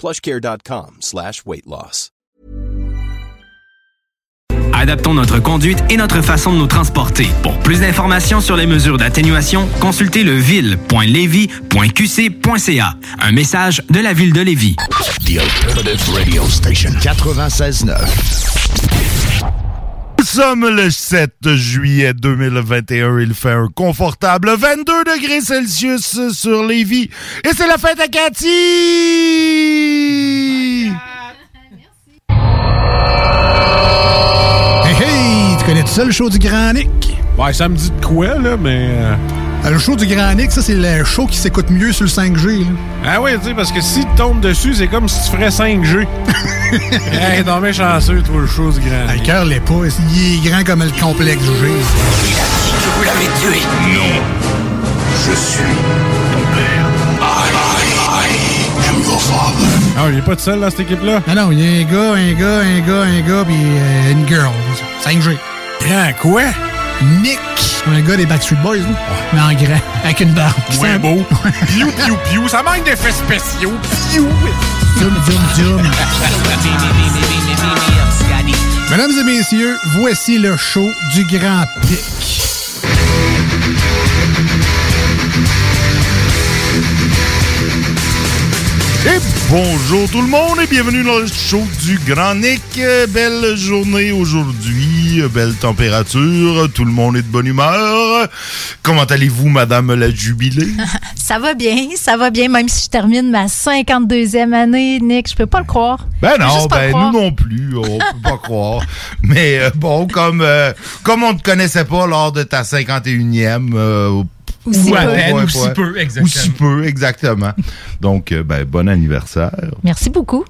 plushcare.com slash weight loss. Adaptons notre conduite et notre façon de nous transporter. Pour plus d'informations sur les mesures d'atténuation, consultez le ville.levy.qc.ca. Un message de la ville de Lévis. The Alternative Radio Station 96.9. Nous sommes le 7 juillet 2021. Il fait un confortable 22 degrés Celsius sur Lévis. Et c'est la fête à Cathy! Hey, hey! Tu connais tout ça, le show du Grand Nick? Ouais, ça me dit de quoi, là, mais... Euh, Le show du Grand Nick, ça, c'est le show qui s'écoute mieux sur le 5G. là. Ah oui, tu sais, parce que si tu tombes dessus, c'est comme si tu ferais 5G. hey, t'es bien chanceux, toi, le show du grand. Ah, Le cœur l'est pas. Il est grand comme le complexe G. Vous l'avez tué. Non. Je suis ton père. I, I, I am your father. Ah, il est pas tout seul, dans cette équipe-là? Ah non, il y a un gars, un gars, un gars, un gars, puis euh, une girl. 5G. Grand quoi? Nick. Un gars des Backstreet Boys, là. Mais en grand, avec une barbe. Ouais, sent beau. Piou, piou, piou. Ça manque d'effets spéciaux. Piou. Zoom, zoom, zoom. Mesdames et messieurs, voici le show du Grand Pic. Et bonjour tout le monde et bienvenue dans le show du Grand Nick. Euh, Belle journée aujourd'hui, belle température, tout le monde est de bonne humeur. Comment allez-vous, madame la jubilée? Ça va bien, ça va bien, même si je termine ma 52e année, Nick, je peux pas le croire. Ben non, ben croire. nous non plus, on peut pas croire. Mais euh, bon, comme euh, comme on te connaissait pas lors de ta 51e, euh, Ou si ouais, peu. ouais, ou si peu, exactement. Ou si peu, exactement. Donc, euh, ben, bon anniversaire. Merci beaucoup.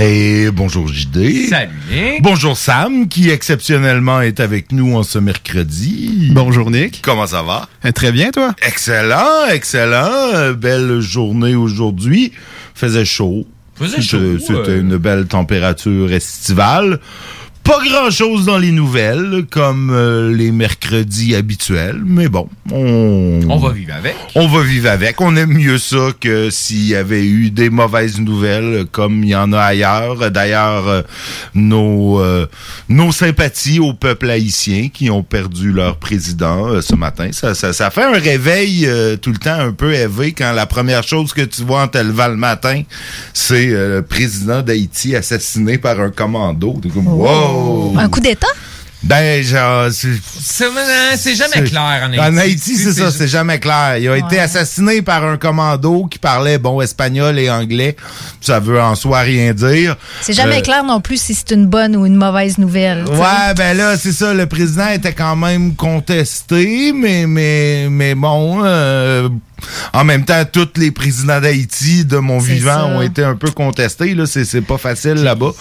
Et bonjour JD. Salut, Nick. Bonjour Sam, qui exceptionnellement est avec nous en ce mercredi. Bonjour Nick. Comment ça va? Euh, Très bien toi? Excellent, excellent. Euh, Belle journée aujourd'hui. Faisait chaud. Faisait chaud, C'était euh. une belle température estivale. Pas grand chose dans les nouvelles, comme euh, les mercredis habituels, mais bon, on... On va vivre avec. On va vivre avec. On aime mieux ça que s'il y avait eu des mauvaises nouvelles comme il y en a ailleurs. D'ailleurs, euh, nos, euh, nos sympathies au peuple haïtien qui ont perdu leur président euh, ce matin. Ça, ça, ça fait un réveil euh, tout le temps un peu élevé quand la première chose que tu vois en te levant le matin, c'est euh, le président d'Haïti assassiné par un commando. T'es wow! Un coup d'État? Ben, genre, c'est... C'est jamais clair en Haïti. En Haïti, c'est ça, c'est jamais clair. Il a été assassiné par un commando qui parlait, bon, espagnol et anglais. Ça veut en soi rien dire. C'est jamais Euh, clair non plus si c'est une bonne ou une mauvaise nouvelle. Ouais, ben là, c'est ça. Le président était quand même contesté, mais mais mais bon, euh, en même temps, tous les présidents d'Haïti de mon vivant ça. ont été un peu contestés. Là, c'est c'est pas facile là-bas.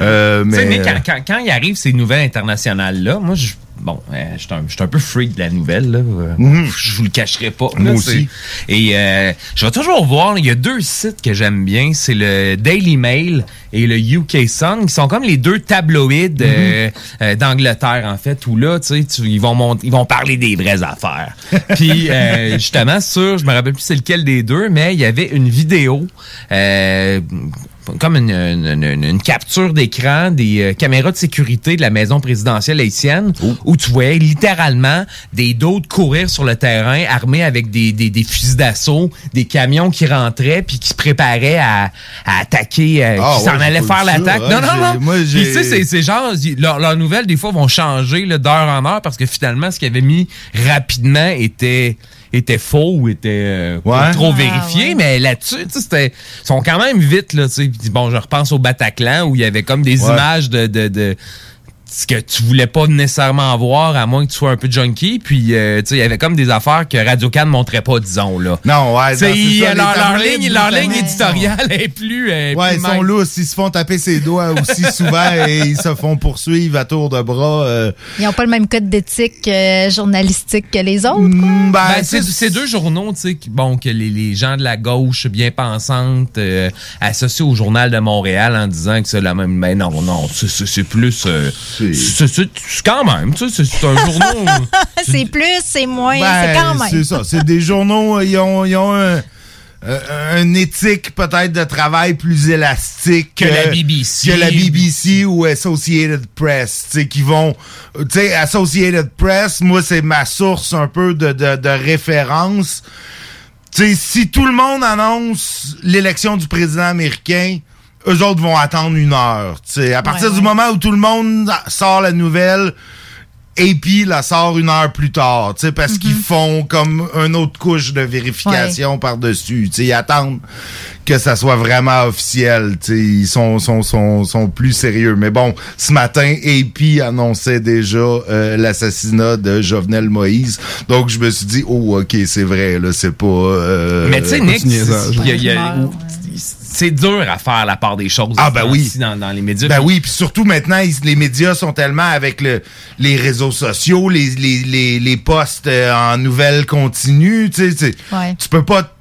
Euh, mais quand, quand, quand il arrive ces nouvelles internationales-là, moi, je. Bon, euh, je suis un, peu freak de la nouvelle, là. Euh, Je vous le cacherai pas. là, Mhm. Moi aussi. Et euh, je vais toujours voir, il y a deux sites que j'aime bien. C'est le Daily Mail et le UK Sun, qui sont comme les deux tabloïds Mhm. euh, euh, d'Angleterre, en fait, où là, tu sais, ils, vont mont- ils vont parler des vraies affaires. Puis, justement, sur, je me rappelle plus c'est lequel des deux, mais il y avait une vidéo... Comme une, une- une- une capture d'écran des euh, caméras de sécurité de la maison présidentielle haïtienne où tu voyais littéralement des d'autres courir sur le terrain armés avec des, des, des fusils d'assaut, des camions qui rentraient puis qui se préparaient à, à attaquer, euh, Ah qui s'en ouais, allaient faire l'attaque. hein. non, non, non. Puis tu sais, c'est- c'est genre, leurs nouvelles, des fois, vont changer d'heure en heure parce que finalement, ce qu'ils avaient mis rapidement était était faux ou était euh, Ouais. trop Ah, vérifié, mais là-dessus, tu sais, c'était ils sont quand même vite là, tu sais. Puis Bon, je repense au Bataclan où il y avait comme des Ouais. images de, de, de ce que tu voulais pas nécessairement voir à moins que tu sois un peu junkie puis euh, tu sais il y avait comme des affaires que Radio Can montrait pas disons là. Non, ouais, non, c'est ils- ça, les leur, leur tabloïds ligne leur ligne éditoriale est plus euh, Ouais, plus ils sont lourds. S'ils se font taper ses doigts aussi souvent et ils se font poursuivre à tour de bras. euh, Ils n'ont pas le même code d'éthique euh, journalistique que les autres. ben, Ben, c'est c'est deux journaux, tu sais, qui- bon, que les, les gens de la gauche bien pensantes euh, associent au journal de Montréal en disant que c'est la même. Mais non, non, c'est- c'est c'est plus. Euh, c'est quand même, tu sais, c'est un journal. c'est plus, c'est moins, Ben, c'est quand même. C'est ça. C'est des journaux, ils ont, ils ont un, euh, une éthique peut-être de travail plus élastique Que la BBC. que la BBC ou Associated Press, tu sais, qui vont, tu sais, Associated Press, moi c'est ma source un peu de, de, de référence. Tu sais, si tout le monde annonce l'élection du président américain, eux autres vont attendre une heure. Tu sais, à partir du moment où tout le monde sort la nouvelle, AP la sort une heure plus tard, tu sais, parce qu'ils font comme une autre couche de vérification par-dessus. Tu sais, ils attendent que ça soit vraiment officiel. Tu sais, ils sont, sont, sont, sont plus sérieux. Mais bon, ce matin, AP annonçait déjà euh, l'assassinat de Jovenel Moïse. Donc, je me suis dit, oh, OK, c'est vrai, là, c'est pas... euh, Mais tu sais, Nick, c'est dur à faire la part des choses. Ah, ben dans- oui. ici, Dans, dans les médias. Ben oui, puis surtout maintenant, ils- les médias sont tellement avec le, les réseaux sociaux, les, les, les, les posts euh, en nouvelles continues, tu sais, tu sais, Ouais. tu peux pas...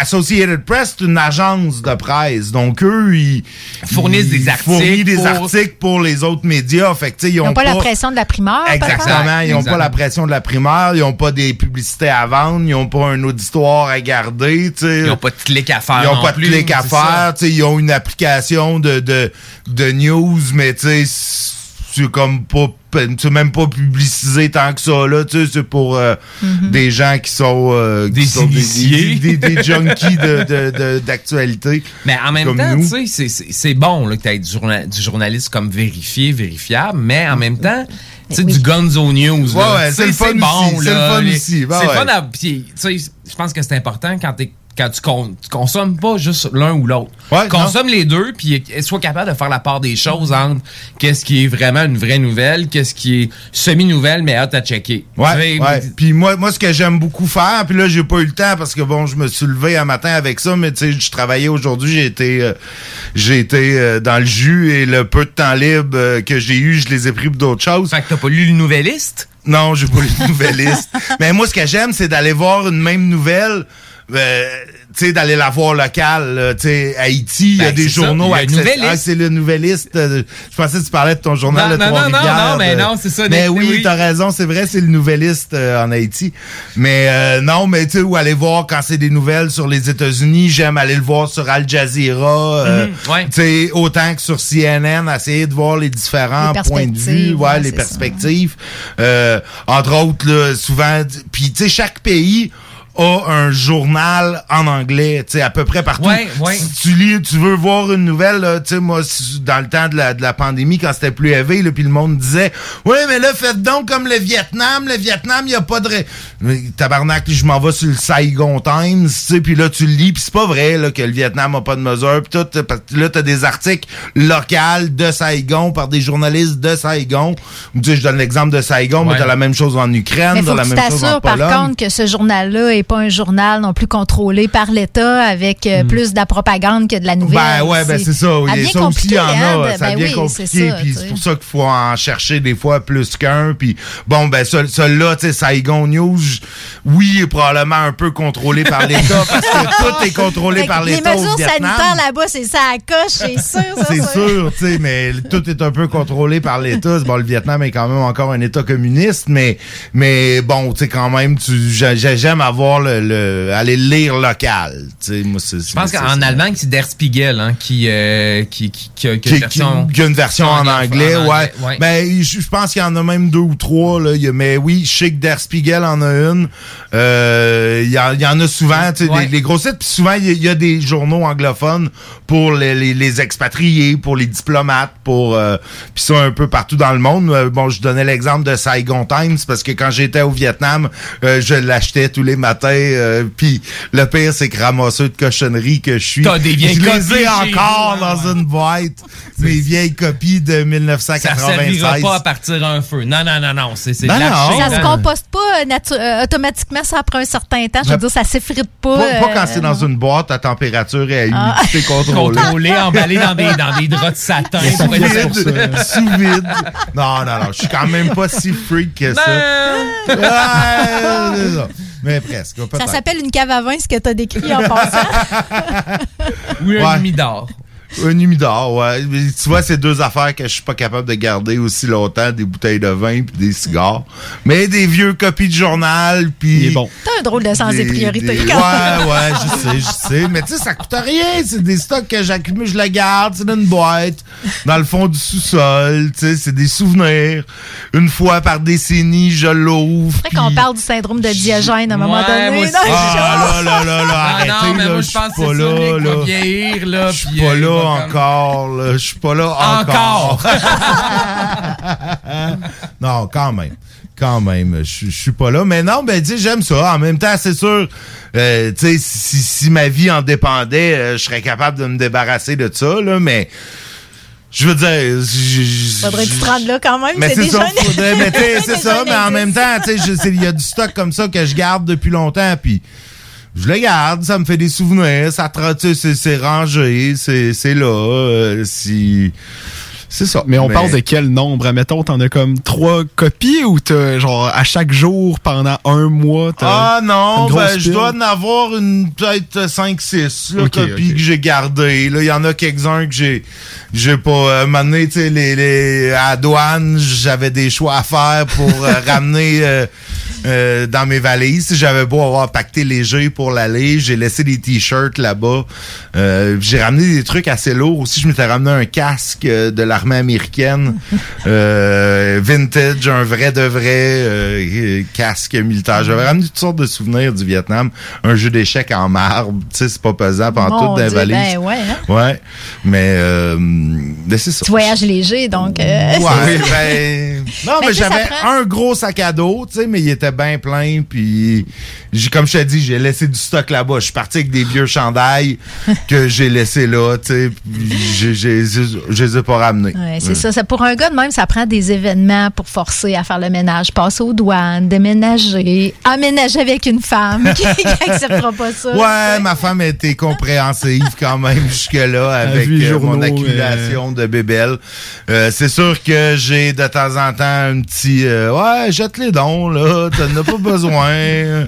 Associated Press, c'est une agence de presse, donc eux, ils... Fournissent ils des articles fournissent des pour- articles pour les autres médias, fait que ils Ils ont n'ont pas, la pression de la primeur. Exactement. Ils n'ont pas la pression de la primaire, ils n'ont pas des publicités à vendre, ils n'ont pas un auditoire à garder. Ils n'ont pas de clic à faire. Ils n'ont non pas de clic à c'est tu sais, Ils ont une application de, de, de news, mais tu sais, c'est comme pas c'est même pas publicisé tant que ça là tu sais c'est pour euh, des gens qui sont euh, qui Des sont initiés. des, des, des junkies de- de- de- d'actualité Mais en même comme temps, tu sais, c'est- bon là, que tu aies du, journa- du journaliste comme vérifié, vérifiable, mais en même temps, tu sais, du Gonzo News. là, Ouais, ouais, tu c'est sais, le fun bon, c'est le fun aussi, ben c'est le ouais. fun à- puis, tu sais, je pense que c'est important quand t'es quand tu, con- tu consommes pas juste l'un ou l'autre. Ouais, Consomme les deux, puis sois capable de faire la part des choses entre qu'est-ce qui est vraiment une vraie nouvelle, qu'est-ce qui est semi-nouvelle, mais hâte à checker. Ouais. Puis moi, moi, ce que j'aime beaucoup faire, puis là, j'ai pas eu le temps parce que bon, je me suis levé un matin avec ça, mais tu sais, je travaillais aujourd'hui, j'ai été, euh, j'ai été euh, dans le jus et le peu de temps libre euh, que j'ai eu, je les ai pris pour d'autres choses. Fait que t'as pas lu le nouvelliste? Non, j'ai pas lu de nouvelliste. Mais moi, ce que j'aime, c'est d'aller voir une même nouvelle. Euh, tu sais, d'aller la voir locale, tu sais, Haïti, il y a Ben, des journaux le access- Nouvelliste. Ah, c'est le nouvelliste. euh, je pensais que tu parlais de ton journal Non, de non, non, non, non, mais de- non, c'est ça, Mais oui, oui. t'as raison, c'est vrai, c'est le nouvelliste euh, en Haïti. Mais euh, non, mais tu sais, ou aller voir quand c'est des nouvelles sur les États-Unis, j'aime aller le voir sur Al Jazeera, euh, Mhm, ouais. tu sais, autant que sur CNN, essayer de voir les différents Les points de vue, ouais, ouais, les ça. perspectives. Euh, entre autres, là, souvent, puis tu sais, chaque pays a un journal en anglais, tu sais, à peu près partout. Ouais, ouais. Si tu lis, tu veux voir une nouvelle, là, tu sais, moi, dans le temps de la, de la pandémie, quand c'était plus élevé, là, puis le monde disait, ouais, mais là, faites donc comme le Vietnam, le Vietnam, il y a pas de... ré- Mais, tabarnak, je m'en vais sur le Saigon Times, tu sais, puis là, tu le lis, puis c'est pas vrai, là, que le Vietnam a pas de mesure, puis tout, parce que là, t'as des articles locaux de Saigon par des journalistes de Saigon. Tu sais, je donne l'exemple de Saigon, mais t'as la même chose en Ukraine, t'as la même chose en par contre, que ce journal-là pas un journal non plus contrôlé par l'État avec euh, plus de la propagande que de la nouvelle. Hmm. Ben ouais, ben c'est ça. Ça Oui, devient ça aussi, il y en a. hein, de- ça ben oui, compliqué. Puis c'est pour ça qu'il faut en chercher des fois plus qu'un. Puis bon, ben ce- celui-là, tu sais, Saigon News, oui, il est probablement un peu contrôlé par l'État parce que tout est contrôlé par les l'État au mesures sanitaires là-bas, c'est ça à coche, c'est sûr. C'est sûr, tu sais, mais tout est un peu contrôlé par l'État. Bon, le Vietnam est quand même encore un État communiste, mais, mais bon, tu sais, quand même, j'aime avoir voir le, le- aller le lire local. Je pense qu'en Allemagne, c'est Der Spiegel hein, qui, euh, qui, qui, qui a une version. qui- a une version en anglais, en ouais. ouais. Ben, je pense qu'il y en a même deux ou trois, là. Y mais oui, je sais que Der Spiegel en a une. Euh, Il y, en- il y en a souvent, tu sais, Ouais. les, les gros sites. Puis souvent, il y, a- y des journaux anglophones pour les, les- les expatriés, pour les diplomates, pour... Euh, puis ça, un peu partout dans le monde. Euh, bon, je donnais l'exemple de Saigon Times, parce que quand j'étais au Vietnam, euh, je l'achetais tous les matins. Euh, puis le pire, c'est que ramasseux de cochonneries que je suis... T'as des vieilles je les copies ai chez encore vous, dans une boîte. Mes vieilles copies de Ça 1996. servira pas à partir un feu. Non, non, non, non. C'est c'est Ben non. Ça se hein. composte pas euh, natu- euh, automatiquement, ça après un certain temps. Je veux Ben, dire, ça s'effrite pas. Pas, pas quand euh, c'est dans une boîte à température et à Ah. humidité contrôlée. Contrôlé, emballé dans des, dans des draps de satin. pour être sûr. Vide, sous vide. Non, non, non. Je suis quand même pas si freak que ça. Non. Ouais, c'est ça. Mais presque. Ça s'appelle une cave à vin, ce que tu as décrit en passant. Oui, un Ouais. humidor. Un humidor, ouais. Tu vois, c'est deux affaires que je suis pas capable de garder aussi longtemps, des bouteilles de vin puis des cigares. Mais des vieux copies de journal puis... Il est bon. T'as un drôle de sens des, Des- priorités. des- quand même. Ouais, ouais, je sais, je sais. Mais tu sais, ça coûte rien. C'est des stocks que j'accumule, je les garde. C'est dans une boîte, dans le fond du sous-sol. Tu sais, c'est des souvenirs. Une fois par décennie, je l'ouvre. C'est vrai qu'on parle du syndrome de Diogène à un moment Ouais, donné. moi aussi. Ah là là là là, Ah arrêtez non, mais là, moi, je pense que pas c'est là, là. vieillir, là. Je suis pas là encore, là. Je suis pas là encore. Encore. non, quand même. Quand même, je suis pas là. Mais non, ben, tu sais, j'aime ça. En même temps, c'est sûr, euh, tu sais, si, si ma vie en dépendait, euh, je serais capable de me débarrasser de ça, là, mais je veux dire... Faudrait que tu te rendes là quand même. mais c'est ça, faudrait, mais c'est ça, mais en même temps, tu sais, il y a du stock comme ça que je garde depuis longtemps, puis je le garde, ça me fait des souvenirs, ça c'est rangé, c'est c'est là, euh, si c'est ça. Mais on parle de quel nombre? Admettons, t'en as comme trois copies ou t'as, genre, à chaque jour, pendant un mois, t'as Ah non, une ben, je dois en avoir une peut-être 5-6 Ok, copies que j'ai gardées. Là, il y en a quelques-uns que j'ai j'ai pas euh, donné, tu sais, les, les à la douane, j'avais des choix à faire pour euh, ramener euh, euh, dans mes valises. J'avais beau avoir pacté léger pour l'aller, j'ai laissé des t-shirts là-bas. J'ai ramené des trucs assez lourds aussi. Je m'étais ramené un casque de l'armée américaine, euh, vintage, un vrai de vrai euh, casque militaire. J'avais ramené toutes sortes de souvenirs du Vietnam. Un jeu d'échecs en marbre, tu sais, c'est pas pesant toute la Dieu, valise. ben ouais, hein. Ouais, mais, euh, mais c'est ça. Tu voyages léger, donc. Ouais, ben, non, Mais j'avais prend- un gros sac à dos, tu sais, mais il était bien plein, puis comme je t'ai dit, j'ai laissé du stock là-bas. Je suis parti avec des vieux chandails que j'ai laissés là, tu sais, je les ai pas ramenés. Ouais, c'est ça. ça. Pour un gars de même, ça prend des événements pour forcer à faire le ménage. Passer aux douanes, déménager, aménager avec une femme qui n'acceptera pas ça. Ouais, ma femme était compréhensive quand même jusque-là avec euh, mon accumulation de bébelles. Euh, c'est sûr que j'ai de temps en temps un petit euh, ouais, jette les dons là, t'en as pas besoin.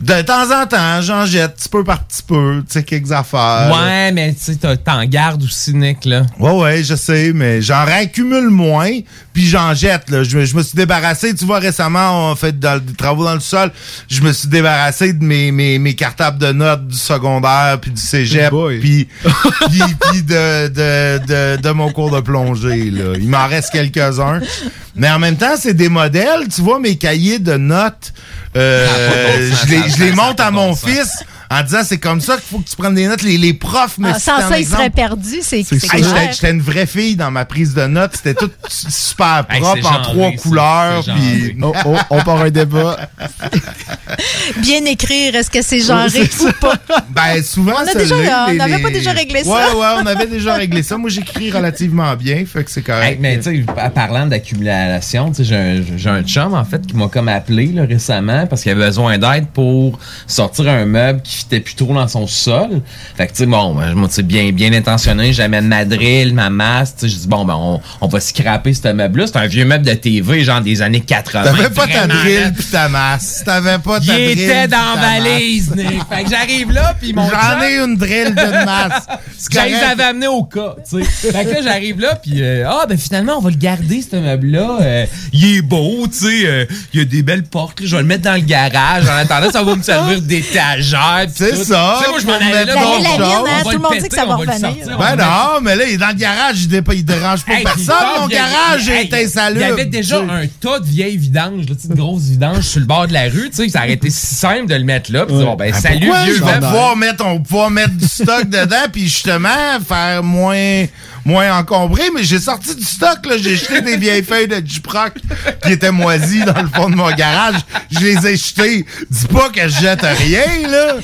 De temps en temps, j'en jette petit peu par petit peu, tu sais quelques affaires. Ouais, mais tu sais, t'as- t'en gardes aussi, Nick, là. Ouais, ouais, je sais, mais j'en réaccumule moins, puis j'en jette. Là. Je, me- je me suis débarrassé, tu vois, récemment, on fait dans, des travaux dans le sol, je me suis débarrassé de mes, mes, mes cartables de notes du secondaire, puis du cégep, puis puis puis de, de, de, de mon cours de plongée. Là. Il m'en reste quelques-uns. Mais en même temps, c'est des modèles. Tu vois, mes cahiers de notes, euh, bon sens, je les, je les pas à mon bon fils en disant c'est comme ça qu'il faut que tu prennes des notes. Les, les profs me Ah, sans ça, il exemple. serait perdu. C'est c'est Hey, j'étais, une vraie fille dans ma prise de notes. C'était tout super Hey, propre c'est en genré, trois couleurs. C'est Puis Oh, oh, on part un débat. Bien écrire, est-ce que c'est genré ou pas? ben souvent On les- n'avait les- pas déjà réglé ça? Ouais ouais, on avait déjà réglé ça. Moi j'écris relativement bien, fait que c'est Hey, correct. mais tu sais, parlant d'accumulation, j'ai un, un chum, en fait, qui m'a comme appelé là, récemment parce qu'il avait besoin d'aide pour sortir un meuble qui fitait plus trop dans son sol. Fait que, tu sais, bon, ben, moi, tu sais, bien, bien intentionné, j'amène ma drill, ma masse, tu sais, je dis, bon, ben, on, on va scraper ce meuble-là. C'est un vieux meuble de TV, genre des années 80. T'avais pas ta drill pis ta masse. T'avais pas ta Il drill. était pis dans ta valise, Nick. Fait que j'arrive là, puis mon J'en ai une drill de masse. Je les avais amenés au cas, tu sais. fait que là, j'arrive là, puis euh, ah, ben finalement, on va le garder, ce meuble-là. Euh, il est beau, tu sais. euh, il y a des belles portes, là. Je vais le mettre dans le garage. En attendant, ça va me servir d'étagère. C'est ça, Tu sais, moi, je m'en allais là. bon, la mienne, hein, tout le monde dit que ça va revenir. Ben non, mais là, il est dans le garage, il, dé- il dérange pas personne. Mon garage est insalubre. Il y avait déjà un tas de vieilles vidanges, là, sais, de grosses vidanges sur le bord de la rue. Tu sais, ça aurait été si simple de le mettre là. Puis bon, ben, Ah, salut, vieux on va pouvoir mettre du stock dedans, puis justement, faire moins, moins encombré. Mais j'ai sorti du stock, là. J'ai jeté des vieilles feuilles de Duproc qui étaient moisies dans le fond de mon garage. Je les ai jetées. Dis pas que je jette rien, là.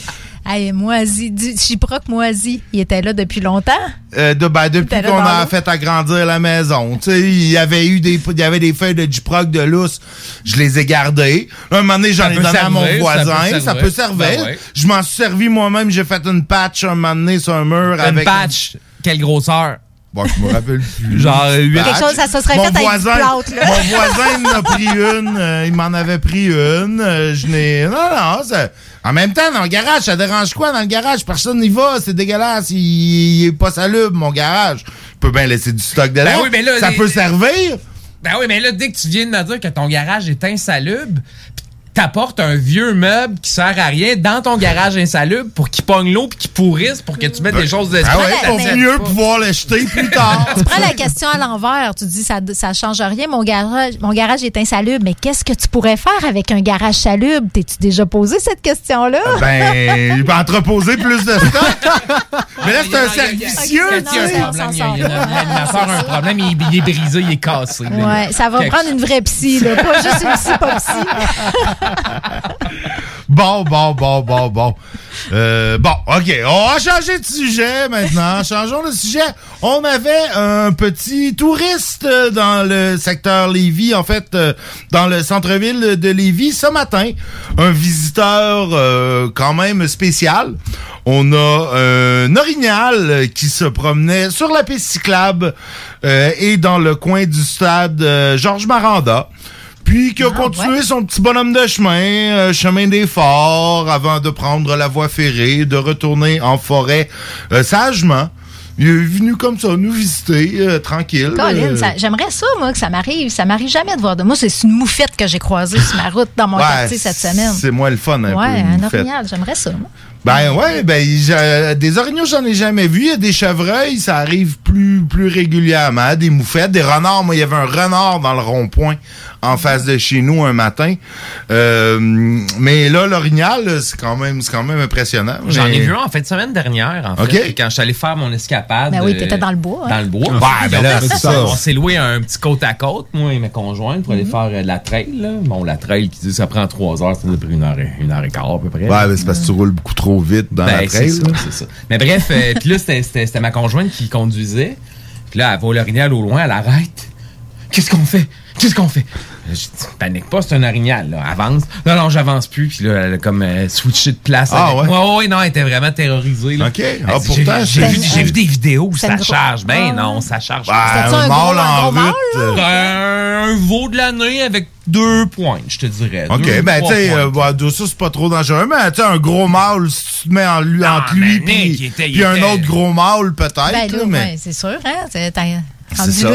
Hey, moisi, du Chyproc moisi, il était là depuis longtemps? Euh, de, ben, depuis qu'on a fait agrandir la maison. Tu sais, il y avait eu des, il y avait des feuilles de Duproc de lousse. Je les ai gardées. Un moment donné, j'en ai donné à mon voisin. peut Ça peut servir. Ben ouais. Je m'en suis servi moi-même. J'ai fait une patch un moment donné sur un mur Une avec. patch. Quelle grosseur. Bon, je me rappelle plus. Genre. Quelque chose, ça se serait Mon fait avec voisin, là. mon voisin m'en a pris une. euh, il m'en avait pris une. euh, je n'ai. Non, non. ça- En même temps, dans le garage, ça dérange quoi dans le garage? Personne n'y va. C'est dégueulasse. Il, il est pas salubre, mon garage. Je peux bien laisser du stock dedans. Ben oui, mais là, ça les- peut servir. Ben oui, mais là, dès que tu viens de me dire que ton garage est insalubre, pis t'apportes un vieux meuble qui sert à rien dans ton garage insalubre pour qu'il pogne l'eau puis qu'il pourrisse pour que tu mettes des choses de Ah ouais, pour mieux pouvoir l'acheter plus tard. Tu prends la question à l'envers. Tu dis ça ça change rien. Mon garage, mon garage est insalubre. Mais qu'est-ce que tu pourrais faire avec un garage salubre? T'es-tu déjà posé cette question-là? Ben, il va entreposer plus de stock. mais là, c'est un servicieux, il y a- un problème, il y a- il est brisé, il est cassé. Ouais, ça va prendre une vraie psy, là, pas juste une psy pas psy. Bon, bon, bon, bon, bon. Euh, bon, OK. On va changer de sujet maintenant. Changeons de sujet. On avait un petit touriste dans le secteur Lévis, en fait, euh, dans le centre-ville de Lévis ce matin. Un visiteur euh, quand même spécial. On a un orignal qui se promenait sur la piste cyclable euh, et dans le coin du stade Georges Maranda. Puis qui a continué son petit bonhomme de chemin, euh, chemin des forts, avant de prendre la voie ferrée, de retourner en forêt euh, sagement. Il est venu comme ça nous visiter, euh, tranquille. Euh, j'aimerais ça, moi, que ça m'arrive. Ça m'arrive jamais de voir de moi. C'est une moufette que j'ai croisée sur ma route dans mon ouais, quartier cette semaine. C'est moi le fun un peu. Ouais, un orignal, j'aimerais ça. moi. Ben ouais, ben j'ai- des orignaux j'en ai jamais vu. Il y a des chevreuils, ça arrive plus plus régulièrement. Des moufettes, des renards. Moi, il y avait un renard dans le rond-point en face de chez nous un matin. Euh, mais là, l'orignal, c'est quand même c'est quand même impressionnant. J'en Mais- ai vu un en fin de semaine dernière, en fait, OK. quand je suis allé faire mon escapade. Ben oui, euh, t'étais dans le bois, hein. Dans le bois. Ouais, ben là, on- ça. On s'est loué un petit côte à côte, moi et ma conjointe, pour aller Mhm. faire euh, de la trail. Là. Bon, la trail qui dit que ça prend trois heures, ça nous a pris une heure, et- une heure et quart à peu près. Ouais, mais c'est parce que tu roules beaucoup trop vite dans Ben, la trail. ça, ça. Mais bref, euh, puis là, c'était ma conjointe qui conduisait. Puis là, elle voit l'orignal au loin, elle arrête. Qu'est-ce qu'on fait? Qu'est-ce qu'on fait? Je dis, panique pas, c'est un orignal, là. Avance. Non, non, j'avance plus. Puis là, elle a comme euh, switché de place. Ah, avec ouais? Ouais, ouais, non, elle était vraiment terrorisée, là. OK. Ah, dit, pourtant, j'ai- vu, j'ai vu des vidéos où ça charge. Ben Ah. non, ça charge. Ben, un mâle un en route. euh, un, un veau de l'année avec deux pointes, je te dirais. OK, Deux, ben tu sais, euh, ça c'est pas trop dangereux, mais tu sais, un gros mâle, si tu te mets en lui, entre mais lui puis un autre gros mâle peut-être, Ben là, là, mais... ouais, c'est sûr, hein? C'est- ça.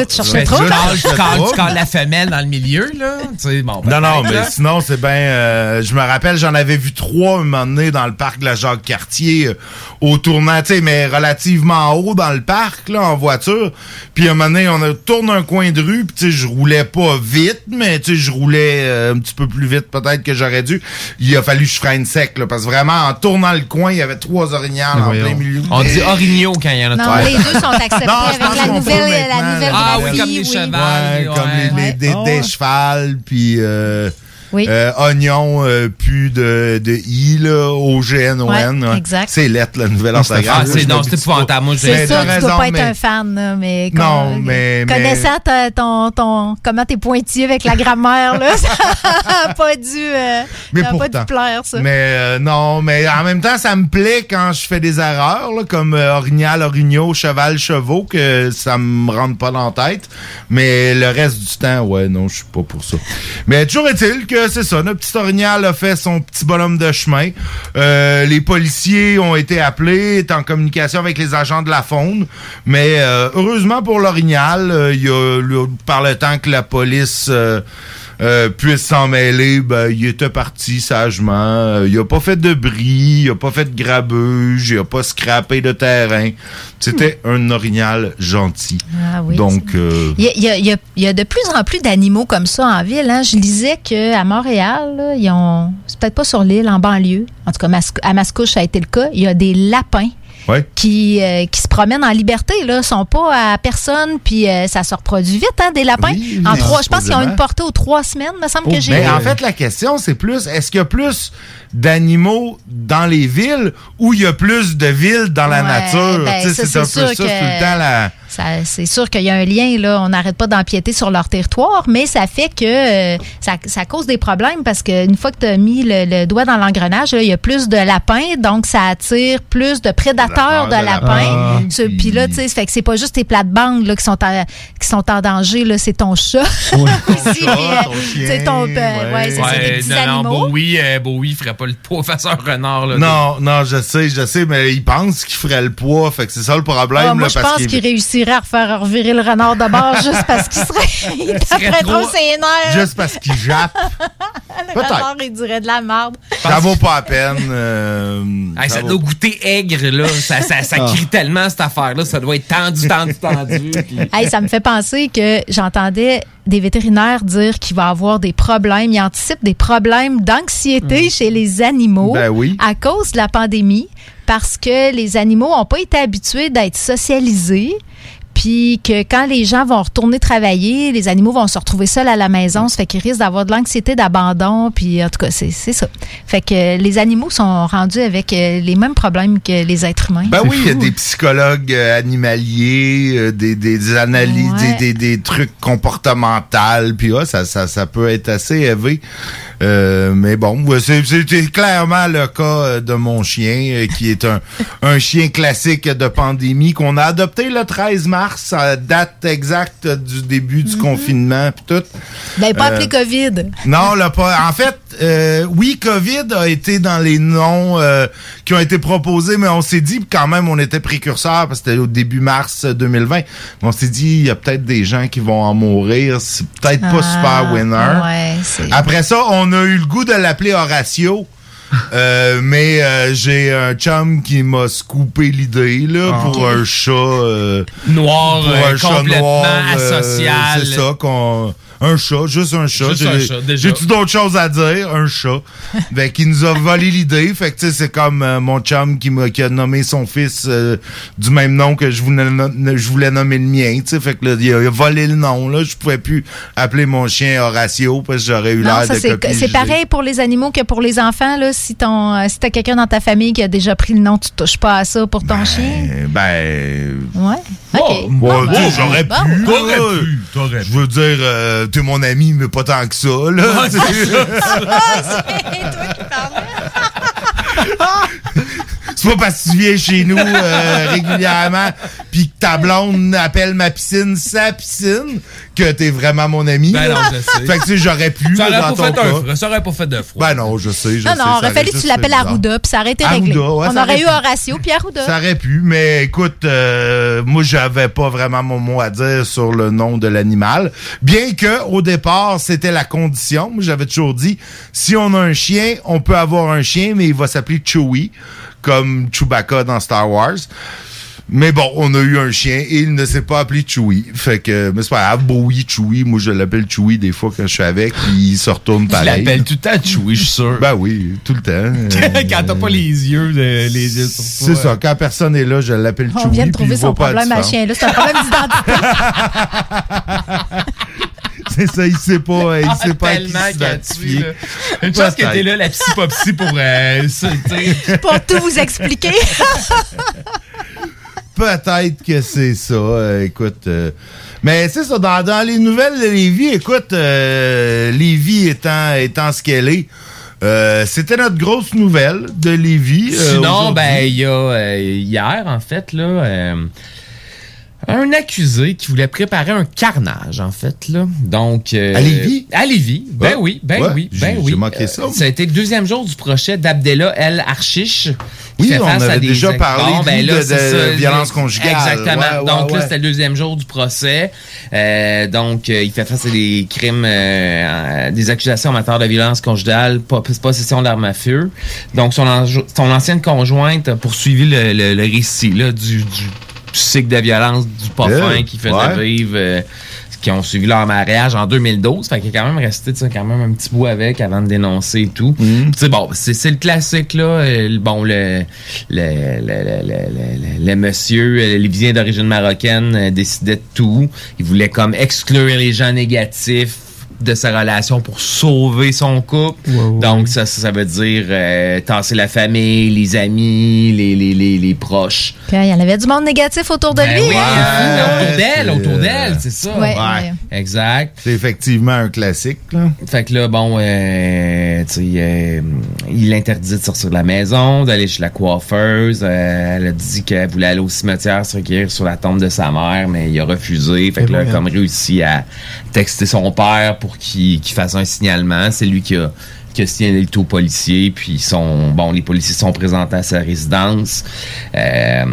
tu calles la femelle dans le milieu, là. Tu sais, bon, Non, non, peut-être, mais là. sinon, c'est bien... euh, je me rappelle, j'en avais vu trois un moment donné dans le parc de la Jacques-Cartier, euh, au tournant, tu sais, mais relativement haut dans le parc, là, en voiture. Puis un moment donné, on a tourné un coin de rue, puis tu sais, je roulais pas vite, mais tu sais, je roulais euh, un petit peu plus vite peut-être que j'aurais dû. Il a fallu que je freine sec, là, parce que vraiment, en tournant le coin, il y avait trois orignales en plein milieu. On dit orignaux quand il y en a Non, trois. les deux sont acceptés Non, avec la nouvelle, nouvelle. Ah oui, comme les chevaux. Ouais, comme les, des, Ah chevals, puis... euh, Oui. Euh, oignon, euh, plus de, de I, là, O-G-N-O-N. Ouais, hein. exact. C'est lettre, la nouvelle c'est- orthographe. ah, c'est- épouvantable. Moi, C'est Mais sûr tu dois pas être mais- un fan, là, mais, Non, con- mais- mais- connaissant ta- ton, ton, comment t'es pointillé avec la grammaire, là, ça n'a pas dû, euh, Mais ça a pas pourtant. dû plaire, ça. Mais euh, non, mais en même temps, ça me plaît quand je fais des erreurs, là, comme euh, orignal, orignaux, cheval, chevaux, que ça me rentre pas dans la tête. Mais le reste du temps, ouais, non, je suis pas pour ça. Mais toujours est-il que c'est ça, notre petit orignal a fait son petit bonhomme de chemin. Euh, les policiers ont été appelés, est en communication avec les agents de la faune. Mais euh, heureusement pour l'orignal, euh, il y a par le temps que la police euh, puisse s'en mêler, ben, il était parti sagement. Euh, il a pas fait de bris, il a pas fait de grabuge, il a pas scrappé de terrain. C'était un orignal gentil. Ah oui, Donc, euh, Il y, a, il y a- il y de plus en plus d'animaux comme ça en ville. Hein. Je lisais qu'à Montréal, là, ils ont. C'est peut-être pas sur l'île, en banlieue. En tout cas, à Mascouche, ça a été le cas. Il y a des lapins ouais. qui, euh, qui se promènent en liberté. Là. Sont pas à personne, puis euh, ça se reproduit vite, hein, des lapins. Oui, en oui, trois, je pense qu'ils ont une portée aux trois semaines, me semble que j'ai Mais vu. en fait, la question, c'est plus, est-ce qu'il y a plus d'animaux dans les villes ou il y a plus de villes dans la Ouais, nature? ben, c'est un peu ça, sûr tout le que- temps, la... Ça, c'est sûr qu'il y a un lien, là. On n'arrête pas d'empiéter sur leur territoire, mais ça fait que euh, ça, ça cause des problèmes parce qu'une fois que tu as mis le, le doigt dans l'engrenage, là, il y a plus de lapins, donc ça attire plus de prédateurs de, de lapins. lapins. Ce- Puis là, tu sais, ça fait que c'est pas juste tes plates-bandes là, qui, sont à- qui sont en danger, là, c'est ton chat. Aussi, chat, puis, euh, ton ton, euh, ouais, c'est ça, petits non, non. Bowie, euh, Bowie ferait pas le professeur Renard. Là, Non, non, je sais, je sais, mais il pense qu'il ferait le poids, fait que c'est ça le problème. Ah, moi, là, je parce pense qu'il- qu'il réussirait à refaire revirer le renard de bord juste parce qu'il serait. Il taperait trop ses nerfs. Juste parce qu'il jappe. Le Peut-être. renard, il dirait de la merde. Ça vaut pas la peine. euh, Hey, ça vaut- doit goûter aigre, là. Ça, ça, ça crie tellement, cette affaire-là. Ça doit être tendu, tendu, tendu. puis- Hey, ça me fait penser que j'entendais des vétérinaires dire qu'il va y avoir des problèmes. Ils anticipent des problèmes d'anxiété chez les animaux Ben oui. à cause de la pandémie parce que les animaux n'ont pas été habitués d'être socialisés. Puis que quand les gens vont retourner travailler, les animaux vont se retrouver seuls à la maison. Ça fait qu'ils risquent d'avoir de l'anxiété d'abandon. Puis en tout cas, c'est c'est ça. Fait que les animaux sont rendus avec euh, les mêmes problèmes que les êtres humains. Ben oui, il y a des psychologues euh, animaliers, euh, des, des, analyses, Ouais. des, des, des trucs comportementaux, puis ah, ça, ça, ça peut être assez élevé. Euh, mais bon, ouais, c'est clairement le cas de mon chien, qui est un, un chien classique de pandémie qu'on a adopté le 13 mars, à date exacte du début du confinement, puis tout. Ben, pas Euh, appelé COVID. Non, là, pas. En fait, euh, oui, COVID a été dans les noms euh, qui ont été proposés, mais on s'est dit quand même, on était précurseurs parce que c'était au début mars 2020. Mais on s'est dit, il y a peut-être des gens qui vont en mourir. C'est peut-être pas Ah, super winner. Ouais. Après ça, on a eu le goût de l'appeler Horatio. Euh, mais euh, j'ai un chum qui m'a scoopé l'idée là pour un chat euh, Noir, pour euh, un chat complètement noir, euh, asocial. c'est ça qu'on un chat, juste un chat. Juste un J'ai- chat, déjà. J'ai-tu d'autres choses à dire? Un chat. ben, qui nous a volé l'idée. Fait que, tu sais, c'est comme euh, mon chum qui, m'a, qui a nommé son fils euh, du même nom que je voulais, no- je voulais nommer le mien, tu sais. Fait que là, il a, il a volé le nom, là. Je pouvais plus appeler mon chien Horatio parce que j'aurais eu Non, l'air ça de c'est copier c'est le pareil pour les animaux que pour les enfants. Là, si ton euh, si t'as quelqu'un dans ta famille qui a déjà pris le nom, tu touches pas à ça pour ton chien? Euh, Ben, Ouais. OK. Bon, Bon, ben, j'aurais bon, pu. bon. là. Je veux dire, euh, t'es mon ami, mais pas tant que ça, là. tu sais. C'est pas parce que tu viens chez nous euh, régulièrement puis que ta blonde appelle ma piscine sa piscine que t'es vraiment mon ami. Ben non, je sais. Fait que tu sais, j'aurais pu. Ça aurait dans pas fait un froid. Ça aurait pas fait de froid. Ben non, je sais, je Non, sais. non, ça aurait fallu que tu l'appelles. Arruda, puis ça aurait été Arruda, réglé. ouais, On aurait aurait eu pu. Horatio puis Arruda. Ça aurait pu, mais écoute, euh, moi j'avais pas vraiment mon mot à dire sur le nom de l'animal. Bien que au départ, c'était la condition. Moi j'avais toujours dit, si on a un chien, on peut avoir un chien, mais il va s'appeler Chewie, comme Chewbacca dans Star Wars. Mais bon, on a eu un chien et il ne s'est pas appelé Chewie. Fait que, mais c'est pas grave, Bowie, Chewie, moi je l'appelle Chewie des fois quand je suis avec, puis il se retourne Tu pareil. l'appelles tout le temps Chewie, je suis sûr. Ben oui, tout le temps. Euh, Quand t'as pas les yeux, euh, les yeux sur C'est ça, quand personne est là, je l'appelle Chewie. On vient de trouver il son problème à chien. là. C'est un problème d'identité. C'est ça, il sait pas, il sait pas à qui gratuit, là. Une chance que t'es là, la psy pour, euh. Pour tout vous expliquer. Peut-être que c'est ça. euh, écoute. euh, mais c'est ça, dans, dans les nouvelles de Lévis, écoute, euh, Lévis étant, étant ce qu'elle est, euh, c'était notre grosse nouvelle de Lévis. euh, Sinon, ben, il y a euh, hier, en fait, là, euh, un accusé qui voulait préparer un carnage, en fait, là. Donc. euh, À Lévis? À Lévis. Ben oui, ben ouais, oui, ben oui. j'ai manqué ça. ça a été le deuxième jour du procès d'Abdella El Archiche. Oui, on avait déjà parlé, Bon, ben là, de- de ça, violence le- conjugale. Exactement. Ouais, donc là, c'était le deuxième jour du procès. Euh, donc, euh, il fait face à des crimes, euh, des accusations en matière de violence conjugale, po- possession d'armes à feu. Donc, son, son ancienne conjointe a poursuivi le, le- le récit là, du, du cycle de violence du fin qui faisait ouais. vivre, euh, qui ont suivi leur mariage en 2012. Fait qu'il est quand même resté quand même un petit bout avec avant de dénoncer et tout. Sais, bon, c'est le classique, là. Euh, Bon, le, le, le, le, monsieur, euh, lévisien d'origine marocaine, euh, décidait de tout. Il voulait comme exclure les gens négatifs de sa relation pour sauver son couple. Donc, ça, ça, ça veut dire euh, tasser la famille, les amis, les, les, les, les proches. Puis, il y en avait du monde négatif autour de Ben lui. oui, hein? autour d'elle, c'est, autour euh, d'elle, c'est ça. Ouais, ouais. Exact. C'est effectivement un classique. Là. Fait que là, bon, euh, tu sais, euh, il interdit de sortir de la maison, d'aller chez la coiffeuse. Euh, elle a dit qu'elle voulait aller au cimetière se recueillir sur la tombe de sa mère, mais il a refusé. Fait que là, elle a comme réussi à texter son père pour qu'il fasse un signalement. C'est lui qui a qui a signalé le tout aux policiers, puis ils sont bon, les policiers sont présentés à sa résidence. Euh,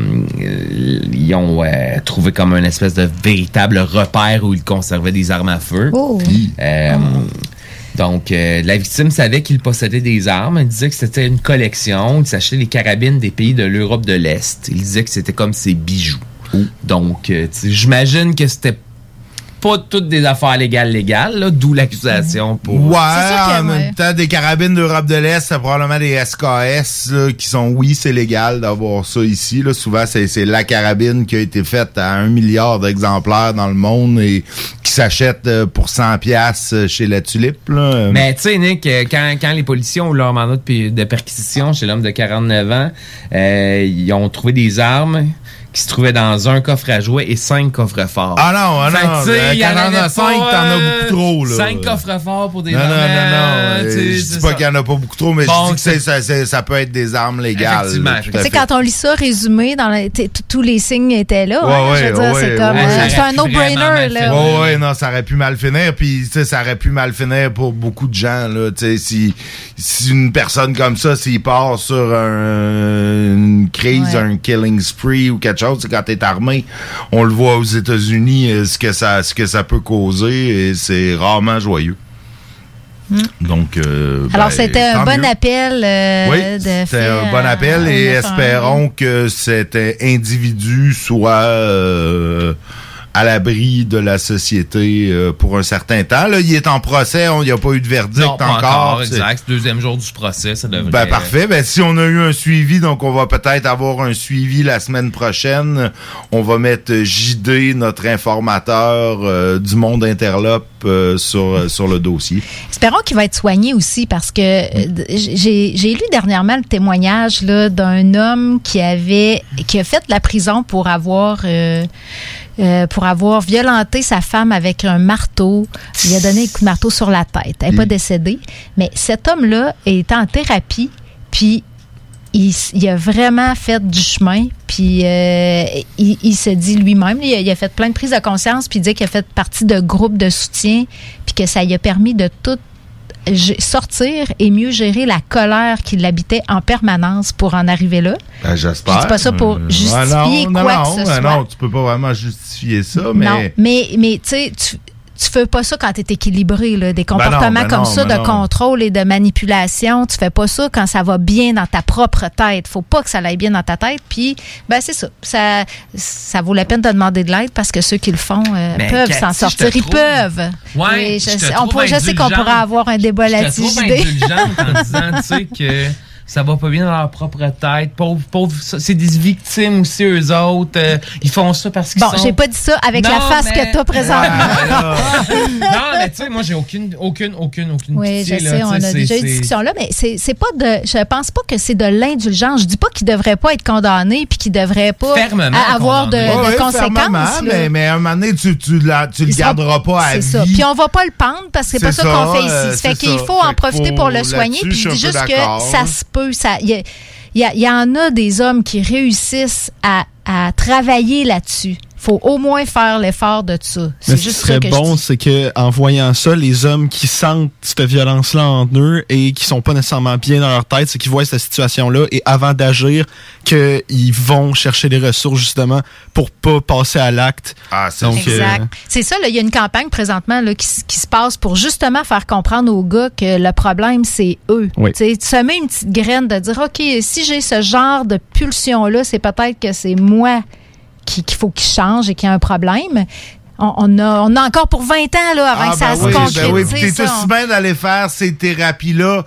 ils ont euh, trouvé comme un espèce de véritable repère où il conservait des armes à feu. Oh. Euh, Donc, euh, la victime savait qu'il possédait des armes. Elle disait que c'était une collection. Il s'achetait des carabines des pays de l'Europe de l'Est. Il disait que c'était comme ses bijoux. Donc, euh, tu sais, j'imagine que c'était pas toutes des affaires légales légales, là, d'où l'accusation pour... Ouais, en même temps, des carabines d'Europe de l'Est, c'est probablement des SKS là, qui sont, oui, c'est légal d'avoir ça ici. Là. Souvent, c'est la carabine qui a été faite à un milliard d'exemplaires dans le monde et qui s'achète euh, pour 100 pièces chez la Tulipe. Là. Mais tu sais, Nick, euh, quand, quand les policiers ont eu leur mandat de, de perquisition chez l'homme de 49 ans, euh, ils ont trouvé des armes qui se trouvaient dans un coffre à jouets et cinq coffres forts. Ah non, ah Fait que, non, sais, euh, il y en quand on en a avait cinq, t'en as euh, beaucoup trop, là. Cinq coffres forts pour des non, non, non, non, tu sais, euh, Je dis pas qu'il y en a pas beaucoup trop, mais Bon, je dis que ça, peut être des armes légales. Tu sais, fait. quand on lit ça résumé, dans la- tous les signes étaient là. Ouais, hein, ouais, je veux dire, ouais, c'est comme. euh, c'est un no-brainer, là. Ouais, ouais, non, ça aurait pu mal finir, puis tu sais, ça aurait pu mal finir pour beaucoup de gens, là, tu sais, si, si une personne comme ça, s'il part sur un- une crise, Ouais. un killing spree ou quelque chose, c'est quand t'es armé, on le voit aux États-Unis, euh, ce que ça, ce que ça peut causer, et c'est rarement joyeux. Donc, euh, Hmm. Alors, ben, c'était un tant bon mieux. appel euh, Oui, c'était un bon appel et 911. espérons que cet individu soit euh, à l'abri de la société euh, pour un certain temps. Là, il est en procès, on- il n'y a pas eu de verdict Non, pas encore. encore, c'est- exact. Deuxième jour du procès, ça devrait... Ben, parfait. Ben, si on a eu un suivi, donc on va peut-être avoir un suivi la semaine prochaine. On va mettre JD, notre informateur euh, du monde interlope, euh, sur, sur le dossier. Espérons qu'il va être soigné aussi parce que euh, j'ai j'ai lu dernièrement le témoignage là, d'un homme qui avait qui a fait de la prison pour avoir euh, pour avoir violenté sa femme avec un marteau. Il a donné un coup de marteau sur la tête. Elle n'est pas décédée. Mais cet homme-là est en thérapie, puis il, a vraiment fait du chemin, puis euh, il, il se dit lui-même, il, a- il a fait plein de prises de conscience, puis il dit qu'il a fait partie de groupes de soutien, puis que ça lui a permis de tout sortir et mieux gérer la colère qui l'habitait en permanence pour en arriver là. Ben, j'espère. Je dis pas ça pour Euh, justifier non, non, quoi non, que ce soit. Non, tu peux pas vraiment justifier ça, mais... Non, mais, mais tu sais, tu fais pas ça quand tu es équilibré, là. des Ben non, comportements ben comme non, ça ben de non. contrôle et de manipulation. Tu fais pas ça quand ça va bien dans ta propre tête. Faut pas que ça aille bien dans ta tête. Puis, ben c'est ça. ça. Ça vaut la peine de demander de l'aide parce que ceux qui le font euh, peuvent s'en je sortir. Ils trouve- peuvent. Ouais, je, je on je sais qu'on pourrait avoir un débat Je te là-dessus. trouve JD. indulgente en disant, tu sais, que ça va pas bien dans leur propre tête. Pauvre, pauvre, ça, c'est des victimes aussi, eux autres. Euh, ils font ça parce qu'ils Bon, sont... j'ai pas dit ça avec la face mais- que t'as présentement. non, mais tu sais, moi, j'ai aucune, aucune, aucune, aucune Oui, je là, sais, on a déjà eu une discussion là, mais c'est c'est pas de. Je pense pas que c'est de l'indulgence. Je dis pas qu'il devrait pas être condamné puis qu'il devrait pas Fermement avoir de, conséquences. mais, mais à un moment donné, tu, tu, la- tu le garderas pas à C'est vie. ça. Puis on va pas le pendre parce que c'est pas ça qu'on fait ici. euh, Ça fait c'est qu'il faut en profiter pour le soigner. Puis je dis juste que ça se peut. Il y, en a des hommes qui réussissent à travailler là-dessus. Faut au moins faire l'effort de ça. Ce qui serait ça que bon, c'est que en voyant ça, les hommes qui sentent cette violence-là en eux et qui sont pas nécessairement bien dans leur tête, c'est qu'ils voient cette situation-là et avant d'agir, qu'ils vont chercher des ressources justement pour pas passer à l'acte. Ah, c'est Donc, Exact. euh, C'est ça, il y a une campagne présentement là, qui, se passe pour justement faire comprendre aux gars que le problème, c'est eux. Oui. Tu semer une petite graine de dire, OK, si j'ai ce genre de pulsion-là, c'est peut-être que c'est moi qui- qu'il faut qu'il change et qu'il y a un problème. On, on a, on a encore pour 20 ans là, avant Ah, que ça ben se oui, concrétise. ben oui, t'es ça. aussi bien d'aller faire ces thérapies-là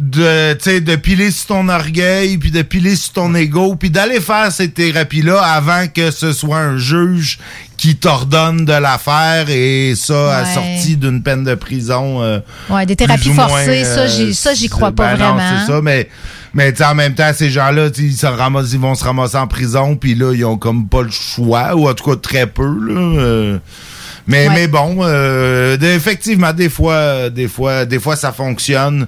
de, tu sais, de piler sur ton orgueil, puis de piler sur ton ego, puis d'aller faire ces thérapies-là avant que ce soit un juge qui t'ordonne de la faire et ça Ouais. assorti d'une peine de prison. euh, Ouais, des thérapies moins, forcées, ça, euh, j'y- ça, j'y crois pas ben non, vraiment. c'est ça, mais, mais tu sais, en même temps, ces gens-là, ils, se ramassent, ils vont se ramasser en prison, puis là, ils ont comme pas le choix, ou en tout cas très peu, là. euh. mais, Ouais. mais bon, euh, effectivement, des fois, des fois, des fois, ça fonctionne.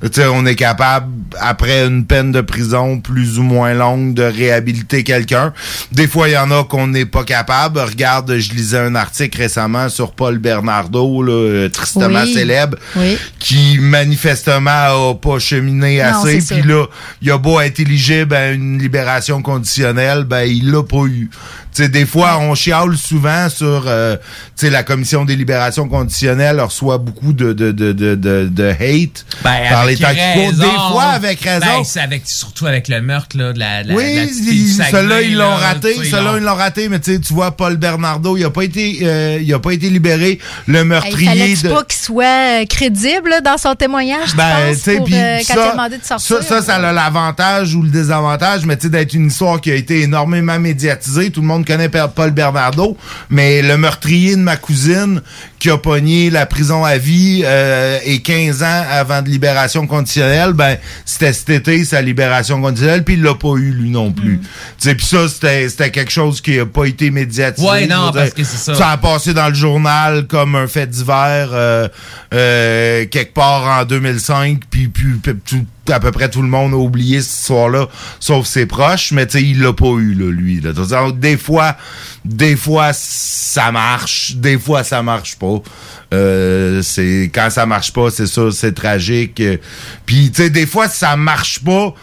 Tu sais, on est capable, après une peine de prison plus ou moins longue, de réhabiliter quelqu'un. Des fois, il y en a qu'on n'est pas capable. Regarde, je lisais un article récemment sur Paul Bernardo, là, euh, tristement Oui. célèbre, Oui. qui manifestement a pas cheminé Non, assez. Puis là, il a beau être éligible à une libération conditionnelle, ben il l'a pas eu. Tu sais, des fois, on chiale souvent sur, euh, tu sais, la commission des libérations conditionnelles reçoit beaucoup de de de de de, de hate Ben, par les avec temps qui courent. raison. Des fois, avec raison. Ben, avec, surtout avec le meurtre là, de la, la, oui, la ceux-là, ils l'ont raté. Ceux-là, ils l'ont raté. Mais tu vois, Paul Bernardo, il a pas été, euh, il a pas été libéré. Le Il meurtrier fallait de... pas qu'il soit euh, crédible là, dans son témoignage, Ben, tu sais, puis euh, quand il a ça, demandé de sortir. ça, ça, ça a l'avantage ou le désavantage, mais tu sais, d'être une histoire qui a été énormément médiatisée. Tout le monde connaît Paul Bernardo, mais le meurtrier de ma cousine qui a pogné la prison à vie euh, et 15 ans avant de libération conditionnelle, ben c'était cet été sa libération conditionnelle, puis il l'a pas eu lui non Mm. plus. Tu sais, puis ça c'était quelque chose qui a pas été médiatisé. Ouais, non, parce dire. que c'est ça. Ça a passé dans le journal comme un fait divers euh, euh, quelque part en 2005, puis, puis, puis tout- à peu près tout le monde a oublié cette histoire-là, sauf ses proches, mais tu sais, il l'a pas eu, là, lui. Là. Des fois, des fois, ça marche, des fois, ça marche pas. Euh, c'est quand ça marche pas, c'est ça, c'est tragique. Puis, tu sais, des fois, ça marche pas,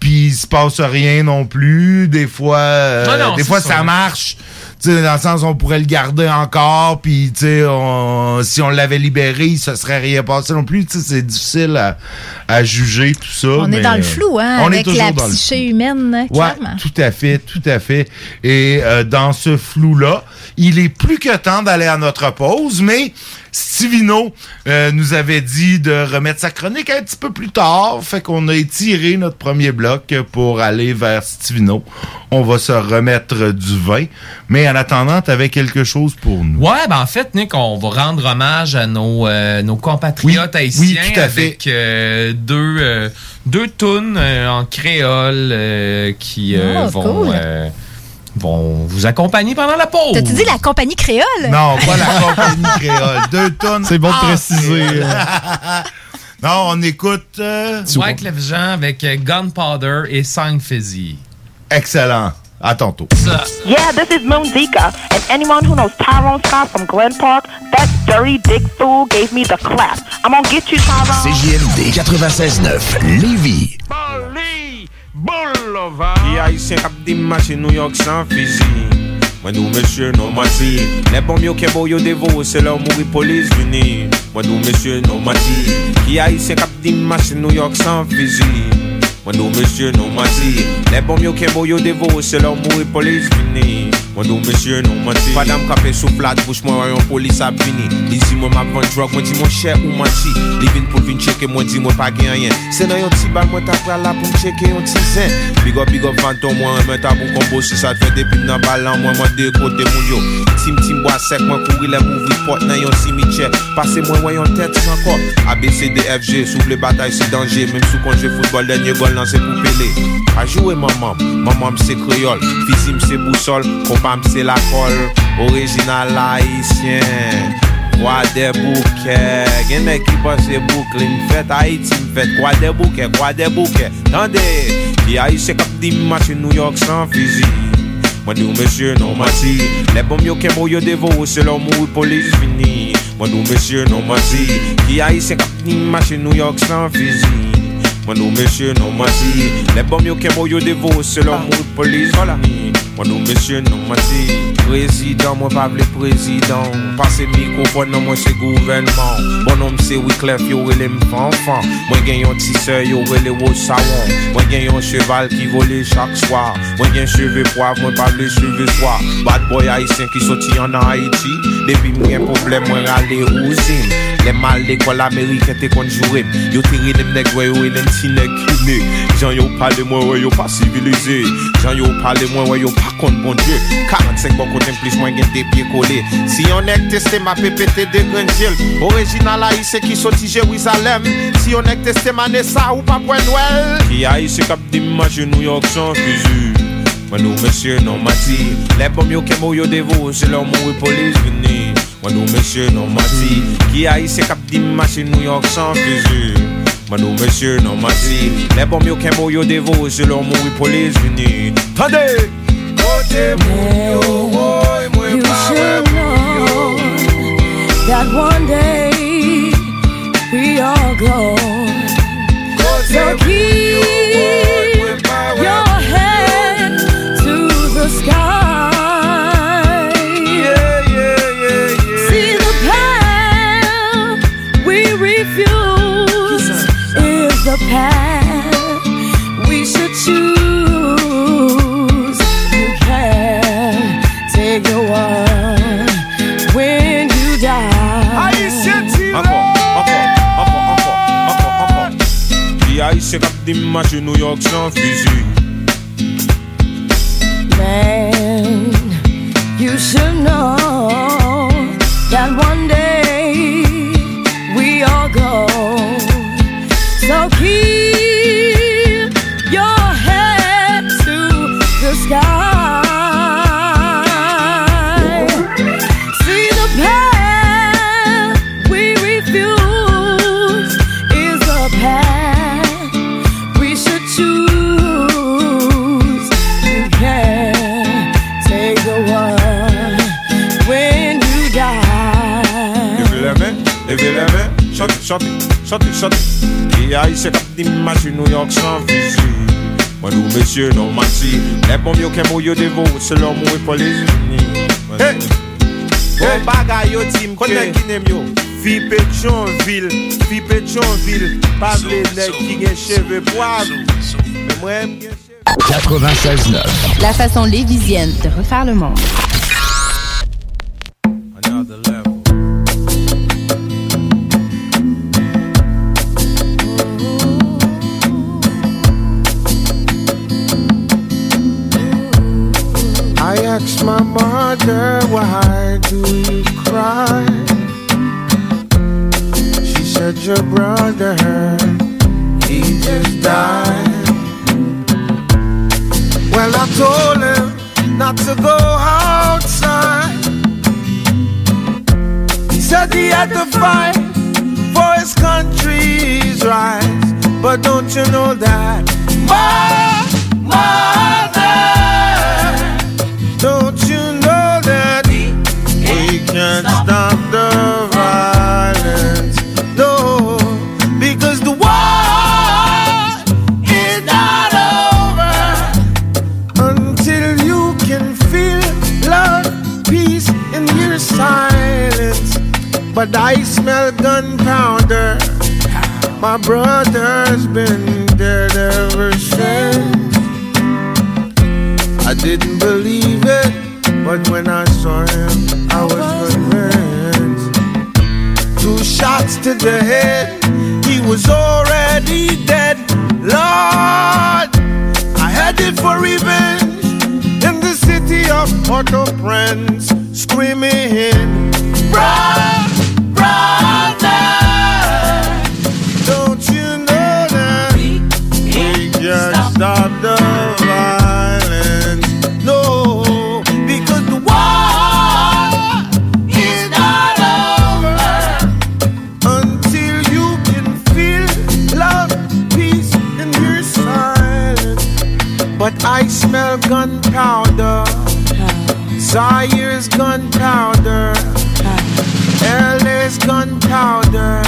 puis il se passe rien non plus. Des fois, euh, non, des fois ça. ça marche. Sais, dans le sens on pourrait le garder encore, puis tu sais, on- si on l'avait libéré, il se serait rien passé non plus. C'est difficile à, à juger tout ça. On est dans le flou, hein, on est avec toujours la dans le psyché flou. humaine, Ouais, clairement. tout à fait, tout à fait. Et euh, dans ce flou-là, il est plus que temps d'aller à notre pause, mais Stivino euh, nous avait dit de remettre sa chronique un petit peu plus tard, fait qu'on a étiré notre premier bloc pour aller vers Stivino. On va se remettre du vin, mais en attendant, t'avais quelque chose pour nous. Ouais, ben en fait, Nick, on va rendre hommage à nos, euh, nos compatriotes Oui, haïtiens oui, tout à fait. avec euh, deux, euh, deux tunes euh, en créole euh, qui euh, Oh, vont, cool. Vont vous accompagner pendant la pause. T'as-tu dit la compagnie créole? Non, pas la compagnie créole. Deux tonnes. C'est bon de préciser. Non, on écoute. euh, Wyclef Jean avec euh, Gunpowder et Sang Fizzy. Excellent. À tantôt. Yeah, this is Moon Zika, and anyone who knows Tyrone Scott from Glen Park, that dirty dick fool gave me the clap. I'm gonna get you, Tyrone. CJMD 96.9 Lévis. Boulova Di Haitien kap di mache New York san fizi Mwen nou mesye nou mati Le bom yo kebo yo devo Se lor mouri polis vini Mwen nou mesye nou mati Ki Haitien kap di mache New York san fizi Mwen nou mesye nou mati Le bom yo non kebo non yo devo Se lor mouri polis vini Mwen nou mesye non mati Padam kape sou plat bouch mwen rayon polis ap vini Li zi mwen map van drog mwen di mwen chè ou mati Li vin pou vin cheke mwen di mwen pa gen yen Se nan yon ti bal mwen tap pral la pou m cheke yon ti zen Big up big up fanton mwen mwen tabou kombo Si sa depim nan balan mwen mwen de kote moun yo. Tim tim boa sek mwen kouri le mouvri pot nan yon simitye Pase mwen mwen yon tet san kop ABCDFG souble batay se danje Mem sou konjwe football denye gol nan se pou pele A joue mamam, mamam se kreyol Fizim se bousol, fam se la kol Original haisyen Kwa de bouke Gen ek ki pase boukle Mfet Haiti mfet Kwa de bouke, kwa de bouke Tande, ki haisyen kap di machi New York san fizi Mwen nou mesye nan mati Le bom yo kemo yo devo Se lor mou polis vini Mwen nou non, mesye nan mati Ki haisyen kap di machi New York san fizi Mwen nou mesye nou mati Le bom yo kemo yo devo Se lor moun polis vini Mwen nou mesye nou mwen ti Prezident mwen pa vle prezident Pase mikrofon nan mwen se gouvenman Bon nom se wiklef yo wele mfanfan. Mwen gen yon tise yo wele wosawan Mwen gen yon cheval ki vole chak swa Mwen gen cheve poav mwen pa vle cheve swa Bad boy haisyen ki soti an an Haiti Depi mwen gen problem mwen rale ouzim Le mal dekol Amerike te konjurem Yo teri dem negwe yo elen ti nek kine Jan yo pale mwen wè yo pa sivilize Jan yo pale mwen wè yo pa kont bon die 45 bon kote plis mwen gen de pie kole Si yon ek teste ma pepete de grenjil Original a ise ki soti Jerusalem Si yon ek teste ma nesa ou pa pwen wel Ki a ise kap di maje New York san fizu Mwen nou mesye non mati Le bom yo kemo yo devo Se lor mou e polis vini Mwen nou mesye non mati Ki a ise kap di maje New York san fizu Mwen nou mesye non mati Le bom yo kemo yo devo Se lor mou e polis vini! Kote moun yo woy mwen You should know that one day we all go. So keep your head to the sky. Ki a ise kap di mache New York san fizi Man, you should know that one chante, chante, chante Ki a ise kap di New York san fizi Mwen nou mesye non mati Le bom yo kemo yo devo Se lor mou e polis vini Hey! Bon bagay yo tim ke Konen ki nem yo? Fi Petronville, fi Petronville Pavle nek ki gen cheve poav mwen gen 96.9. La façon lévisienne de refaire le monde. Can't stop the violence? No, because the war is not over until you can feel love, peace, and hear silence. But I smell gunpowder. My brother's been dead ever since. I didn't believe it, But when I saw him, I was shots to the head, he was already dead. Lord, I headed for revenge in the city of Port-au-Prince, screaming, Brother, brother, I smell gunpowder, Zaire's gunpowder, LA's gunpowder.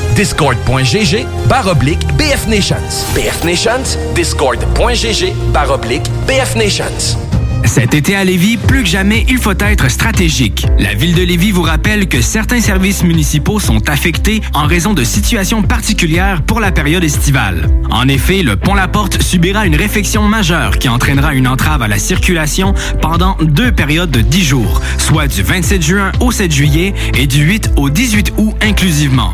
Discord.gg barre oblique BF Nations. BF Nations, Discord.gg barre oblique BF Nations. Cet été à Lévis, plus que jamais, il faut être stratégique. La ville de Lévis vous rappelle que certains services municipaux sont affectés en raison de situations particulières pour la période estivale. En effet, le pont La Porte subira une réfection majeure qui entraînera une entrave à la circulation pendant deux périodes de 10 jours, soit du 27 juin au 7 juillet et du 8 au 18 août inclusivement.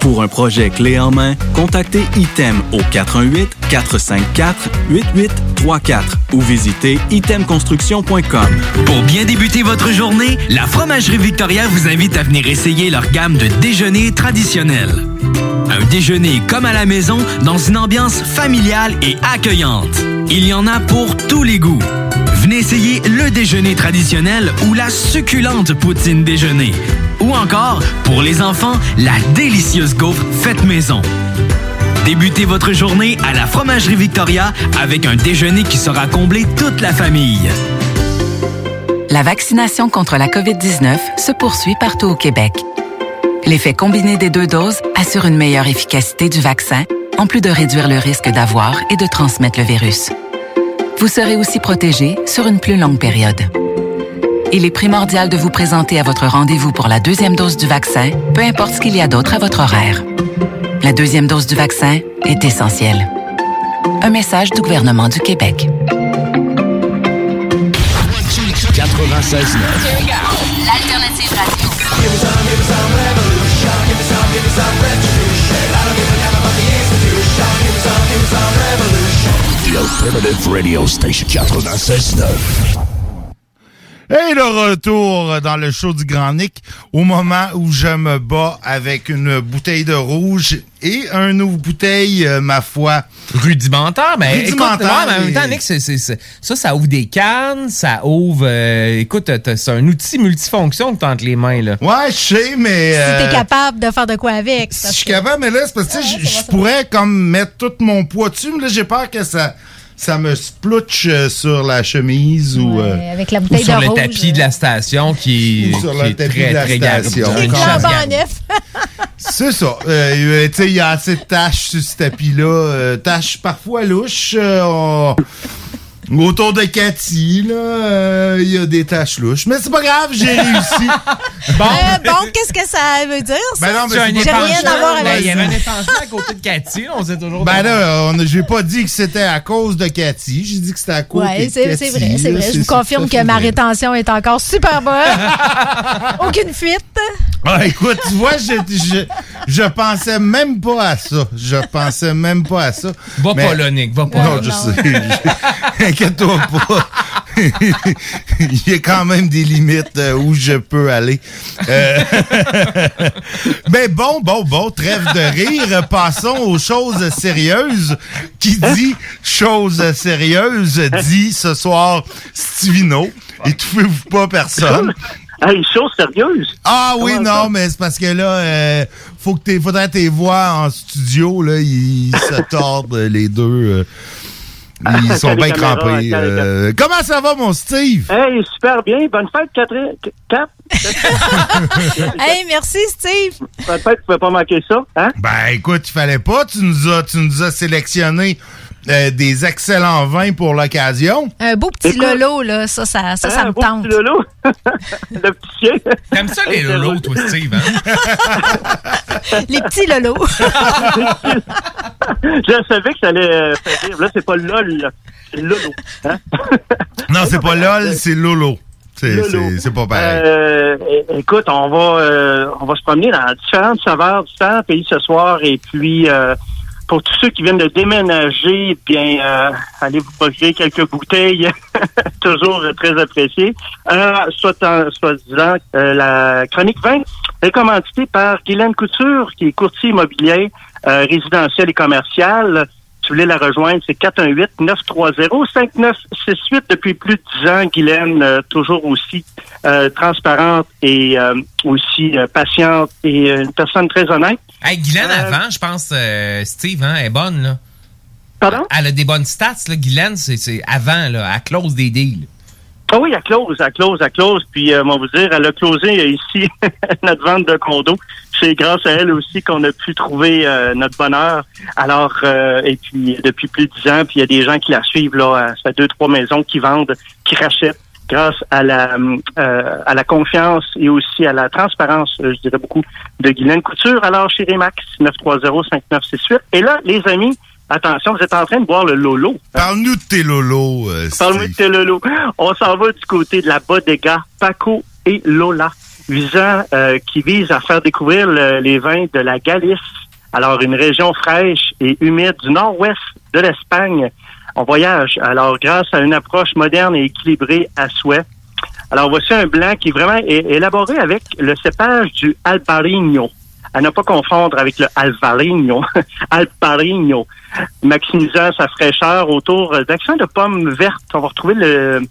Pour un projet clé en main, contactez ITEM au 418-454-8834 ou visitez itemconstruction.com. Pour bien débuter votre journée, la Fromagerie Victoria vous invite à venir essayer leur gamme de déjeuners traditionnels. Un déjeuner comme à la maison dans une ambiance familiale et accueillante. Il y en a pour tous les goûts. Venez essayer le déjeuner traditionnel ou la succulente poutine déjeuner. Ou encore, pour les enfants, la délicieuse gaufre faite maison. Débutez votre journée à la Fromagerie Victoria avec un déjeuner qui sera comblé toute la famille. La vaccination contre la COVID-19 se poursuit partout au Québec. L'effet combiné des deux doses assure une meilleure efficacité du vaccin, en plus de réduire le risque d'avoir et de transmettre le virus. Vous serez aussi protégé sur une plus longue période. Il est primordial de vous présenter à votre rendez-vous pour la deuxième dose du vaccin, peu importe ce qu'il y a d'autre à votre horaire. La deuxième dose du vaccin est essentielle. Un message du gouvernement du Québec. 96 L'alternative radio. The Alternative Radio Station 96.9. Et le retour dans le show du Grand Nick au moment où je me bats avec une bouteille de rouge et une autre bouteille, euh, ma foi. Rudimentaire, mais écoute, Rudimentaire, ouais, mais en même temps, Nick, c'est- c'est- c'est- ça, ça ouvre des cannes, ça ouvre. euh, écoute, t'as- c'est un outil multifonction que entre les mains, là. Ouais, je sais, mais. Si euh, t'es capable de faire de quoi avec. Si je suis capable, mais là, c'est parce que tu sais, je- je pourrais comme mettre tout mon poids dessus, mais là, j'ai peur que ça, ça me splouche euh, sur la chemise ou. euh, Avec la Ou bouteille sur de le rouge. tapis de la station qui, Ou sur qui le est tapis très, de la très station. C'est ça. Euh, tu sais, il y a assez de taches sur ce tapis-là. euh, taches parfois louches. euh, on- Autour de Cathy, là, euh, il y a des taches louches. Mais c'est pas grave, j'ai réussi. Bon, Euh, bon qu'est-ce que ça veut dire? Ça? Ben non, mais J'ai rien à voir Ben, avec Il y avait un épanchement à côté de Cathy, là, on sait toujours. Ben là, j'ai pas dit que c'était à cause de Cathy. J'ai dit que c'était à cause de Oui, Cathy. c'est c'est vrai, c'est vrai. Je vous confirme que ma rétention est encore super bonne. Aucune fuite. Ah, écoute, tu vois, je, je, je pensais même pas à ça. Je pensais même pas à ça. Va Mais- pas là, Nick, va pas Non, je sais. Inquiète-toi pas. Il y a quand même des limites euh, où je peux aller. Euh, Mais bon, bon, bon, trêve de rire. Passons aux choses sérieuses. Qui dit choses sérieuses dit ce soir Stivino. Étouffez-vous pas personne? Hey, chose sérieuse. Ah oui, Comment non, ça? mais c'est parce que là, euh, faut que t'aies, faudrait tes voix en studio, là, ils se tordent les deux. euh, ils sont bien caméras, crampés. euh. comment ça va, mon Steve? Hey, super bien. Bonne fête, Catherine. Cap. Hey, merci, Steve. Bonne fête, tu pouvais pas manquer ça, hein? Ben, écoute, il fallait pas. Tu nous as, tu nous as sélectionné euh, des excellents vins pour l'occasion. Un beau petit Écoute. lolo, là. Ça, ça, ça, ça me beau tente. petit Lolo. Le petit chien. T'aimes ça les lolos, toi, Steve, hein? Les petits lolos. Je savais que ça allait euh, faire rire. Là, c'est pas LOL, là. c'est Lolo. Hein? Non, c'est pas LOL, c'est Lolo. C'est, Lolo. c'est, c'est pas pareil. Euh, écoute, on va euh, on va se promener dans différentes saveurs, différents pays ce soir et puis euh, pour tous ceux qui viennent de déménager, bien euh, allez vous procurer quelques bouteilles, toujours très appréciées. Euh, soit en soit disant euh, la chronique 20 est commanditée par Guylaine Couture, qui est courtier immobilier euh, résidentiel et commercial. Vous voulez la rejoindre, c'est 418-930-5968. Depuis plus de 10 ans, Guylaine, euh, toujours aussi euh, transparente et euh, aussi patiente et une personne très honnête. Hey, Guylaine, avant, je pense, euh, Steve, hein, est bonne, là. Pardon? Elle a des bonnes stats, là. Guylaine, c'est c'est avant, là. Elle close des deals. Ah oui, elle close, elle close, elle close. Puis, euh, on va vous dire, elle a closé euh, ici notre vente de condos. C'est grâce à elle aussi qu'on a pu trouver euh, notre bonheur. Alors, euh, et puis, depuis plus de dix ans, puis il y a des gens qui la suivent, là. Ça deux, trois maisons qui vendent, qui rachètent. grâce à la euh, à la confiance et aussi à la transparence, euh, je dirais beaucoup, de Guylaine Couture. Alors, chez Remax, 930-5968. Et là, les amis, attention, vous êtes en train de boire le Lolo. Parle-nous de tes lolos. euh, Parle-moi de tes Lolo. On s'en va du côté de la bodega Paco et Lola, visant, euh, qui vise à faire découvrir le- les vins de la Galice. Alors, une région fraîche et humide du nord-ouest de l'Espagne. On voyage, alors, grâce à une approche moderne et équilibrée à souhait. Alors, voici un blanc qui est vraiment élaboré avec le cépage du Albarino. À ne pas confondre avec le Alvarinho. Albarino. Maximisant sa fraîcheur autour d'accents de pommes vertes. On va retrouver le,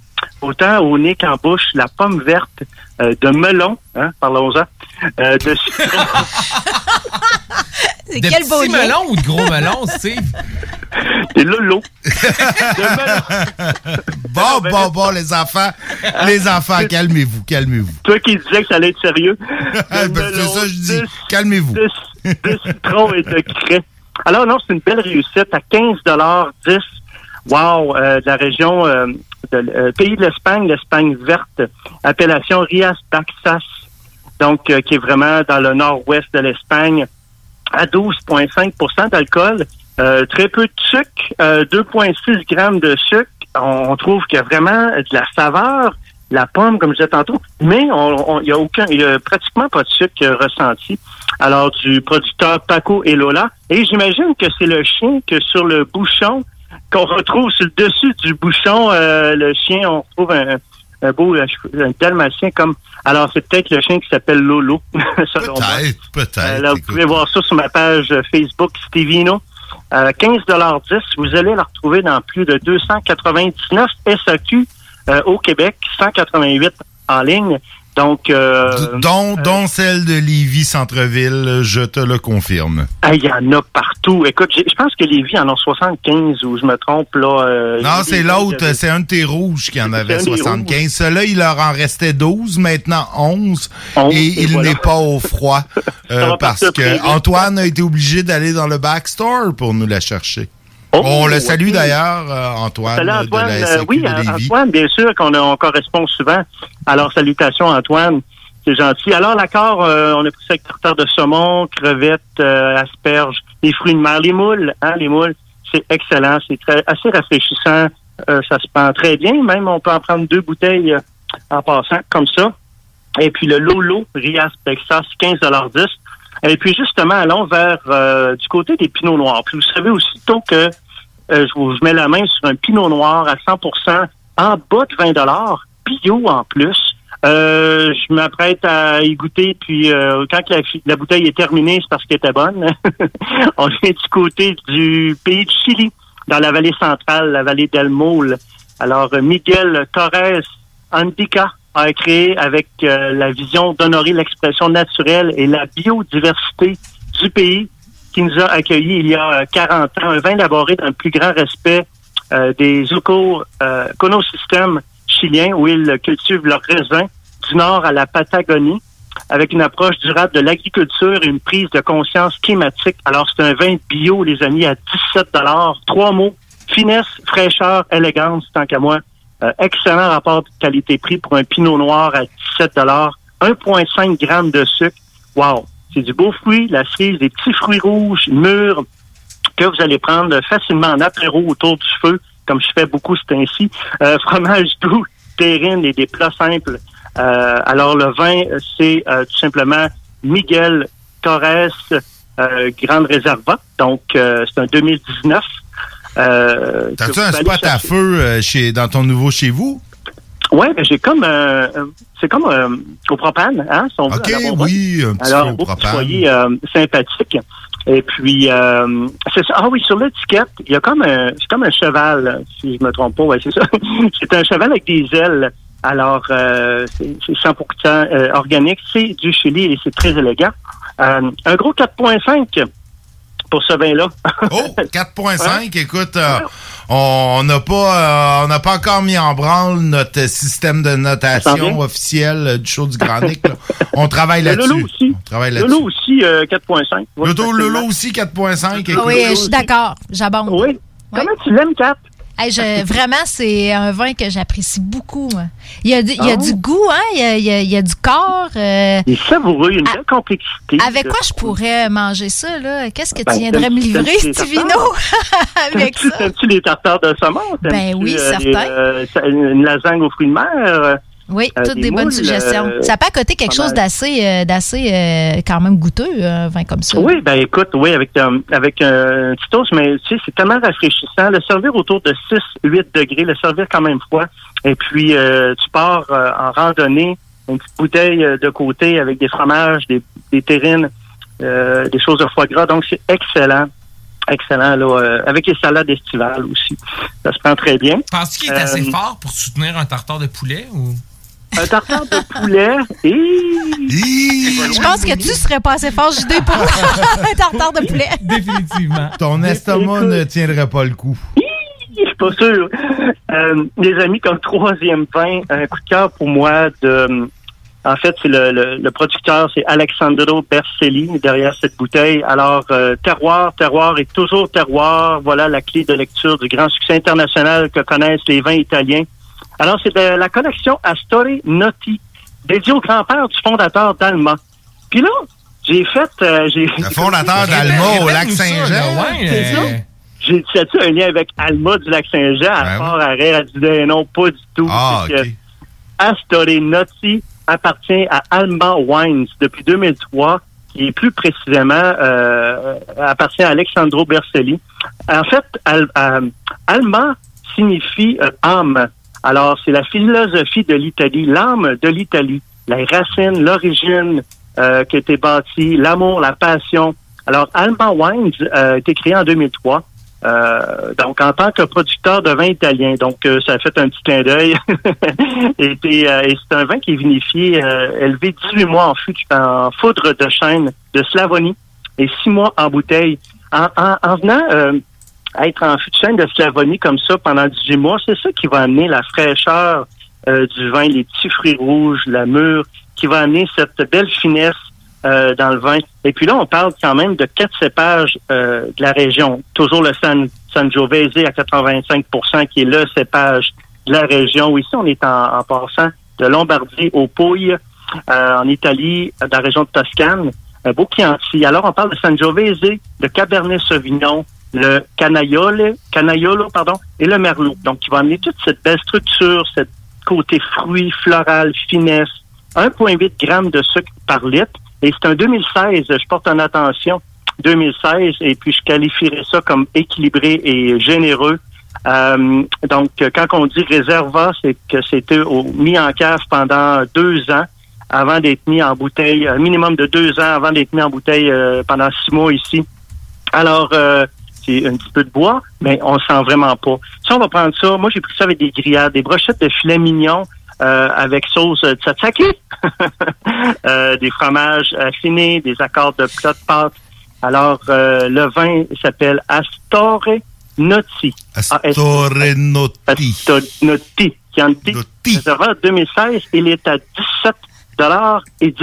autant au nez qu'en bouche, la pomme verte euh, de melon, hein, parlons-en, euh, de citron. C'est De quel beau melons ou de gros melons, Steve? Des lolos. Bon, bon, bon, les enfants. Les enfants, calmez-vous, calmez-vous. Toi qui disais que ça allait être sérieux. Ben, c'est ça, je dis. Calmez-vous. De, de citron et de craie. Alors non, c'est une belle réussite à 15 10 Wow, euh, de la région euh, euh, pays de l'Espagne, l'Espagne verte, appellation Rias Baxas, donc euh, qui est vraiment dans le nord-ouest de l'Espagne, à 12,5% d'alcool, euh, très peu de sucre, euh, 2,6 grammes de sucre. On, trouve qu'il y a vraiment de la saveur, la pomme, comme je disais tantôt, mais il y a aucun, il a pratiquement pas de sucre ressenti. Alors du producteur Paco et Lola, et j'imagine que c'est le chien que sur le bouchon qu'on retrouve sur le dessus du bouchon, euh, le chien, on retrouve un, un beau un dalmatien comme. Alors c'est peut-être le chien qui s'appelle Lolo. Peut-être, peut-être. Euh, là, vous pouvez voir ça sur ma page euh, Facebook Stevino. Euh, 15 10 vous allez la retrouver dans plus de 299 SAQ au Québec, 188 en ligne. Donc, euh, Dont, dont celle de Lévis Centre-Ville, je te le confirme. ah, il y en a partout. Écoute, je pense que Lévis en ont 75 ou je me trompe là. euh, Non, c'est a l'autre, c'est un de tes rouges qui en avait un des 75. Celui-là, il leur en restait 12, maintenant 11. et et il voilà. n'est pas au froid euh, parce que. Antoine a été obligé d'aller dans le backstore pour nous la chercher. Oh, On le salue d'ailleurs, euh, Antoine, Salut, de Antoine. la Euh, SAQ oui, de Lévis. Antoine, bien sûr qu'on on correspond souvent. Alors, salutations, Antoine. C'est gentil. Alors, l'accord, euh, on a pris ça avec tartare de saumon, crevettes, euh, asperges, les fruits de mer, les moules. Hein, les moules, c'est excellent. C'est très assez rafraîchissant. Euh, ça se prend très bien. Même, on peut en prendre deux bouteilles euh, en passant, comme ça. Et puis, le Lolo Rias Texas, 15,10 Et puis, justement, allons vers euh, du côté des pinots noirs. Puis, vous savez aussitôt que euh, je, vous- mets la main sur un pinot noir à 100 en bas de 20 bio en plus. Euh, je m'apprête à y goûter, puis euh, quand la, bouteille est terminée, c'est parce qu'elle était bonne. On est du côté du pays du Chili, dans la vallée centrale, la vallée d'El Moule. Alors, Miguel Torres Andica a créé avec euh, la vision d'honorer l'expression naturelle et la biodiversité du pays qui nous a accueillis il y a euh, 40 ans, un vin élaboré dans le plus grand respect euh, des éco, euh, chiliens où ils cultivent leurs raisins du nord à la Patagonie avec une approche durable de l'agriculture et une prise de conscience climatique. Alors, c'est un vin bio, les amis, à 17 Trois mots, finesse, fraîcheur, élégance, tant qu'à moi. Euh, excellent rapport qualité-prix pour un pinot noir à 17 1,5 grammes de sucre. Wow! C'est du beau fruit, la cerise, des petits fruits rouges, mûrs, que vous allez prendre facilement en apéro autour du feu, comme je fais beaucoup c'est ainsi. Euh, fromage doux, terrine et des plats simples. Euh, alors, le vin, c'est euh, tout simplement Miguel Torres euh, Grande Réserva. Donc, euh, c'est un 2019. Euh, T'as-tu un spot à feu euh, chez, dans ton nouveau chez vous? Ouais, ben, j'ai comme euh, euh, c'est comme euh, au propane, hein, si on veut. OK, oui, un petit Alors, feu au propane. euh, sympathique. Et puis c'est ça. Ah oui, sur l'étiquette, il y a comme un c'est comme un cheval, si je me trompe pas, ouais, c'est ça. c'est un cheval avec des ailes. Alors c'est c'est 100% euh, organique, c'est du Chili et c'est très élégant. Un gros 4.5 pour ce vin-là. Oh, 4.5, écoute, euh, on n'a pas, euh, on n'a pas encore mis en branle notre système de notation officiel euh, du show du Granic. là. On travaille Le là-dessus. Lolo aussi. On travaille Le là-dessus. lot aussi euh, 4.5. Ouais, Lolo, facilement. Lolo aussi 4.5. écoute. Oui, je suis d'accord. J'abonde. Oui. Comment tu l'aimes, Kat? Hey, je- vraiment, c'est un vin que j'apprécie beaucoup. moi. Il y a, du- il y a Ah. du goût, hein? Il y a, il y a- il y a du corps. euh, Il est savoureux, il y a une belle complexité. avec quoi je pourrais manger ça, là? Qu'est-ce que Ben, tu viendrais me livrer, Stivino? avec ça? T'aimes-tu les tartares de saumon? Ben oui, euh, certain. euh, une lasagne aux fruits de mer? Oui, euh, toutes des des, bonnes moules, suggestions. euh, ça peut à côté quelque pas chose d'assez euh, d'assez euh, quand même goûteux, un vin comme ça. Oui, ben écoute, oui, avec, avec un petit toast, mais tu sais, c'est tellement rafraîchissant. Le servir autour de 6-8 degrés, le servir quand même froid. Et puis, euh, tu pars euh, en randonnée, une petite bouteille euh, de côté avec des fromages, des, des terrines, euh, des choses de foie gras. Donc, c'est excellent. Excellent, là, euh, avec les salades estivales aussi. Ça se prend très bien. Penses-tu qu'il est assez fort pour soutenir un tartare de poulet ou? Un tartare de poulet et... Je pense que tu serais pas assez fort, JD, pour un tartare de poulet. Définitivement. Ton estomac ne tiendrait pas le coup. Je suis pas sûr. Euh, les amis, comme troisième vin, un coup de cœur pour moi de. En fait, c'est le, le, le producteur, c'est Alexandro Berselli derrière cette bouteille. Alors, euh, terroir, terroir et toujours terroir. Voilà la clé de lecture du grand succès international que connaissent les vins italiens. Alors, c'est de la collection Astori Notti, dédiée au grand-père du fondateur d'Alma. Puis là, j'ai fait... euh, j'ai Le fondateur d'Alma au lac Saint-Jean. c'est ça. J'ai dit, un lien avec Alma du lac Saint-Jean? À part à rire, elle disait non, pas du tout. Ah, C'est que ok. Astori Notti appartient à Alma Wines depuis 2003, qui est plus précisément euh, appartient à Alexandro Berselli. En fait, Al- euh, Alma signifie euh, âme. Alors, c'est la philosophie de l'Italie, l'âme de l'Italie, les racines, l'origine euh, qui a été bâtie, l'amour, la passion. Alors, Alma Wines euh, a été créé en 2003. Euh, donc, en tant que producteur de vin italien, donc euh, ça a fait un petit clin d'œil. et c'est un vin qui est vinifié, élevé 18 mois en, foudre de chêne de Slavonie et 6 mois en bouteille. En, en, en venant être en fût de chêne de Slavonie comme ça pendant 18 mois, c'est ça qui va amener la fraîcheur euh, du vin, les petits fruits rouges, la mûre, qui va amener cette belle finesse euh, dans le vin. Et puis là, on parle quand même de quatre cépages euh, de la région. Toujours le San, Sangiovese à 85% qui est le cépage de la région. Ici, on est en, en passant de Lombardie au Pouilles, euh, en Italie, dans la région de Toscane, un beau Chianti. Alors, on parle de Sangiovese, de Cabernet Sauvignon, le Canaiole, Canaiolo, pardon, et le Merlot. Donc, qui va amener toute cette belle structure, cette côté fruit, floral, finesse, 1,8 grammes de sucre par litre. Et c'est un 2016, je porte en attention, 2016, et puis je qualifierais ça comme équilibré et généreux. Euh, donc, quand on dit réserva, c'est que c'était mis en cave pendant deux ans avant d'être mis en bouteille, un minimum de deux ans avant d'être mis en bouteille euh, pendant six mois ici. Alors, euh, c'est un petit peu de bois, mais on sent vraiment pas. Si on va prendre ça, moi j'ai pris ça avec des grillades, des brochettes de filet mignon euh, avec sauce de tzatziki, euh, des fromages affinés, des accords de plat de pâte. Alors, euh, le vin s'appelle Astore Notti. Astore Notti. Astore Notti. Chianti. Réservoir 2016, il est à 17 dollars et 10.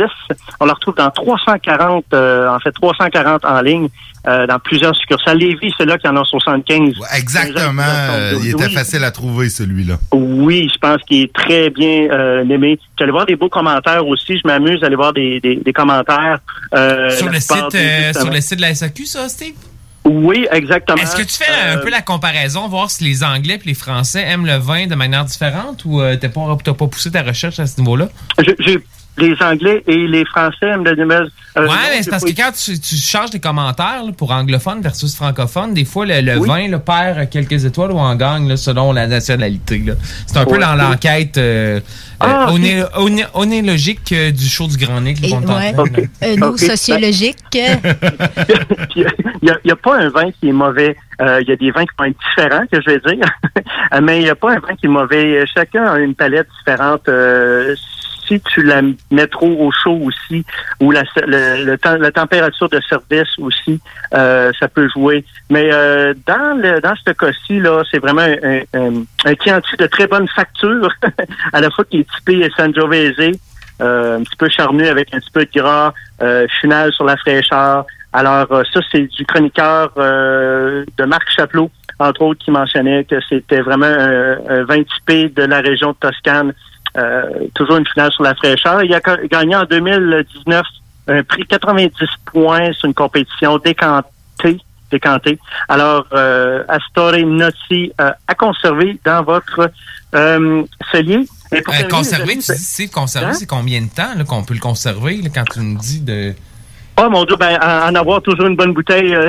On le retrouve dans 340, euh, en fait 340 en ligne, euh, dans plusieurs succursales. Lévis, c'est là qu'il y en a 75. Exactement. euh, il était Oui. facile à trouver, celui-là. Oui, je pense qu'il est très bien euh, aimé. J'allais voir des beaux commentaires aussi. Je m'amuse à aller voir des, des, des commentaires. euh, sur, la le site, des- euh, sur le site de la SAQ, ça, Steve? Oui, exactement. Est-ce que tu fais un peu la comparaison, voir si les Anglais et les Français aiment le vin de manière différente ou euh, t'as pas, pas poussé ta recherche à ce niveau-là? J'ai les Anglais et les Français aiment le numéro. ouais, mais c'est parce que quand tu, tu changes les commentaires là, pour anglophone versus francophone, des fois le, le vin là, perd quelques étoiles ou en gagne là, selon la nationalité. là. C'est un peu dans l'enquête euh, Ah, euh, oné- oné- onélogique euh, du show du Grand Nick. Ouais. train de- Euh, nous, Ok. sociologiques. Il n'y a, il y a pas un vin qui est mauvais. Euh, Il y a des vins qui vont être différents, que je vais dire. Mais il n'y a pas un vin qui est mauvais. Chacun a une palette différente. Si tu la mets trop au chaud aussi, ou la, le, le temps- la température de service aussi, euh, ça peut jouer. Mais euh, dans le dans ce cas-ci, là, c'est vraiment un, un, un de très bonne facture, à la fois qui est typé Sangiovese, euh, un petit peu charnu avec un petit peu de gras, euh, final sur la fraîcheur. Alors, euh, ça, c'est du chroniqueur euh, de Marc Chapelot entre autres, qui mentionnait que c'était vraiment un, un vin typé de la région de Toscane. Euh, toujours une finale sur la fraîcheur. Il a gagné en 2019 un prix 90 points sur une compétition décantée. décantée. Alors, euh, Astore Notti euh, à conserver dans votre euh, cellier. Euh, conserver, tu dis, c'est conserver, Hein? c'est combien de temps là, qu'on peut le conserver là, quand tu me dis de. Oh mon Dieu, ben, en avoir toujours une bonne bouteille, euh,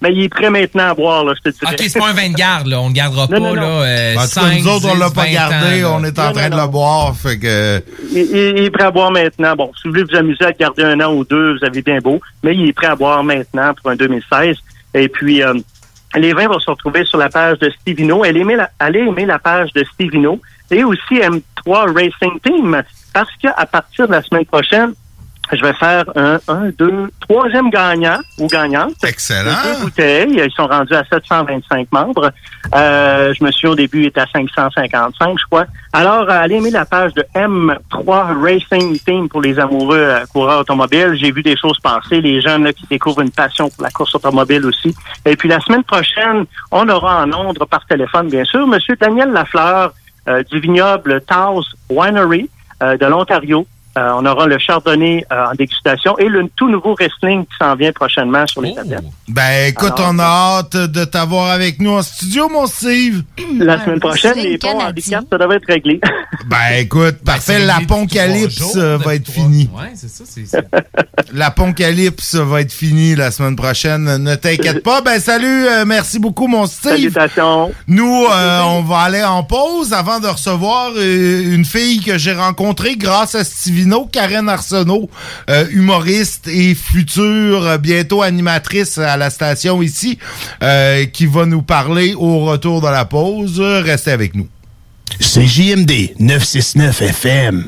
mais il est prêt maintenant à boire, là, je te dirais. Ok, c'est pas un vin de garde, là. On le gardera Non, pas, non, non. là. euh, En tout cas, 5, nous autres, on 10, l'a pas 20 gardé, ans, on est en Non, train non, de le boire, fait que... Il, il- il est prêt à boire maintenant. Bon, si vous voulez vous amuser à le garder un an ou deux, vous avez bien beau, mais il est prêt à boire maintenant pour un 2016. Et puis, euh, les vins vont se retrouver sur la page de Stevino. Elle aimait la, allez aimer la page de Stevino et aussi M3 Racing Team parce qu'à partir de la semaine prochaine, je vais faire un, un, deux, troisième gagnant ou gagnante. Excellent. Deux bouteilles. Ils sont rendus à 725 membres. Euh, je me suis au début, était à 555, je crois. Alors, euh, allez aimer la page de M3 Racing Team pour les amoureux euh, coureurs automobiles. J'ai vu des choses passer, les jeunes là, qui découvrent une passion pour la course automobile aussi. Et puis la semaine prochaine, on aura en Londres par téléphone, bien sûr, Monsieur Daniel Lafleur euh, du vignoble Taos Winery euh, de l'Ontario. Euh, on aura le chardonnay euh, en dégustation et le tout nouveau wrestling qui s'en vient prochainement sur les tablettes. Ben écoute, Alors, on a hâte de t'avoir avec nous en studio, mon Steve. La semaine prochaine, les ponts handicaps, ça devrait être réglé. Ben écoute, parfait, c'est la poncalypse euh, va être finie. Ouais, c'est ça. c'est- La poncalypse va être finie la semaine prochaine. Ne t'inquiète pas. Ben salut, euh, merci beaucoup, mon Steve. Salutations. Nous, euh, on va aller en pause avant de recevoir euh, une fille que j'ai rencontrée grâce à Karen Arsenault, euh, humoriste et future euh, bientôt animatrice à la station ici, euh, qui va nous parler au retour de la pause. Restez avec nous. C'est JMD 969 FM.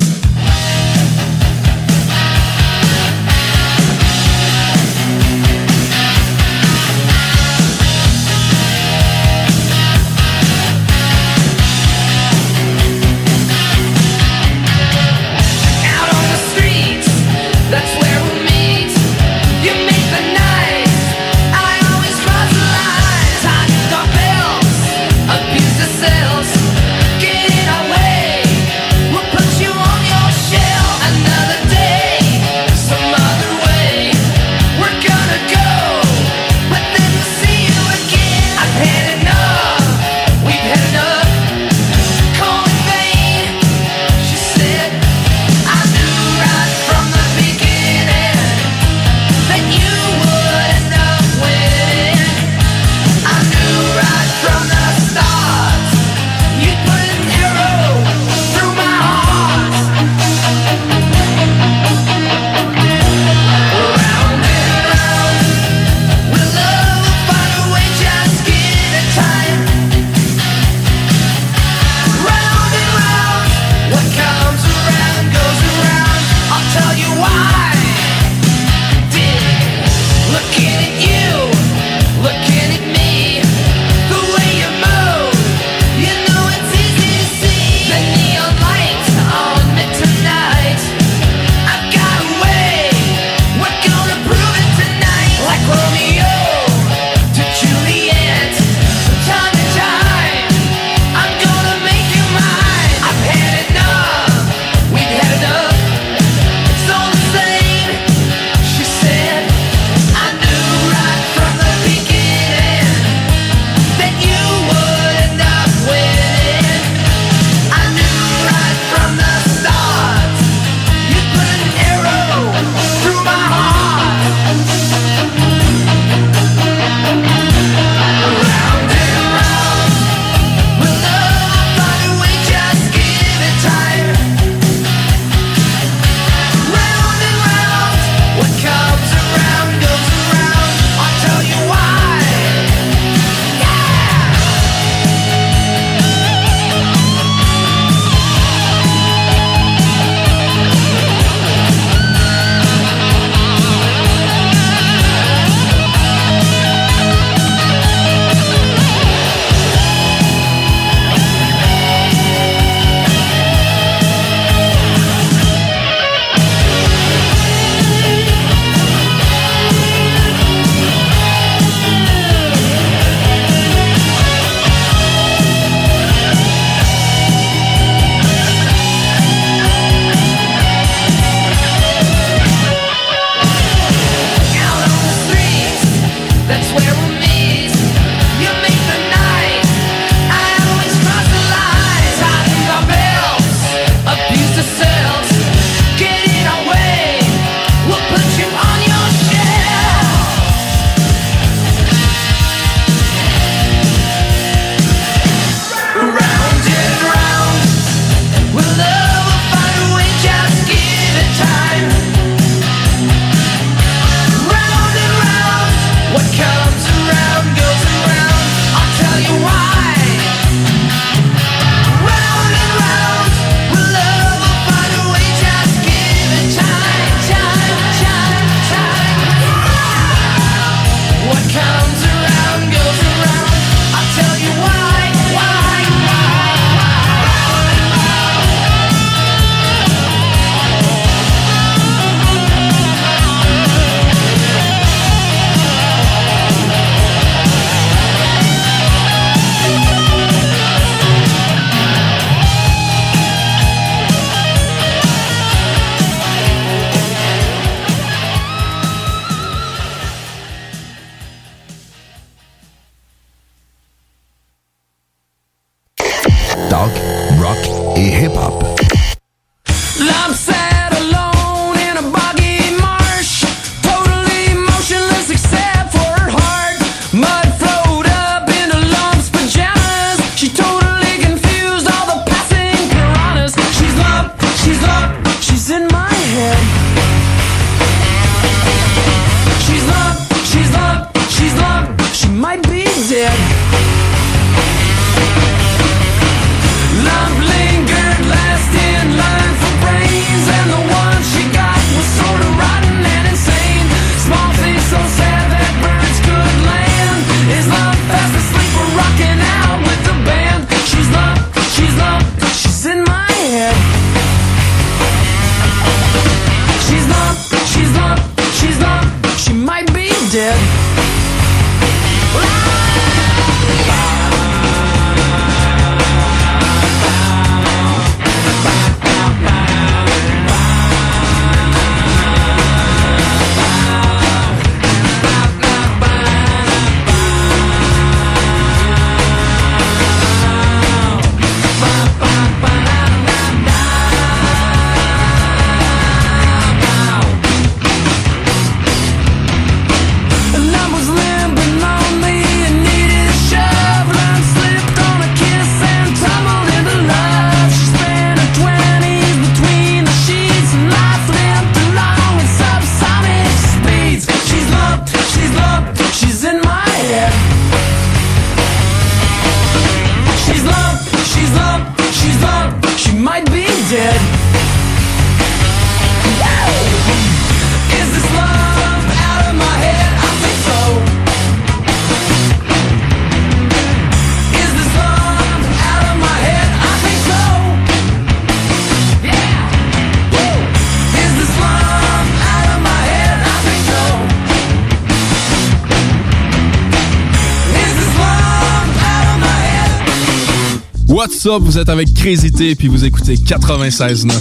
Vous êtes avec Crazy T puis vous écoutez 96.9.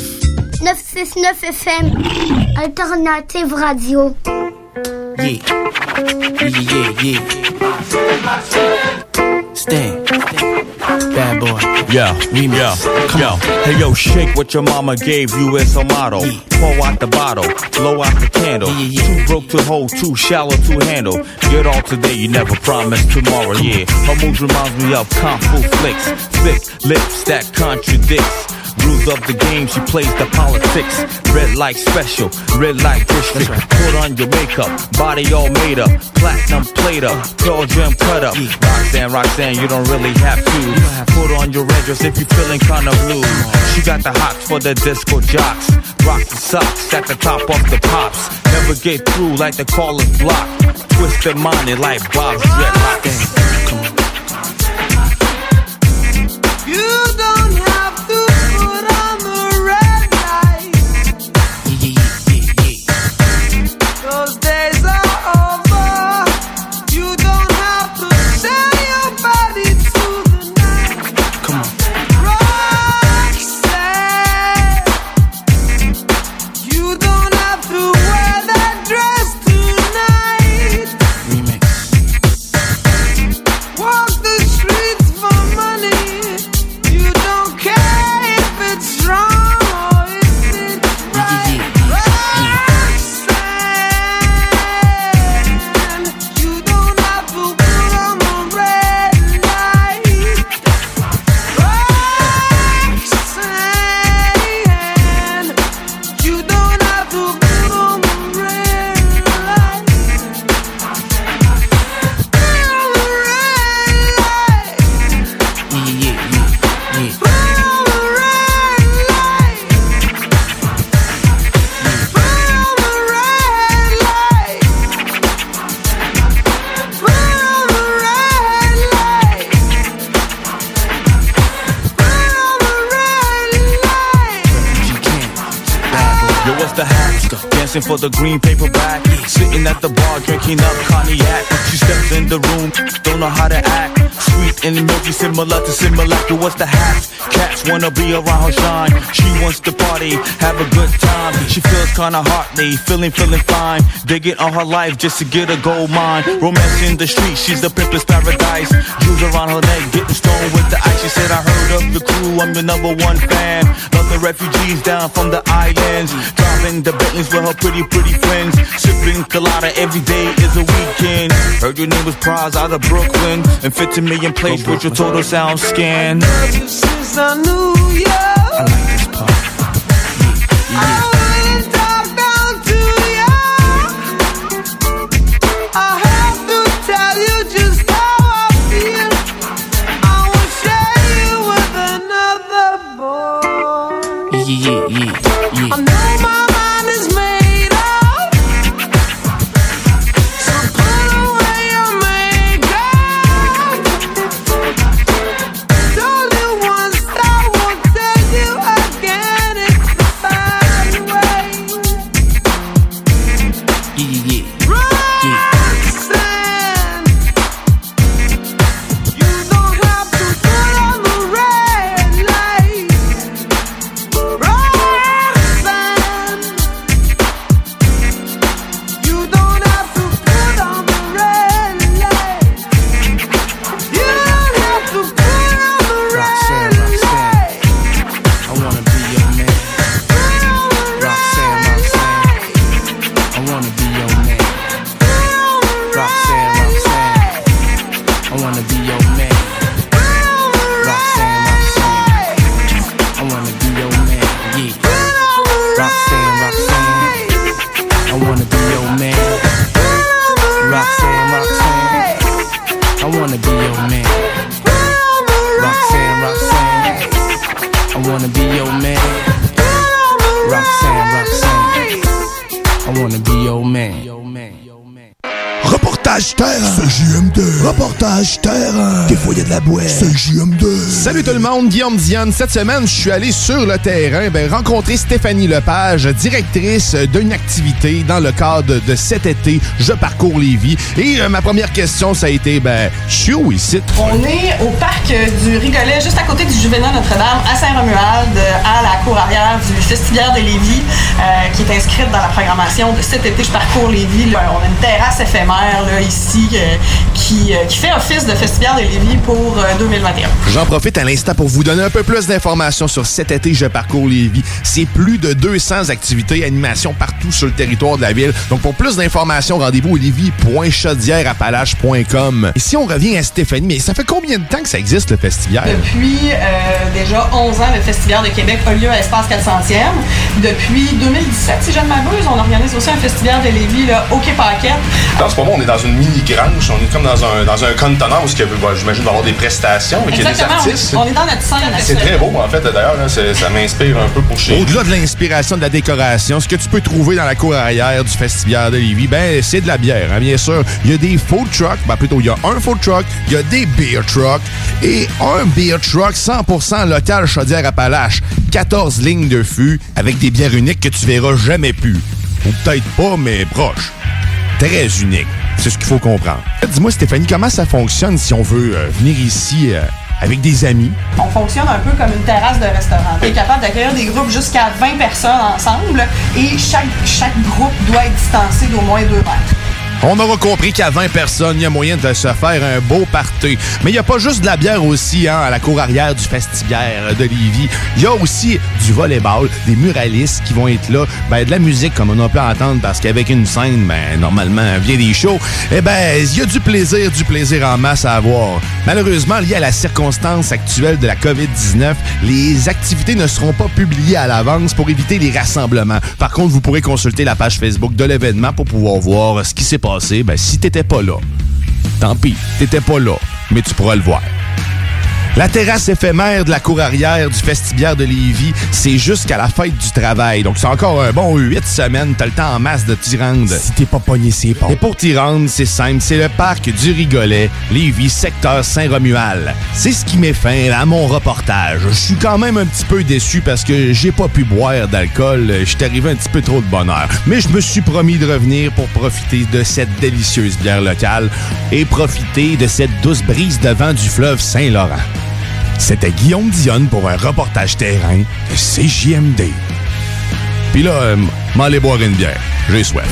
969 FM, Alternative Radio. Yeah. Yeah, yeah, yeah. Stan. Bad boy. Yeah, yeah, come on. Hey yo, shake what your mama gave you as a motto. Pour out the bottle, blow out the candle. Too broke to hold, too shallow to handle. Get all today, you never promised tomorrow. Yeah, her moves reminds me of Kung Fu flicks. Thick lips that contradicts. Rules of the game, she plays the politics. Red light special, red light district. Put on your makeup, body all made up. Platinum plate up, pearl gem cut up. Roxanne, Roxanne, you don't really have to. Put on your red dress if you're feeling kinda blue. She got the hots for the disco jocks. Rock the socks at the top of the pops. Never get through like the call caller's block. Twisted money like Bob's dreadlocks. You kinda heartly, feeling, feeling fine. Digging on her life just to get a gold mine. Romance in the street, she's the pimpest paradise. Jewels around her neck, getting stoned with the ice. She said, I heard of the crew, I'm the number one fan. Love the refugees down from the islands. Driving the Bentleys with her pretty, pretty friends. Sipping colada every day is a weekend. Heard your name was Prize out of Brooklyn. And 50 million plays with your total sound scan. Since I knew you. I like this part. I wouldn't monde, Guillaume. Cette semaine, je suis allé sur le terrain ben, rencontrer Stéphanie Lepage, directrice d'une activité dans le cadre de cet été, Je parcours Lévis. Et euh, ma première question, ça a été, ben, je suis où ici? On est au parc du Rigolet, juste à côté du Juvénat Notre-Dame, à Saint-Romuald, euh, à la cour arrière du Festivière de Lévis, euh, qui est inscrite dans la programmation de cet été. Je parcours Lévis. là. On a une terrasse éphémère ici qui, euh, qui fait office de Festivière de Lévis pour euh, 2021. J'en profite à l'instant pour vous donner un peu plus d'informations sur cet été Je parcours Lévis. C'est plus de 200 activités et animations partout sur le territoire de la ville. Donc pour plus d'informations, rendez-vous au lévis.chaudièreappalaches.com. Et si on revient à Stéphanie, mais ça fait combien de temps que ça existe le festival? Depuis euh, déjà 11 ans, le Festivière de Québec a lieu à Espace 400e. Depuis 2017, si je ne m'abuse, on organise aussi un Festivière de Lévis là, au Quai Paquette. En ce moment, on est dans une mini-grange. On est comme dans un, dans un contenant où, bah, j'imagine, il va y avoir des prestations, mais qu'il y a des artistes. on est dans notre scène C'est très beau, en fait, d'ailleurs. là, c'est- Ça m'inspire un peu pour chez Au-delà de l'inspiration de la décoration, ce que tu peux trouver dans la cour arrière du Festival de Lévis, ben, c'est de la bière, hein, bien sûr. Il y a des food trucks, ben, plutôt, il y a un food truck, il y a des beer trucks et un beer truck 100% local Chaudière-Appalaches. 14 lignes de fût avec des bières uniques que tu verras jamais plus. Ou peut-être pas, mais proche. Très unique. C'est ce qu'il faut comprendre. Dis-moi, Stéphanie, comment ça fonctionne si on veut euh, venir ici euh, avec des amis? On fonctionne un peu comme une terrasse de restaurant. On est capable d'accueillir des groupes jusqu'à 20 personnes ensemble et chaque, groupe doit être distancé d'au moins 2 mètres. On aura compris qu'à 20 personnes, il y a moyen de se faire un beau party. Mais il n'y a pas juste de la bière aussi hein, à la cour arrière du Festivière de Lévis. Il y a aussi du volleyball, des muralistes qui vont être là, ben, de la musique comme on a pu entendre parce qu'avec une scène, ben, normalement, vient des shows. Eh ben, il y a du plaisir, du plaisir en masse à avoir. Malheureusement, lié à la circonstance actuelle de la COVID-19, les activités ne seront pas publiées à l'avance pour éviter les rassemblements. Par contre, vous pourrez consulter la page Facebook de l'événement pour pouvoir voir ce qui s'est passé ben, si t'étais pas là. Tant pis, t'étais pas là, mais tu pourras le voir. La terrasse éphémère de la cour arrière du vestibiaire de Lévis, c'est jusqu'à la fête du travail. Donc, c'est encore un bon huit semaines. T'as le temps en masse de t'y rendre. Si t'es pas pogné, c'est pas. Et pour t'y rendre, c'est simple. C'est le parc du Rigolet, Lévis, secteur Saint-Romuald. C'est ce qui met fin à mon reportage. Je suis quand même un petit peu déçu parce que j'ai pas pu boire d'alcool. Je suis arrivé un petit peu trop de bonheur. Mais je me suis promis de revenir pour profiter de cette délicieuse bière locale et profiter de cette douce brise de vent du fleuve Saint-Laurent. C'était Guillaume Dionne pour un reportage terrain de CJMD. Puis là, euh, m'en aller boire une bière. J'ai soif.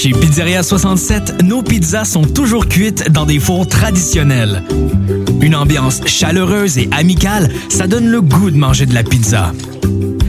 Chez Pizzeria 67, nos pizzas sont toujours cuites dans des fours traditionnels. Une ambiance chaleureuse et amicale, ça donne le goût de manger de la pizza.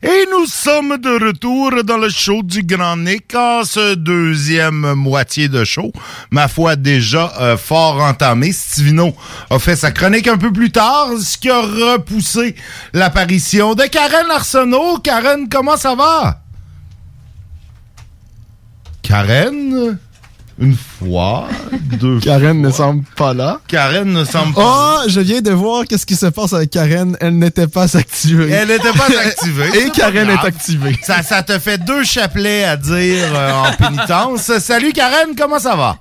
Et nous sommes de retour dans le show du Grand ce deuxième moitié de show. Ma foi, déjà euh, fort entamé. Stivino a fait sa chronique un peu plus tard, ce qui a repoussé l'apparition de Karen Arsenault. Karen, comment ça va? Karen? Une fois, deux Karen ne semble pas là. Karen ne semble pas Oh, je viens de voir qu'est-ce qui se passe avec Karen. Elle n'était pas activée. Elle n'était pas activée. Et Karen est activée. Ça, ça te fait deux chapelets à dire euh, en pénitence. Salut Karen, comment ça va?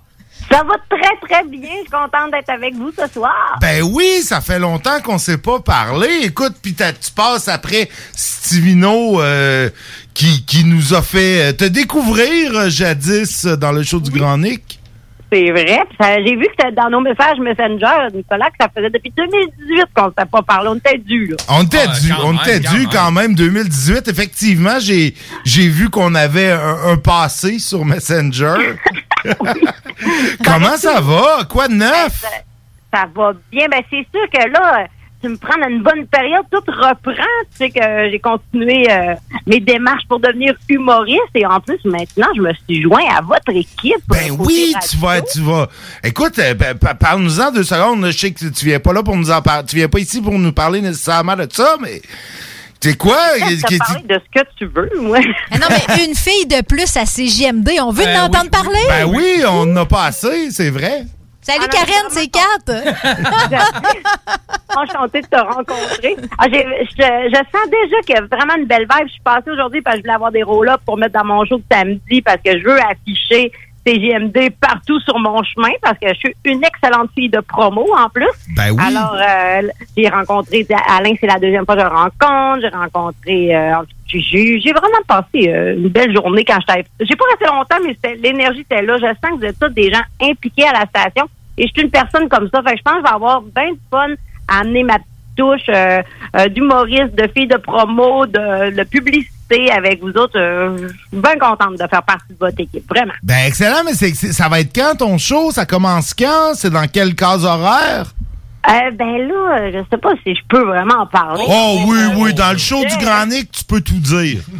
Ça va très, très bien. Je suis contente d'être avec vous ce soir. Ben oui, ça fait longtemps qu'on s'est pas parlé. Écoute, puis t'as- tu passes après Stivino euh, qui, qui nous a fait euh, te découvrir euh, jadis euh, dans le show du Grand Nick? C'est vrai. Ça- J'ai vu que c'était dans nos messages Messenger, Nicolas, que ça faisait depuis 2018 qu'on ne s'était pas parlé. On était dû, là. On était Ah, dû, quand on même, était quand dû même. quand même 2018. Effectivement, j'ai j'ai vu qu'on avait un, un passé sur Messenger. Comment ça va? Quoi de neuf? Ça va bien. Ben, c'est sûr que là, tu me prends dans une bonne période. Tout reprend. Tu sais que j'ai continué euh, mes démarches pour devenir humoriste. Et en plus, maintenant, je me suis joint à votre équipe. Ben oui, tu vas, tu vas. Écoute, euh, pa- parle-nous-en deux secondes. Je sais que tu viens pas là pour nous en parler. Tu viens pas ici pour nous parler nécessairement de ça, mais. Tu sais quoi? Te qui- parler de ce que tu veux, moi. Non, mais une fille de plus à CJMD, on veut Ben l'entendre parler? Ben oui, on n'a pas assez, c'est vrai. Salut Karen, c'est Kat. Enchantée de te rencontrer. Ah, j'ai- je, je sens déjà qu'il y a vraiment une belle vibe. Je suis passée aujourd'hui parce que je voulais avoir des roll-ups pour mettre dans mon show de samedi parce que je veux afficher CGMD partout sur mon chemin parce que je suis une excellente fille de promo en plus. Ben oui. Alors, euh, j'ai rencontré Alain, c'est la deuxième fois que je le rencontre. J'ai rencontré... euh, j'ai j'ai vraiment passé euh, une belle journée quand j'étais... J'ai pas resté longtemps, mais c'était- l'énergie était là. Je sens que vous êtes tous des gens impliqués à la station. Et je suis une personne comme ça. Je pense que je vais avoir bien de fun à amener ma touche euh, euh, d'humoriste, de fille de promo, de, publicité avec vous autres. Euh, je suis bien contente de faire partie de votre équipe. Vraiment. Ben excellent, mais c'est, ça va être quand ton show? Ça commence quand? C'est dans quelle case horaire? Euh, ben là, je sais pas si je peux vraiment en parler. Oh oui, oui, dans le show du Grand Nick, tu peux tout dire.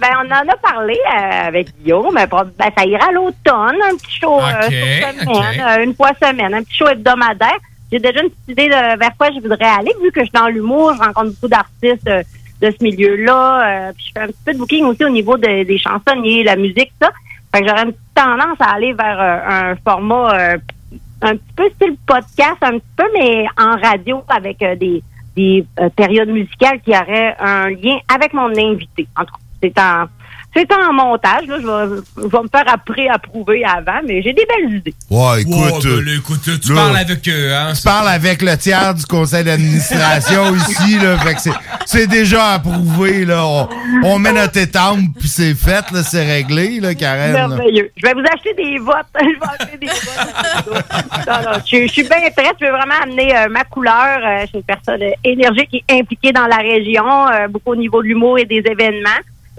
Ben, on en a parlé euh, avec Guillaume. Ben, ben, ça ira à l'automne, un petit show euh, Ok, sur semaine, une fois semaine, un petit show hebdomadaire. J'ai déjà une petite idée de vers quoi je voudrais aller, vu que je suis dans l'humour, je rencontre beaucoup d'artistes euh, de ce milieu-là. euh, puis je fais un petit peu de booking aussi au niveau de- des chansonniers, la musique, ça. Fait que j'aurais une petite tendance à aller vers euh, un format euh, un petit peu style podcast, un petit peu, mais en radio avec euh, des, des euh, périodes musicales qui auraient un lien avec mon invité. En tout cas, c'est en c'est en montage. Là. Je, vais, je vais me faire après approuver avant, mais j'ai des belles idées. Ouais, écoute. Euh, ben écoute, tu là, parles avec eux, hein. Tu parles avec le tiers du conseil d'administration ici, là. Fait que c'est- déjà approuvé, là. On, on met notre étampe, puis c'est fait, là. C'est réglé, là, Karen. là. Merveilleux. Je vais vous acheter des votes. je vais acheter des votes. Non, non, je, je suis bien prête. Je veux vraiment amener euh, ma couleur. Euh, je suis une personne euh, énergique et impliquée dans la région, euh, beaucoup au niveau de l'humour et des événements.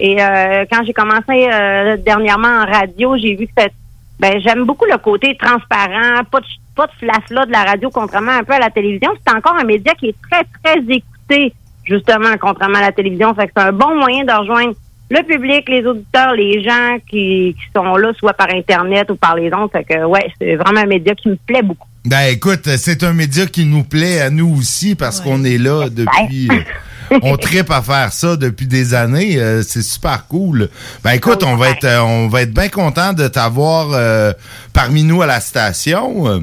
Et euh, quand j'ai commencé euh, dernièrement en radio, j'ai vu que c'était- ben, j'aime beaucoup le côté transparent, pas de, pas de flafla de la radio, contrairement un peu à la télévision. C'est encore un média qui est très, très écouté, justement, contrairement à la télévision. Fait que c'est un bon moyen de rejoindre le public, les auditeurs, les gens qui, qui sont là, soit par Internet ou par les ondes. Fait que, ouais, c'est vraiment un média qui me plaît beaucoup. Ben écoute, c'est un média qui nous plaît à nous aussi parce qu'on est là depuis. on tripe à faire ça depuis des années. euh, c'est super cool. Ben écoute, on va être euh, on va être bien content de t'avoir euh, parmi nous à la station. euh.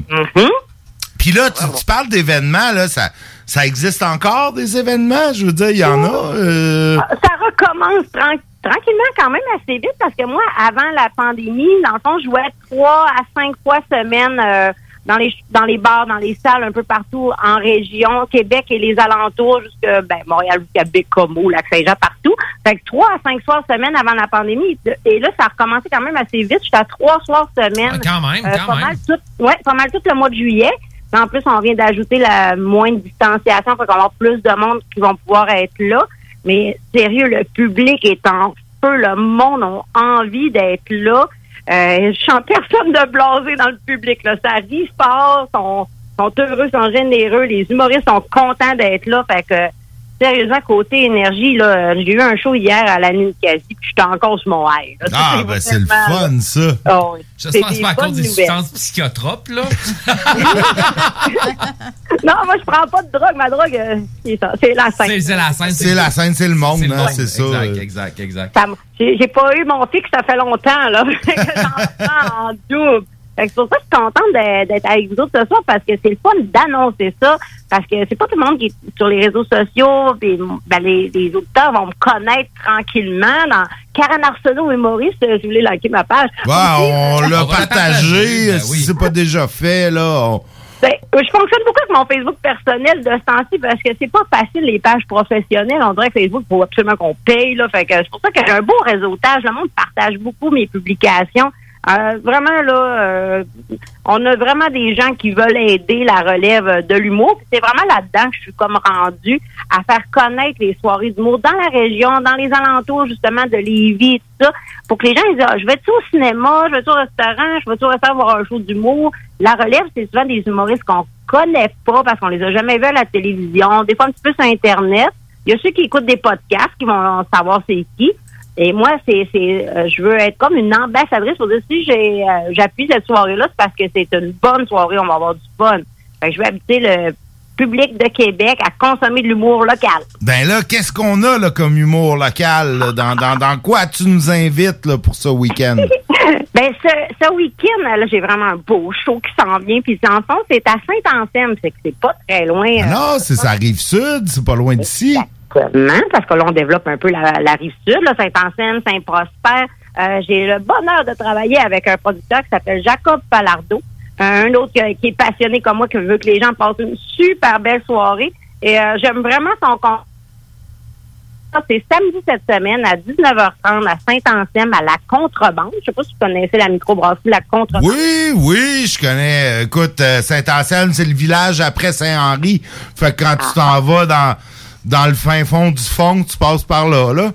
Puis là, tu, tu parles d'événements, là, ça, ça existe encore des événements? Je veux dire, il y en a. euh, Ça recommence tran- tranquillement quand même assez vite parce que moi, avant la pandémie, dans le fond, je jouais trois à cinq fois semaine euh, dans les dans les bars, dans les salles, un peu partout en région, Québec et les alentours, jusque ben, Montréal, jusqu'à Bécomo, Lac-Saint-Jean, partout. Fait que trois à cinq soirs semaine avant la pandémie. Et là, ça a recommencé quand même assez vite. J'étais à trois soirs semaine. Ah, quand même, quand pas même. Mal tout, ouais, pas mal tout le mois de juillet. En plus, on vient d'ajouter la moindre distanciation, fait qu'on avoir plus de monde qui vont pouvoir être là. Mais sérieux, le public est en feu, le monde a envie d'être là. Euh, je sens personne de blasé dans le public. Là. Ça rit fort, sont, sont heureux, sont généreux. Les humoristes sont contents d'être là. Fait que sérieusement, côté énergie, là, j'ai eu un show hier à la Ninkasi, puis j'étais encore sur mon là. Ah, ben c'est le fun, ça. Oui. Ça se C'est pas à cause des substances psychotropes, là. Non, moi, je prends pas de drogue. Ma drogue, euh, c'est. C'est la scène. C'est c'est la scène. C'est la scène, c'est le monde, hein, c'est ça. Exact, euh. exact, exact. J'ai pas eu mon fixe, ça fait longtemps, là. Fait que j'en prends en double. Fait que c'est pour ça que je suis contente d'être avec vous autres ce soir parce que c'est le fun d'annoncer ça. Parce que c'est pas tout le monde qui est sur les réseaux sociaux. Puis, ben, les, les auditeurs vont me connaître tranquillement. Dans Karen Arsenault humoriste, je voulais liker ma page. Ouais, on l'a On va la partagé. ben si c'est pas déjà fait, là. on- Ben, euh, je fonctionne beaucoup avec mon Facebook personnel de ce temps-ci parce que c'est pas facile les pages professionnelles. On dirait que Facebook, il faut absolument qu'on paye. Là. Fait que c'est pour ça que j'ai un beau réseautage. Le monde partage beaucoup mes publications. Euh, vraiment, là, euh, on a vraiment des gens qui veulent aider la relève de l'humour. C'est vraiment là-dedans que je suis comme rendue à faire connaître les soirées d'humour dans la région, dans les alentours justement de Lévis et tout ça, pour que les gens ils disent, Ah, je vais-tu au cinéma, je vais-tu au restaurant, je vais-tu au restaurant voir un show d'humour? La relève, c'est souvent des humoristes qu'on connaît pas parce qu'on les a jamais vus à la télévision, des fois un petit peu sur Internet. Il y a ceux qui écoutent des podcasts qui vont savoir c'est qui. Et moi, c'est, c'est, euh, je veux être comme une ambassadrice pour dire si j'ai, euh, j'appuie cette soirée-là, c'est parce que c'est une bonne soirée, on va avoir du fun. Fait que je vais habiter le public de Québec à consommer de l'humour local. Ben là, qu'est-ce qu'on a là, comme humour local? là? Dans, dans, dans quoi tu nous invites là, pour ce week-end? Ben, ce, ce week-end, là, j'ai vraiment un beau show qui s'en vient. Puis, en fond, c'est à Saint-Anselme. C'est que c'est pas très loin. Ah euh, non, c'est ça rive sud, c'est pas loin d'ici. Parce que là, on développe un peu la, la rive sud, Saint-Anselme, Saint-Prosper. Euh, j'ai le bonheur de travailler avec un producteur qui s'appelle Jacob Palardo, un autre qui, qui est passionné comme moi, qui veut que les gens passent une super belle soirée. Et euh, j'aime vraiment son ça, C'est samedi cette semaine à 19h30 à Saint-Anselme à la Contrebande. Je sais pas si vous connaissez la microbrasserie La Contrebande. Oui, oui, je connais. Écoute, euh, Saint-Anselme, c'est le village après Saint-Henri. Fait que quand tu t'en vas dans, dans le fin fond du fond, tu passes par là, là.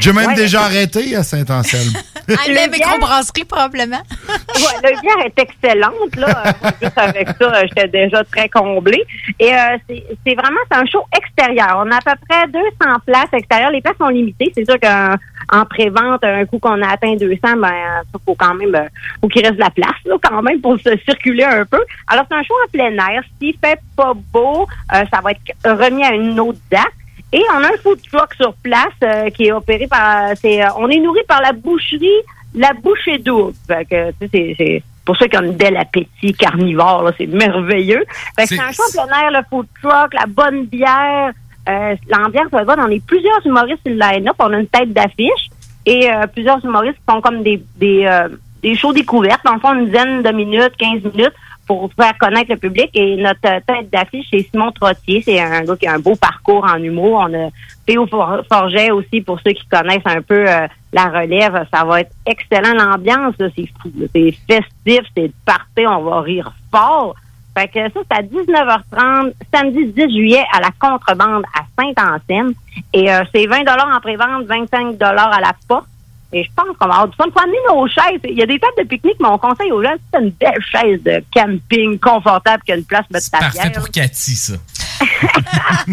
J'ai même Ouais. déjà arrêté à Saint-Anselme. À la microbrasserie, probablement. Ouais, le bière est excellente, là. Euh, Juste avec ça, euh, j'étais déjà très comblée. Et euh, c'est vraiment, c'est un show extérieur. On a à peu près 200 places extérieures. Les places sont limitées. C'est sûr qu'en en pré-vente, un coup qu'on a atteint 200, ben, ça faut quand même, euh, faut qu'il reste de la place, là, quand même, pour se circuler un peu. Alors, c'est un show en plein air. S'il fait pas beau, euh, ça va être remis à une autre date. Et on a un food truck sur place euh, qui est opéré par. C'est, euh, on est nourri par la boucherie, la bouchée double. Fait que, c'est, c'est pour ceux qui ont un bel appétit carnivore, là, c'est merveilleux. Fait que c'est, un air, le food truck, la bonne bière. Euh, l'ambiance va bonne. On est plusieurs humoristes sur le line-up. On a une tête d'affiche. et euh, plusieurs humoristes qui font comme des, des, euh, des shows découvertes. Dans le fond, une dizaine de minutes, 15 minutes pour faire connaître le public. Et notre tête d'affiche, c'est Simon Trottier. C'est un gars qui a un beau parcours en humour. On a Théo For- Forget aussi, pour ceux qui connaissent un peu euh, la relève. Ça va être excellent. L'ambiance, c'est fou. C'est festif, c'est parfait. On va rire fort. Fait que ça, c'est à 19h30, samedi 10 juillet, à la Contrebande à Saint-Anselme. Et euh, c'est 20 en pré-vente, 25 à la porte. Et je pense qu'on va avoir du fun. Faut amener nos chaises. Il y a des tables de pique-nique, mais on conseille aux gens, si c'est une belle chaise de camping confortable qui a une place mettre ta Parfait pour Cathy, ça.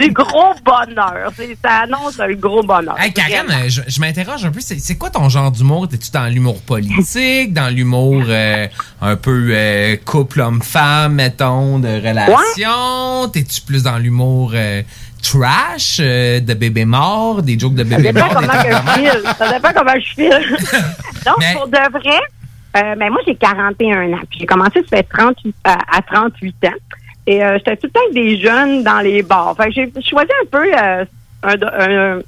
du gros bonheur. Ça annonce le gros bonheur. Hey, Karen, euh, je, je m'interroge un peu. C'est quoi ton genre d'humour? T'es-tu dans l'humour politique, dans l'humour euh, un peu euh, couple homme-femme, mettons, de relation? T'es-tu plus dans l'humour euh, trash, euh, de bébé mort, des jokes de Ça bébé dépend mort? comment je file. Ça dépend comment je file. Donc, Mais- pour de vrai, euh, ben moi, j'ai 41 ans. Puis j'ai commencé, ça fait 38, à, à 38 ans. Et euh, j'étais tout le temps avec des jeunes dans les bars. Fait que j'ai choisi un peu euh, un, un- un-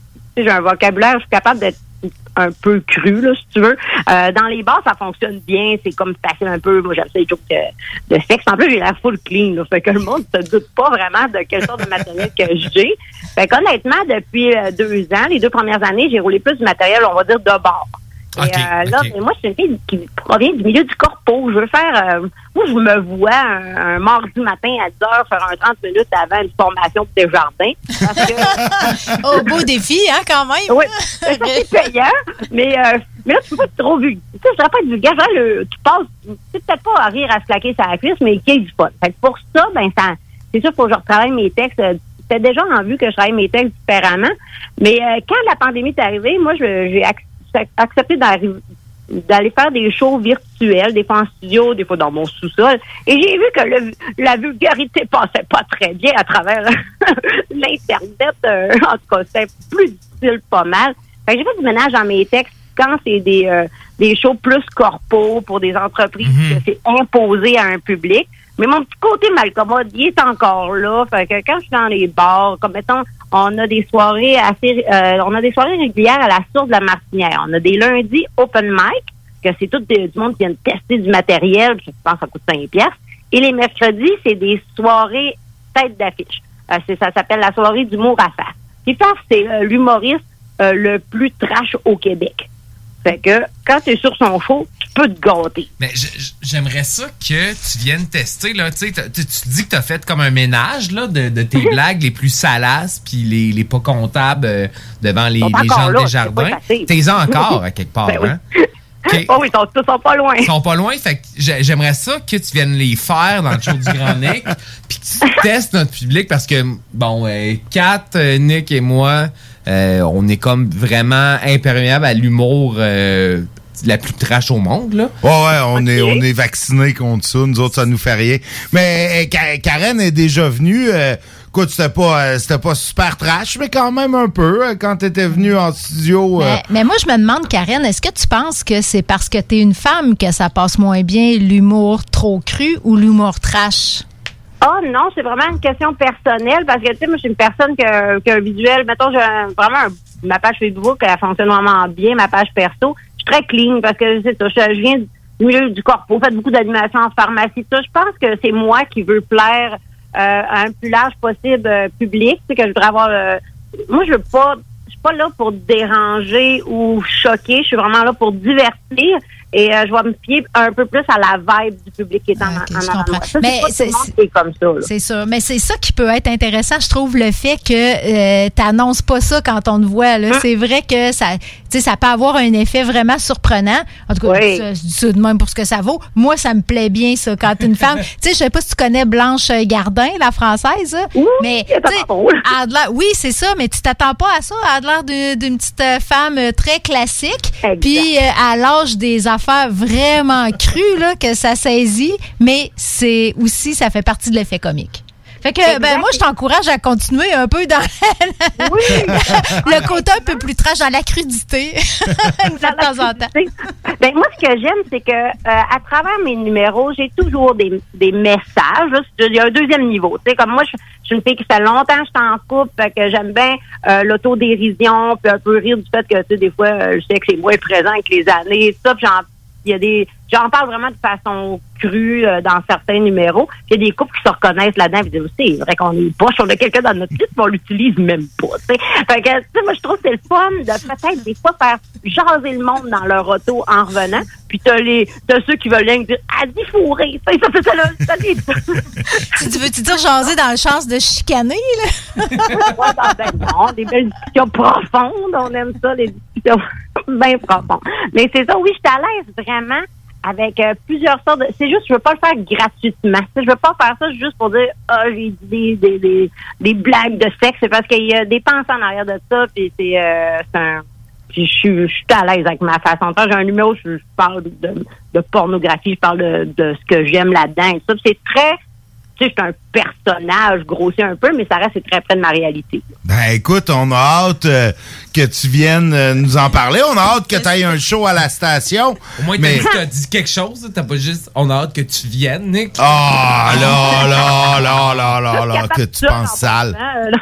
un vocabulaire, je suis capable d'être un peu cru, là, si tu veux. Euh, dans les bars, ça fonctionne bien. C'est comme facile un peu. Moi, j'aime ça les jokes de, sexe. En plus, j'ai l'air full clean. Là, fait que le monde ne se doute pas vraiment de quelle sorte de matériel que j'ai. Fait qu'honnêtement, depuis euh, deux ans, les deux premières années, j'ai roulé plus du matériel, on va dire, de bord. Euh, là, mais moi, je suis une fille qui provient du milieu du corpo. Je veux faire... euh, moi, je me vois un, un mardi matin à 10 heures faire un 30 minutes avant une formation pour des jardins. Parce que, Oh, beau défi, hein, quand même. oui, c'est payant, mais, euh, mais là, tu peux pas être trop vulgaire. Tu sais, je pas être vulgaire, tu passes, tu sais, peut-être pas à rire à se claquer sa cuisse, mais qu'il y ait du fun. Fait que pour ça, ben, ça, c'est sûr qu'il faut que je retravaille mes textes. Euh, C'était déjà en vue que je travaille mes textes différemment. Mais euh, quand la pandémie est arrivée, moi, je- j'ai ac- accepté d'aller faire des shows virtuels, des fois en studio, des fois dans mon sous-sol. Et j'ai vu que le- la vulgarité passait pas très bien à travers l'Internet. euh, en tout cas, c'était plus difficile pas mal. J'ai fait du ménage dans mes textes quand c'est des, euh, des shows plus corpo pour des entreprises que c'est imposé à un public. Mais mon petit côté malcommode, il est encore là. Fait que quand je suis dans les bars, comme mettons, on a des soirées assez, euh, on a des soirées régulières à la source de la Martinière. On a des lundis open mic, que c'est tout du monde qui vient tester du matériel, je pense que ça coûte 5 pièces. Et les mercredis, c'est des soirées tête d'affiche. Euh, ça s'appelle la soirée d'humour à face. Puis Faf, c'est euh, l'humoriste euh, le plus trash au Québec. Fait que quand tu es sur son show, te. Mais j'aimerais ça que tu viennes tester. Là, tu, tu dis que tu as fait comme un ménage là, de, de tes blagues les plus salaces puis les, les pas comptables euh, devant les, les gens là, des jardins. T'es encore à quelque part. Ben oui. hein? Oh oui, ils sont, ils sont pas loin. Ils sont pas loin, fait j'aimerais ça que tu viennes les faire dans le show du Grand Nick, puis que tu testes notre public parce que bon, euh, Kat, euh, Nick et moi, euh, on est comme vraiment imperméable à l'humour euh, la plus trash au monde là. Ouais, ouais, on est, on est vaccinés contre ça. Nous autres, ça nous fait rien. Mais Ka- Karen est déjà venue. Euh, écoute, c'était pas, euh, c'était pas super trash, mais quand même un peu euh, quand t'étais venue en studio. euh, Mais, mais moi, je me demande, Karen, est-ce que tu penses que c'est parce que tu es une femme que ça passe moins bien l'humour trop cru ou l'humour trash? Ah non, c'est vraiment une question personnelle parce que tu sais, moi je suis une personne qui a, qui a un visuel. Mettons, j'ai vraiment un- ma page Facebook, elle fonctionne vraiment bien, ma page perso. Très clean parce que c'est ça, je, viens du milieu du corpo, fait beaucoup d'animation en pharmacie. Ça, je pense que c'est moi qui veux plaire euh, à un plus large possible euh, public. Sais, que je voudrais avoir. euh, moi, je veux pas. Je suis pas là pour déranger ou choquer. Je suis vraiment là pour divertir. Et euh, je vais me fier un peu plus à la vibe du public qui est en, en avant de moi. Ça, Mais c'est comme ça. C'est ça. Mais c'est ça qui peut être intéressant, je trouve, le fait que tu t'annonces pas ça quand on te voit. là. C'est vrai que ça, ça peut avoir un effet vraiment surprenent. En tout cas, Oui. je je dis ça de même pour ce que ça vaut. Moi, ça me plaît bien, ça, quand une femme. Tu sais, je sais pas si tu connais Blanche Gardin, la française. là, mais, tu sais, elle a de l'air- oui, c'est ça, mais tu t'attends pas à ça. Elle a l'air d'une- petite euh, femme euh, très classique. Puis, euh, à l'âge des affaires vraiment crues, là, que ça saisit, mais c'est aussi, ça fait partie de l'effet comique. Fait que, ben, moi, je t'encourage à continuer un peu dans le côté un peu plus trash, dans la crudité, de temps en temps. Ben, moi, ce que j'aime, c'est que euh, à travers mes numéros, j'ai toujours des, des messages. Il y a un deuxième niveau. Tu sais, comme moi, je, je suis une fille qui fait longtemps que je suis en couple, fait que j'aime bien euh, l'autodérision, puis un peu rire du fait que, tu sais, des fois, euh, je sais que c'est moins présent avec les années, ça, puis j'en il y a des j'en parle vraiment de façon crue euh, dans certains numéros. Il y a des couples qui se reconnaissent là-dedans et disent c'est vrai qu'on est poche, on a quelqu'un dans notre liste, mais on l'utilise même pas. tu sais. Fait que tu sais, moi je trouve que c'est le fun de peut-être des fois faire jaser le monde dans leur auto en revenant. Puis t'as les t'as ceux qui veulent rien dire Ah dis fourré, ça, ça, ça, ça, Tu tu veux-tu dire jaser dans le chance de chicaner, là? Ben, ben non, des belles discussions profondes. On aime ça, les discussions bien profondes. Mais c'est ça, oui, je suis à l'aise vraiment avec euh, plusieurs sortes de... C'est juste, je veux pas le faire gratuitement. Je veux pas faire ça juste pour dire, ah, j'ai dit des, des, des, des blagues de sexe. C'est parce qu'il y a des pensées en arrière de ça, puis c'est euh, un... je suis je suis à l'aise avec ma façon de faire. J'ai un numéro, je, parle de, de pornographie, je parle de, de ce que j'aime là-dedans. C'est très... Tu sais, je suis un personnage grossi un peu, mais ça reste très près de ma réalité. Ben écoute, on a hâte euh, que tu viennes euh, nous en parler. On a hâte que tu ailles un show à la station. Au moins, mais... dit, t'as dit quelque chose. T'as pas juste. On a hâte que tu viennes, Nick. Ah là là là là là là que tu penses sale.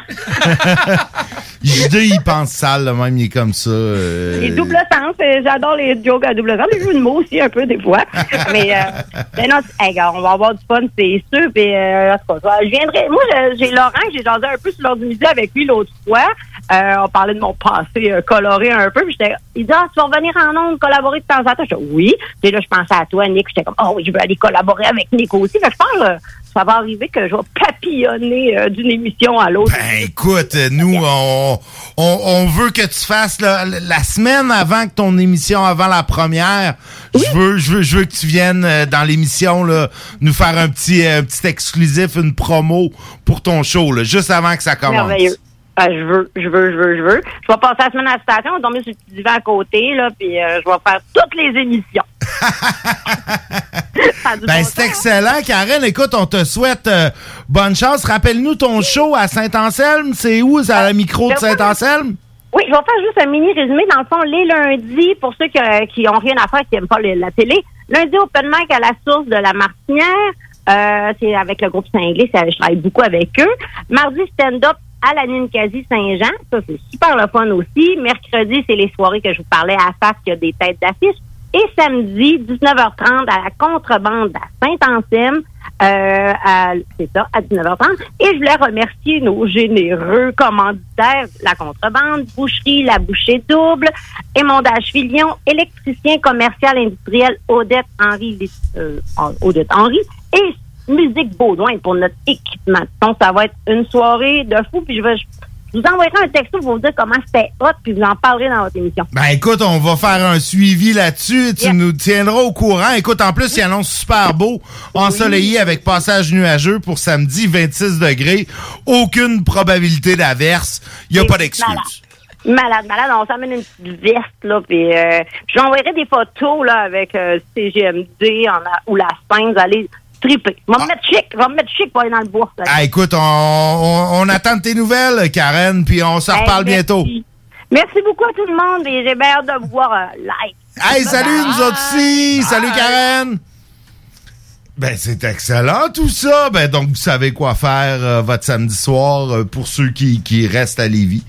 JD, il pense sale, là, même, il est comme ça. euh, Les doubles sens, j'adore les jokes à double sens, les jeux de mots aussi un peu des fois. Mais euh, ben non, hey, on va avoir du fun, c'est sûr. Puis, euh, je viendrai. Moi, j'ai Laurent, j'ai jasé un peu sur l'ordre du midi avec lui l'autre fois. Euh, on parlait de mon passé euh, coloré un peu. Puis il dit, ah, tu vas revenir en ondes, collaborer de temps en temps. Je dis, oui. Puis là, je pensais à toi, Nick. J'étais comme, oh oui, je veux aller collaborer avec Nick aussi. Fait que je pense, ça va arriver que je vais papillonner euh, d'une émission à l'autre. Ben écoute, nous, on, on, on veut que tu fasses là, la semaine avant que ton émission, avant la première, je veux, je veux, je veux que tu viennes euh, dans l'émission là, nous faire un petit, euh, un petit exclusif, une promo pour ton show, là, juste avant que ça commence. Merveilleux. Ah, je veux, je veux, je veux, je veux. Je vais passer la semaine à la station, on va dormir sur le petit divan à côté, là, puis euh, je vais faire toutes les émissions. Ben, bon c'est excellent, Karen. Écoute, on te souhaite euh, bonne chance. Rappelle-nous ton show à Saint-Anselme. C'est où? C'est à la micro de Saint-Anselme? Oui, je vais faire juste un mini résumé. Dans le fond, les lundis, pour ceux qui, euh, qui ont rien à faire, qui n'aiment pas la télé, lundi, open mic à la source de la Martinière. Euh, c'est avec le groupe Saint-Glé, ça- je travaille beaucoup avec eux. Mardi, stand-up à la Ninkasi Saint-Jean. Ça, c'est super le fun aussi. Mercredi, c'est les soirées que je vous parlais à face, qui a des têtes d'affiche. Et samedi, 19h30 à la contrebande à Saint-Anselme. Euh, c'est ça, à 19h30. Et je voulais remercier nos généreux commanditaires, la contrebande, Boucherie, la bouchée double, émondage Filion, électricien commercial industriel Odette Henry, euh, Odette Henry, et Musique Baudouin pour notre équipement son. Ça va être une soirée de fou, puis je vais, je vous enverrai un texto pour vous dire comment c'était hot, puis vous en parlerez dans votre émission. Ben écoute, on va faire un suivi là-dessus. Tu nous tiendras au courant. Écoute, en plus, il annonce super beau, ensoleillé avec passage nuageux pour samedi, 26 degrés. Aucune probabilité d'averse. Il n'y a pas d'excuse. Malade, malade. On s'amène une petite veste, là, puis euh, je vous enverrai des photos, là, avec euh, CGMD en ou la scène. Vous allez triper. Je vais me mettre chic. Vais me mettre chic pour aller dans le bois. Ah, écoute, on, on, on attend tes nouvelles, Karen, puis on se Hey, reparle merci. bientôt. Merci beaucoup à tout le monde et j'ai bien hâte de vous voir euh, live. Hey, salut, nous autres aussi. Salut. Karen. Ben, c'est excellent tout ça. Ben, donc, vous savez quoi faire euh, votre samedi soir euh, pour ceux qui, qui restent à Lévis.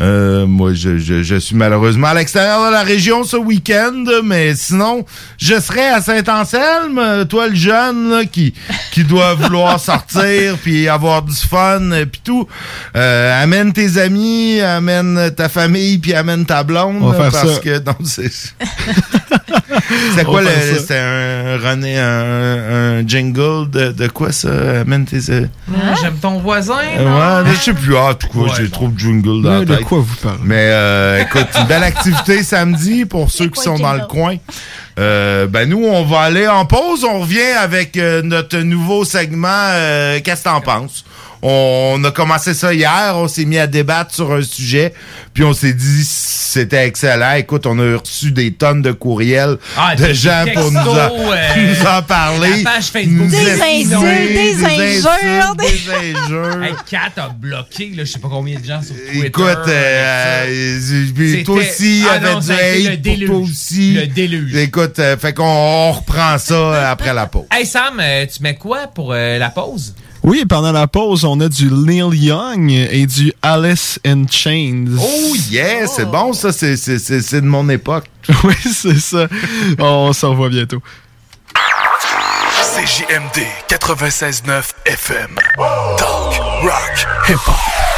Euh, moi, je, je, je suis malheureusement à l'extérieur de la région ce week-end, mais sinon, je serai à Saint-Anselme. Euh, Toi, le jeune là, qui, qui doit vouloir sortir puis avoir du fun puis tout. Euh, amène tes amis, amène ta famille puis amène ta blonde. On va faire parce ça. que non, c'est quoi le. C'était un René, un, un jingle de, de quoi ça? Amène tes. euh, J'aime ton voisin. Ouais, je sais plus. Ah, tout quoi, j'ai trop de jingle dans la de tête. quoi vous parlez? Mais euh, écoute, une belle activité samedi pour ceux qui sont dans le coin. Euh, ben nous, on va aller en pause. On revient avec euh, notre nouveau segment. euh, Qu'est-ce que t'en penses? On a commencé ça hier, on s'est mis à débattre sur un sujet, puis on s'est dit c'était excellent. Écoute, on a reçu des tonnes de courriels Ah, de des gens pour nous, en, textos, euh, nous en parler. la page Facebook. Des insultes, des injures, des injures. Hey, Kat a bloqué, là, je sais pas combien de gens sur Twitter. Écoute, avec euh, euh, puis toi aussi, il y Ah avait non, du hate toi aussi. Le déluge. Écoute, euh, fait qu'on on reprend ça après la pause. Hey Sam, tu mets quoi pour euh, la pause? Oui, pendant la pause, on a du Neil Young et du Alice in Chains. Oh yeah, c'est bon ça, c'est c'est- c'est- c'est de mon époque. oui, c'est ça. On se revoit bientôt. CJMD 96.9 FM. Talk, rock, hip-hop.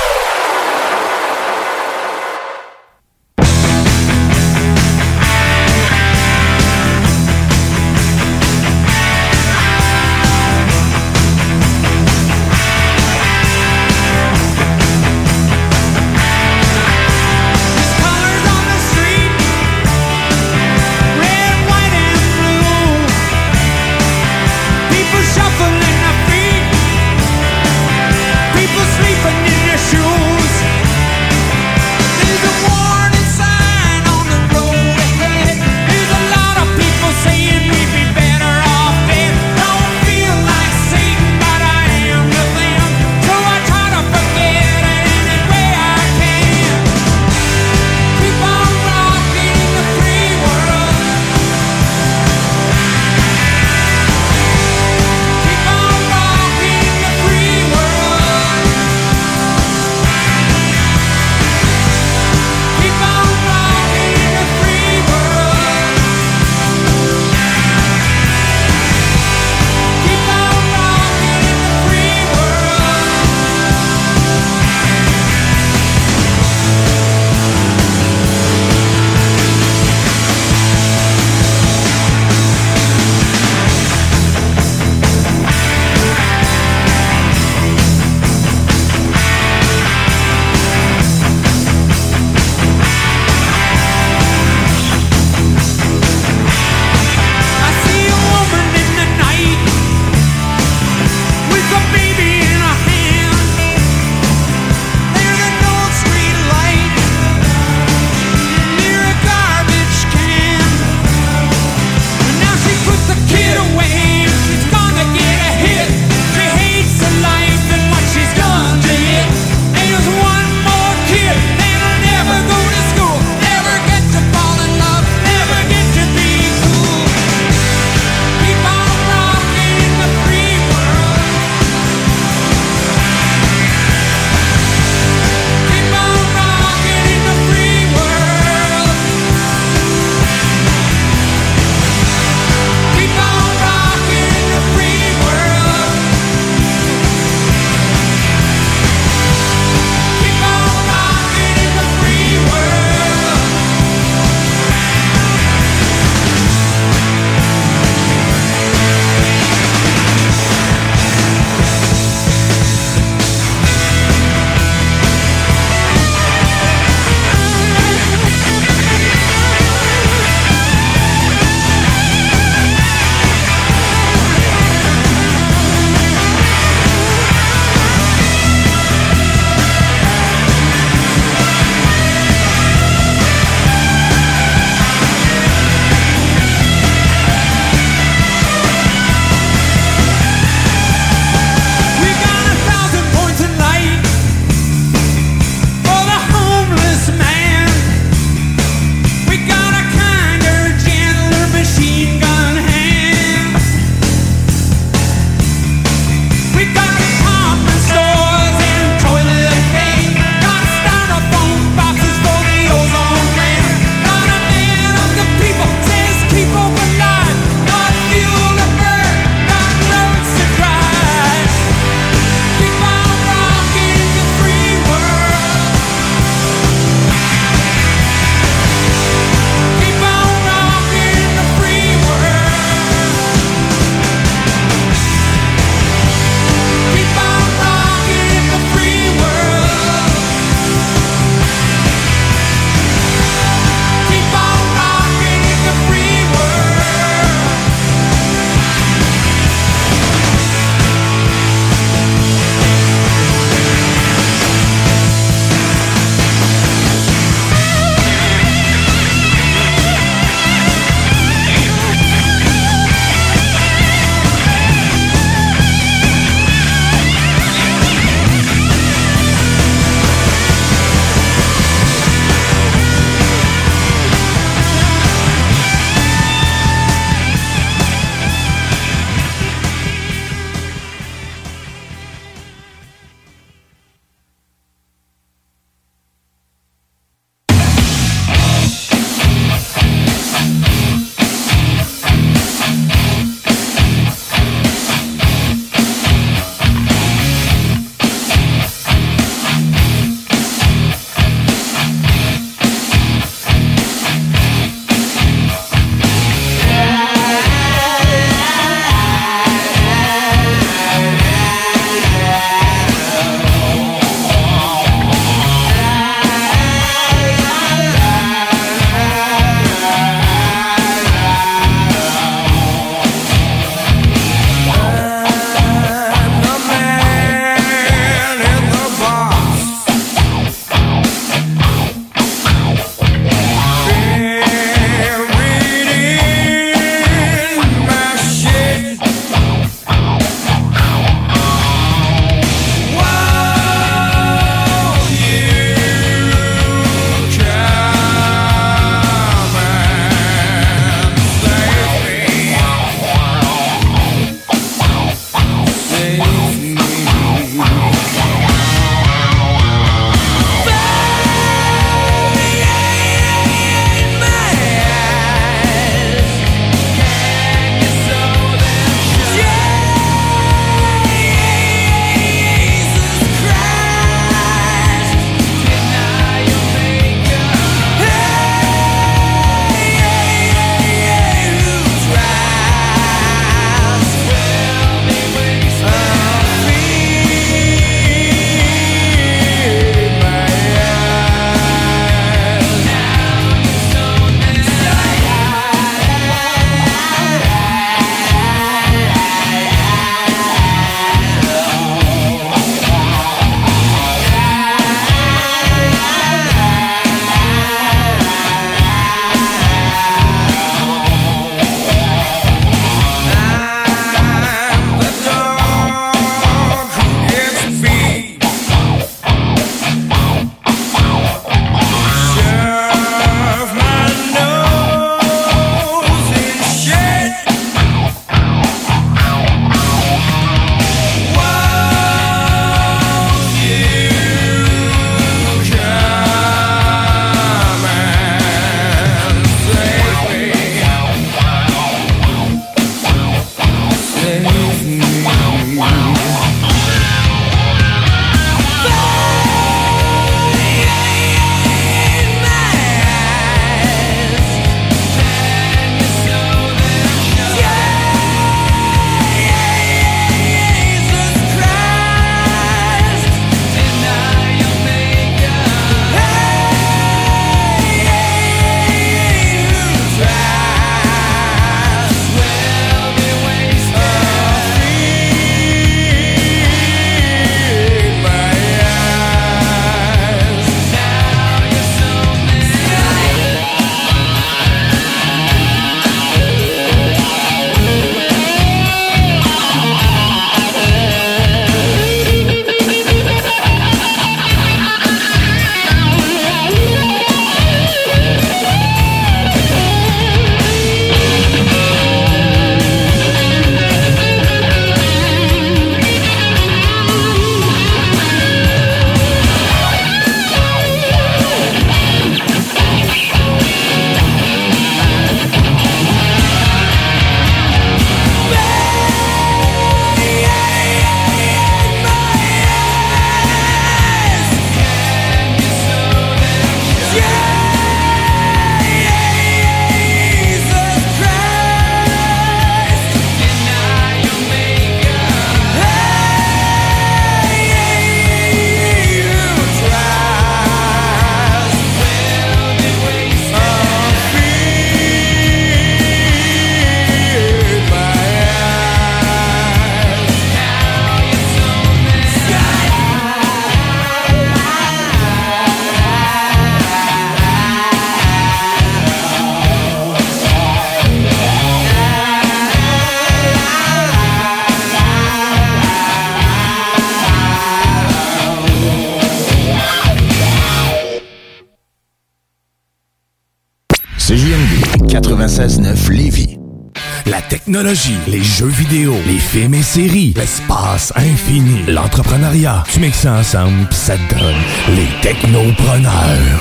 Technologie, les jeux vidéo, les films et séries, l'espace infini, l'entrepreneuriat. Tu mixes ça ensemble, pis ça te donne les technopreneurs.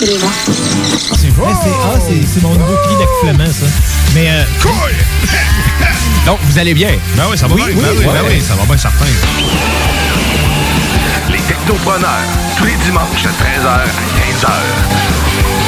C'est vrai, c'est ah, c'est- mon nouveau cri d'accouchement, ça. Mais. Euh, Donc, vous allez bien? Ben oui, ça va Oui, bien. oui, ben oui, ouais. ben oui, ça va bien certain. Les technopreneurs, tous les dimanches de 13h à 15h.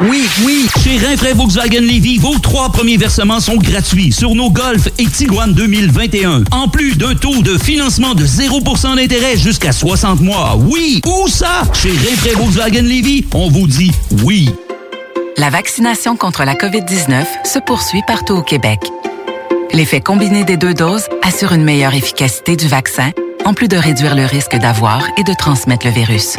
681 4476. Oui, oui. Chez Rinfraie Volkswagen Levy, vos trois premiers versements sont gratuits sur nos Golf et Tiguan 2021. En plus d'un taux de financement de 0% d'intérêt jusqu'à 60 mois. Oui, où ça? Chez Rinfraie Volkswagen Levy, on vous dit oui. La vaccination contre la COVID-19 se poursuit partout au Québec. L'effet combiné des deux doses assure une meilleure efficacité du vaccin, en plus de réduire le risque d'avoir et de transmettre le virus.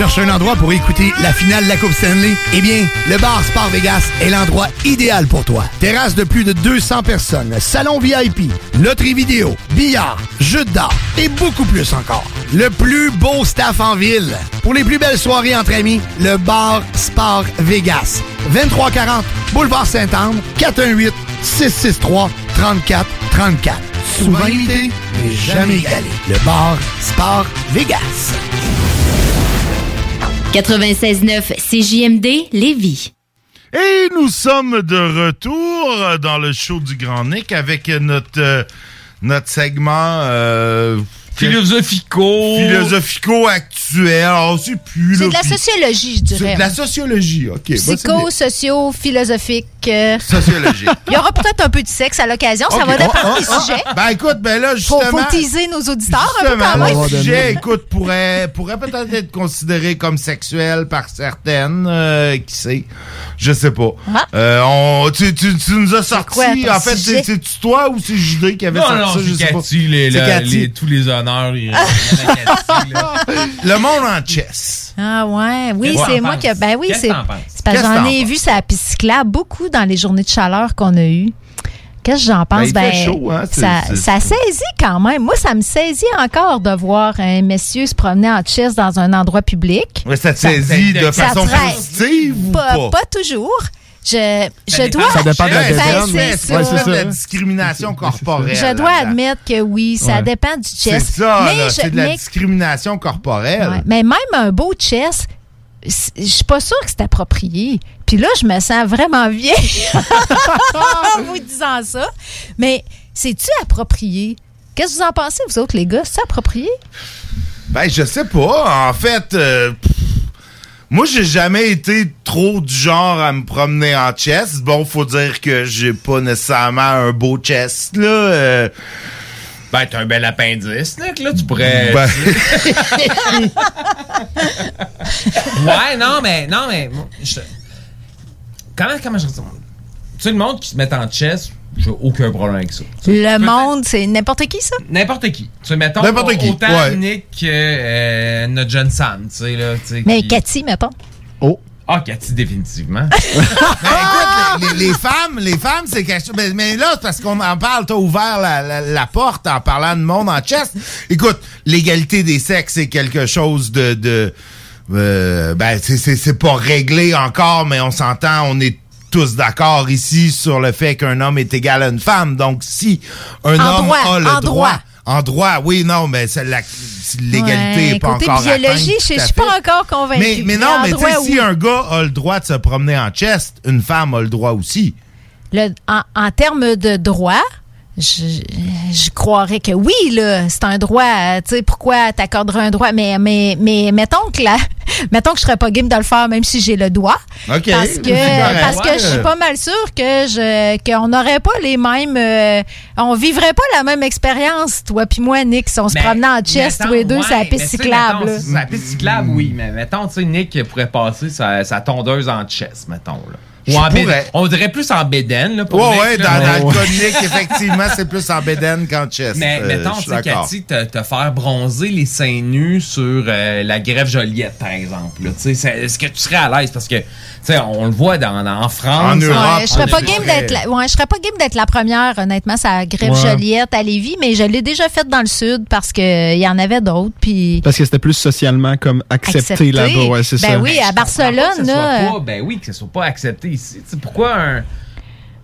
Cherche un endroit pour écouter la finale de la Coupe Stanley? Eh bien, le bar Sport Vegas est l'endroit idéal pour toi. Terrasse de plus de 200 personnes, salon VIP, loterie vidéo, billard, jeux d'art et beaucoup plus encore. Le plus beau staff en ville. Pour les plus belles soirées entre amis, le bar Sport Vegas. 2340 Boulevard Saint-Anne, 418 663 34 34. Souvent imité, mais jamais égalé. Le bar Sport Vegas. 96.9 CJMD Lévis. Et nous sommes de retour dans le show du Grand Nick avec notre, euh, notre segment euh, Philosophico. Philosophico actuel. Alors, c'est plus C'est de la sociologie, je dirais. C'est de la sociologie, OK. bah, c'est bien. Sociologie. Il y aura peut-être un peu de sexe à l'occasion. Ça Ok. va dépendre Oh, des oh, sujets. Ben écoute, ben là, Faut, justement... faut teaser nos auditeurs un peu quand même. le sujet, écoute, pourrait, pourrait peut-être être considéré comme sexuel par certaines, euh, qui sait, je sais pas. Euh, on, tu, tu, tu nous as sorti, quoi en fait, sujet? c'est c'est toi ou c'est JD qui avait Non, sorti non, ça, je c'est sais pas. Cathy, les, C'est la- Cathy. les- tous les honneurs. les- Le monde en chess. Ah ouais, oui, c'est moi qui... Ben oui, c'est c'est j'en ai vu ça cyclable beaucoup dans les journées de chaleur qu'on a eues. Qu'est-ce que j'en pense? Ben, il fait chaud, hein, c'est- ça, c'est- ça saisit quand même. Moi, ça me saisit encore de voir un monsieur se promener en chess dans un endroit public. Ouais, ça te saisit de Ça façon positive ou Pas, pas? pas toujours. Je, dois... Ça dépend de la Ben, c'est C'est ça. pas de la discrimination corporelle. Je dois là-dedans. admettre que oui, ça Ouais. dépend du C'est chess. ça, mais là, je- c'est de la mais- discrimination corporelle. Ouais, mais même un beau chess, je suis pas sûre que c'est approprié. Puis là, je me sens vraiment vieille en vous disant ça. Mais c'est-tu approprié? Qu'est-ce que vous en pensez, vous autres, les gars? C'est approprié? Ben, je sais pas. En fait, euh, moi, j'ai jamais été trop du genre à me promener en chess. Bon, faut dire que j'ai pas nécessairement un beau chest, là. euh. Ben, t'as un bel appendice, là, que là, tu pourrais... Ben- ouais, non, mais... Non, mais... je- Comment, comment je... Tu sais, le monde qui se met en chess, j'ai aucun problème avec ça. Le monde, c'est n'importe qui, ça? N'importe qui. Tu sais, mettons, N'importe qui, autant ouais. Nick que euh, notre jeune Sam, tu sais, là. Mais qui- Cathy, mettons. Ah, Cathy, définitivement. Ben, écoute, les, les- femmes, les femmes, c'est quelque chose. Mais, mais là, c'est parce qu'on en parle, t'as ouvert la, la- la porte en parlant de monde en chess. Écoute, l'égalité des sexes, c'est quelque chose de. de euh, ben, c'est- c'est c'est pas réglé encore, mais on s'entend, on est tous d'accord ici sur le fait qu'un homme est égal à une femme. Donc, si un En homme droit, a le en droit, droit. En droit, oui, non, mais c'est la- l'égalité Ouais, n'est pas côté encore biologie, atteinte, je suis pas encore convaincue. Mais, mais non, mais sais, si oui. un gars a le droit de se promener en chest, une femme a le droit aussi. Le- en, en termes de droit, je, je croirais que oui, là, c'est un droit. euh, Tu sais, pourquoi t'accorderais un droit? Mais, mais, mais mettons que là, mettons que je serais pas game de le faire, même si j'ai le droit. OK. Parce que, parce que je suis pas mal sûre que je, qu'on n'aurait pas les mêmes, euh, on vivrait pas la même expérience, toi puis moi, Nick, si on se promenait en chest, tous les deux, ouais, c'est la piste cyclable. mettons, La piste cyclable, oui. Mais mettons, tu sais, Nick pourrait passer sa, sa tondeuse en chest, mettons. Là. Ou Je en béd- pourrais. On dirait plus en bédaine. Là, pour Ouais, ouais, là. dans, dans le Nick, effectivement, c'est plus en bédaine qu'en chest. Mais Euh, mettons, tu sais. Cathy, te, te faire bronzer les seins nus sur euh, la grève Joliette, par exemple. Est-ce que tu serais à l'aise? Parce que, tu sais, on le voit dans, en France. En Europe, Ouais, je serais en pas Europe. game d'être la, ouais, je serais pas game d'être la première honnêtement ça grève Ouais. Joliette à Lévis mais je l'ai déjà faite dans le sud parce que il y en avait d'autres puis Parce que c'était plus socialement comme accepté, Accepté. là-bas, ouais, c'est Ben ça. oui, à pas Barcelone, que ce soit là, pas- ben oui, que ce soit pas accepté ici. Pourquoi un,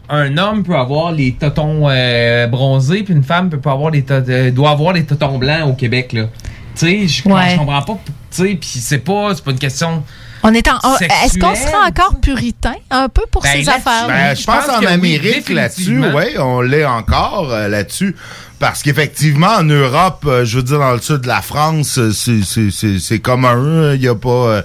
un homme peut avoir les totons euh, bronzés, puis une femme peut pas avoir les euh, doit avoir les totons blancs au Québec, là? Tu sais, je comprends pas. Tu sais, puis c'est pas, c'est pas une question. on est en est-ce qu'on serait encore puritain un peu pour Ben, ces là-dessus, affaires Ben, je pense, pense en oui, Amérique là-dessus, oui, on l'est encore euh, là-dessus. Parce qu'effectivement, en Europe, euh, je veux dire, dans le sud de la France, euh, c'est- c'est c'est- c'est commun. Il n'y a pas euh,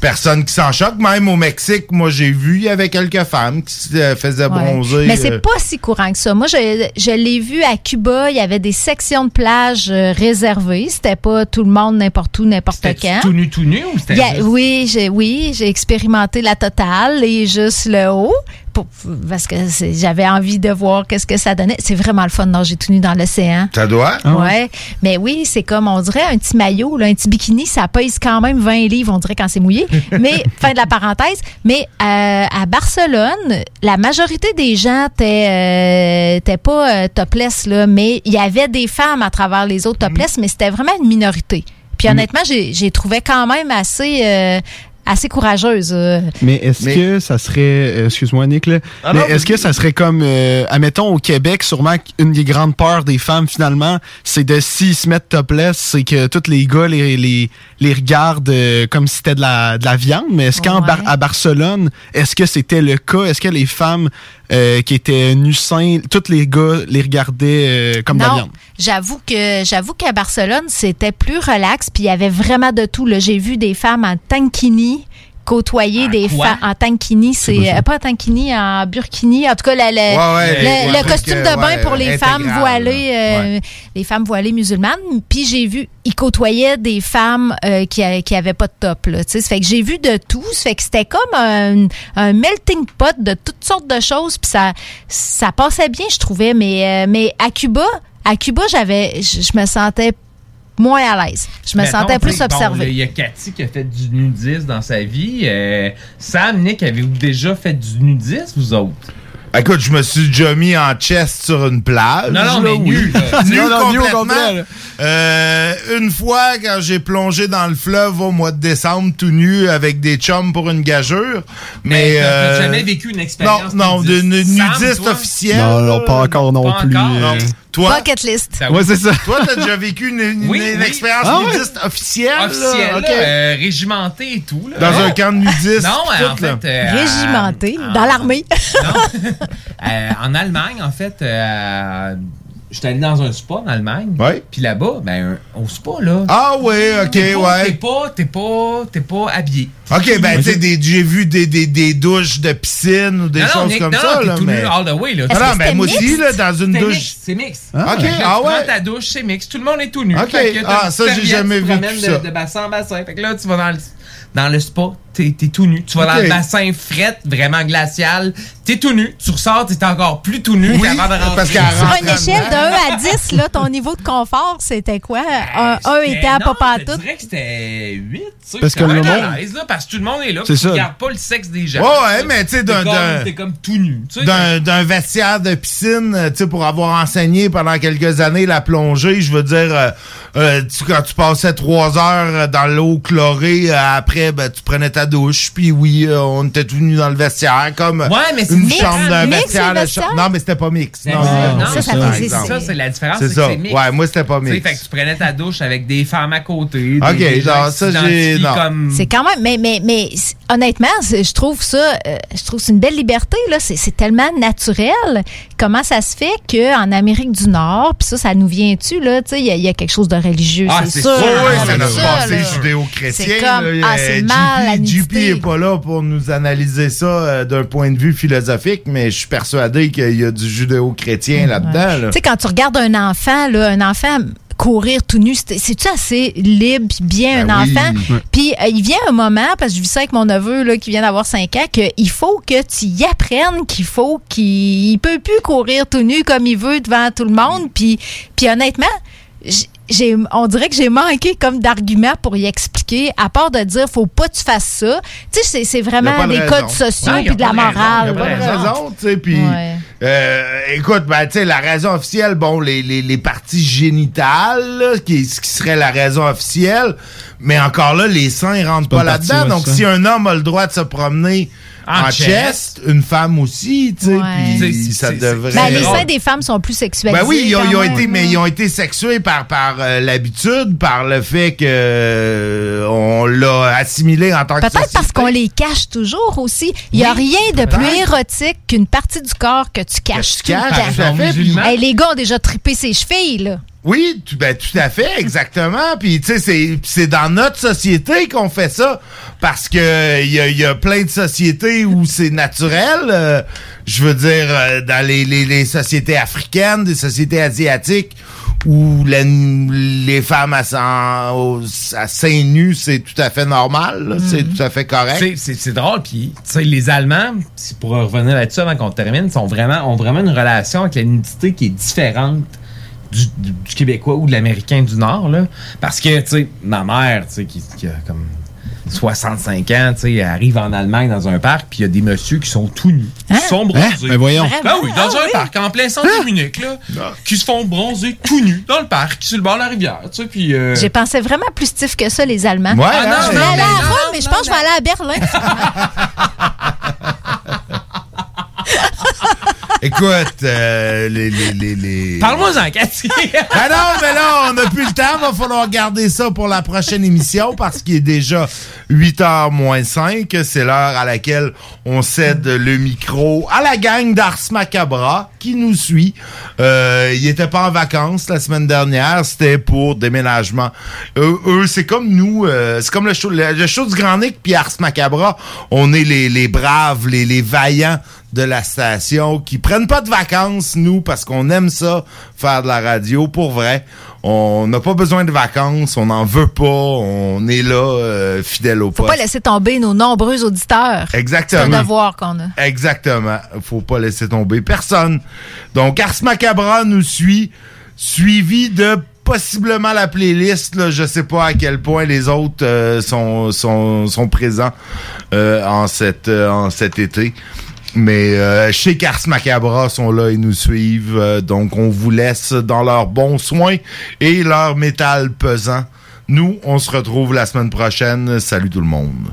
personne qui s'en choque. Même au Mexique, moi, j'ai vu, il y avait quelques femmes qui se euh, faisaient Ouais. bronzer. Mais c'est euh, pas si courant que ça. Moi, je, je l'ai vu à Cuba. Il y avait des sections de plage euh, réservées. C'était pas tout le monde, n'importe où, n'importe C'était quand. tout nu, tout nu ou c'était juste- Oui, j'ai oui, j'ai expérimenté la totale et juste le haut pour- parce que c'est- j'avais envie de voir qu'est-ce que ça donnait. C'est vraiment le fun de nager tout nu dans l'océan. Ça doit? Ouais, mais oui, c'est comme on dirait un petit maillot, là, un petit bikini, ça pèse quand même 20 livres, on dirait quand c'est mouillé. Mais fin de la parenthèse, mais euh, à Barcelone, la majorité des gens étaient euh, étaient pas euh, topless là, mais il y avait des femmes à travers les autres topless, mais c'était vraiment une minorité. Puis honnêtement, j'ai j'ai trouvé quand même assez euh, assez courageuse. euh. Mais est-ce Mais- que ça serait, euh, excuse-moi Nick, là, Ah mais est-ce que ça serait comme, euh, admettons au Québec, sûrement qu'une des grandes peurs des femmes finalement, c'est de s'ils se mettent topless, c'est que tous les gars les, les, les regardent euh, comme si c'était de la, de la viande. Mais est-ce qu'à Ouais. à Barcelone, est-ce que c'était le cas? Est-ce que les femmes euh, qui étaient nus seins, tous les gars les regardaient euh, comme de la viande? J'avoue que j'avoue qu'à Barcelone, c'était plus relax, puis il y avait vraiment de tout. là. J'ai vu des femmes en tankini côtoyer des femmes en tankini, c'est euh, pas en tankini, en burkini, en tout cas la- la- Ouais, ouais, le, ouais, le costume euh, de bain pour les femmes voilées, euh, les femmes voilées musulmanes. Puis j'ai vu, ils côtoyaient des femmes euh, qui, a- qui avaient pas de top. Là, tu sais. Ça fait que j'ai vu de tout. Ça fait que c'était comme un, un melting pot de toutes sortes de choses. Puis ça, ça passait bien, je trouvais. Mais, euh, mais à Cuba, à Cuba, j'avais, je je me sentais moins à l'aise. Je me Mettons, sentais plus bon, observée. Il y a Cathy qui a fait du nudisme dans sa vie. Euh, Sam, Nick, avez-vous déjà fait du nudisme, vous autres? Écoute, je me suis déjà mis en chest sur une plage. Non, non, là, mais oui. nu, là. nu Non, non, nu au complètement. complet. Euh, une fois, quand j'ai plongé dans le fleuve au mois de décembre, tout nu, avec des chums pour une gageure. Mais, Mais euh, jamais vécu une expérience Non, non, de nudiste? Officiel. Non, non, pas encore non Pas plus. encore, euh. Non. Toi, Bucket list. Ça- Ouais, c'est ça. toi, t'as déjà vécu une, une- Oui, une oui. expérience Ah ouais? nudiste officielle? là? Euh, régimenté et tout. Là. Dans un camp de nudistes. Non, tout, en fait. euh, Régimenté, en- dans l'armée. Non. Euh, en Allemagne, en fait, euh, j'étais allé dans un spa en Allemagne. Ouais. Puis là-bas, ben, au spa, là. Ah oui, ok, t'es pas- T'es ouais. pas, t'es pas, t'es pas habillé. Ok, ben, tu sais, des- j'ai vu des, des, des douches de piscine ou des Non, choses comme non, ça, t'es là. tout mais... all the way, là. Ah Est-ce non, que c'était moi aussi, mixte? là, dans une C'est douche. mix, c'est mix. Ah, Ok, ah tu prends ouais. ta douche, c'est mix. Tout le monde est tout nu. Ok, ah, ça, j'ai jamais tu te vécu promènes ça. De, de bassin en bassin. Fait que là, tu vas dans le, dans le spa, t'es, t'es tout nu. Tu vas dans le bassin fret, vraiment glacial. T'es tout nu. Tu ressors, t'es encore plus tout nu Oui, qu'avant de rentrer. parce qu'à Sur rentrer une échelle de 1 à 10, là, ton niveau de confort, c'était quoi? Un, un était à pas pas Je dirais que c'était 8. Tu sais, Parce que le bien à monde- l'aise, là, parce que tout le monde est là. C'est puis Tu ça. regardes pas le sexe des gens. Ouais, ouais, mais tu sais, d'un- comme- d'un- T'es comme tout nu. tu sais. d'un d'un vestiaire de piscine, euh, tu sais, pour avoir enseigné pendant quelques années la plongée, je veux dire, euh, euh, tu- quand tu passais trois heures dans l'eau chlorée, euh, après, ben, tu prenais ta ta douche, puis oui, euh, on était tout nus dans le vestiaire, comme Ouais, mais c'est une mix. chambre d'un vestiaire. vestiaire? cha- Non, mais c'était pas mix. Non, Non, non, ça, ça exemple. ça, c'est la différence, C'est ça. que c'est mix. Ouais, moi, c'était pas mix. fait que tu prenais ta douche avec des femmes à côté. des- Ok, des qui ça, j'ai- C'est quand même, mais, mais, mais honnêtement, c'est- je trouve ça, euh, je trouve que c'est une belle liberté, là. C'est tellement naturel. Comment ça se fait qu'en Amérique du Nord, puis ça, ça nous vient-tu, là? Tu sais, il y, a- il y a quelque chose de religieux, Ah, c'est sûr. oui, c'est notre ça, passé judéo-chrétien. C'est comme, là. ah, c'est mal, la JP nudité. est pas là pour nous analyser ça euh, d'un point de vue philosophique, mais je suis persuadé qu'il y a du judéo-chrétien là-dedans. là. Tu sais, quand tu regardes un enfant, là, un enfant courir tout nu, c'est- c'est-tu assez libre puis bien Ben un oui. enfant? Puis euh, il vient un moment, parce que je vis ça avec mon neveu là, qui vient d'avoir 5 ans, qu'il faut que tu y apprennes qu'il faut qu'il il peut plus courir tout nu comme il veut devant tout le monde. Puis, puis honnêtement, j'ai, on dirait que j'ai manqué comme d'arguments pour y expliquer, à part de dire faut pas que tu fasses ça. Tu sais, c'est, vraiment de des raison. codes sociaux puis de la morale. y a pas de Voilà. raison, tu sais, puis euh, écoute, ben, tu sais, la raison officielle, bon, les, les, les parties génitales, là, qui, ce qui serait la raison officielle, mais encore là, les seins ils rentrent pas pas une partie, là-dedans. ouais, Donc, ça. si un homme a le droit de se promener En en, chest. chest, une femme aussi, tu sais, puis ça c'est- devrait... Ben, les seins des femmes sont plus sexualisés. Ben oui, ils ont, ils ont été, mais ils ont été sexués par par euh, l'habitude, par le fait que euh, on l'a assimilé en tant que Peut-être parce qu'on les cache toujours aussi. Il n'y a Oui, rien de plus érotique qu'une partie du corps que tu caches tu tout caches, tout à fait, Hey, les gars ont déjà trippé ses chevilles, là. Oui, tout, ben, tout à fait, exactement. Puis, tu sais, c'est- c'est dans notre société qu'on fait ça. Parce que il y a, il y a plein de sociétés où c'est naturel. euh, je veux dire, euh, dans les, les, les sociétés africaines, des sociétés asiatiques, où la- les femmes à, à seins nus, c'est tout à fait normal. là. C'est tout à fait correct. C'est- drôle, puis tu sais, les Allemands, pour revenir là-dessus avant qu'on termine, sont vraiment, ont vraiment une relation avec la nudité qui est différente du, Québécois ou de l'Américain du Nord. Là. Parce que, tu sais, ma mère, tu sais, qui, qui a comme 65 ans, tu sais, elle arrive en Allemagne dans un parc, puis il y a des messieurs qui sont tout nus, qui se font bronzer. Hein? Ben voyons. Ah oui, dans un parc, en plein centre de Munich, là, qui se font bronzer tout nus dans le parc, sur le bord de la rivière, tu sais, puis... euh, J'ai pensé vraiment plus stiff que ça, les Allemands. Ouais, Ah, non, je voulais non, aller à Rome, mais je pense que je vais aller à Berlin. Écoute, euh, les, les, les, les... Parle-moi-en, Cathy! Ah non, mais là, on n'a plus le temps. Va falloir garder ça pour la prochaine émission parce qu'il est déjà 8h moins 5. C'est l'heure à laquelle on cède le micro à la gang d'Ars Macabra qui nous suit. Euh, ils étaient pas en vacances la semaine dernière. C'était pour déménagement. Eux, eux, c'est comme nous. euh, c'est comme le show, le, le show du Grand Nick puis Ars Macabra. On est les, les braves, les, les vaillants de la station qui prennent pas de vacances, nous, parce qu'on aime ça, faire de la radio, pour vrai. On n'a pas besoin de vacances, on n'en veut pas, on est là, euh, fidèle au Faut poste. pas laisser tomber nos nombreux auditeurs. Exactement. C'est un devoir qu'on a. Exactement. Faut pas laisser tomber personne. Donc, Ars Macabra nous suit, suivi de possiblement la playlist. Là, je sais pas à quel point les autres euh, sont, sont, sont présents euh, en, cette, euh, en cet été. Mais euh, chez Cars Macabra sont là et nous suivent. Euh, donc, on vous laisse dans leurs bons soins et leur métal pesant. Nous, on se retrouve la semaine prochaine. Salut tout le monde.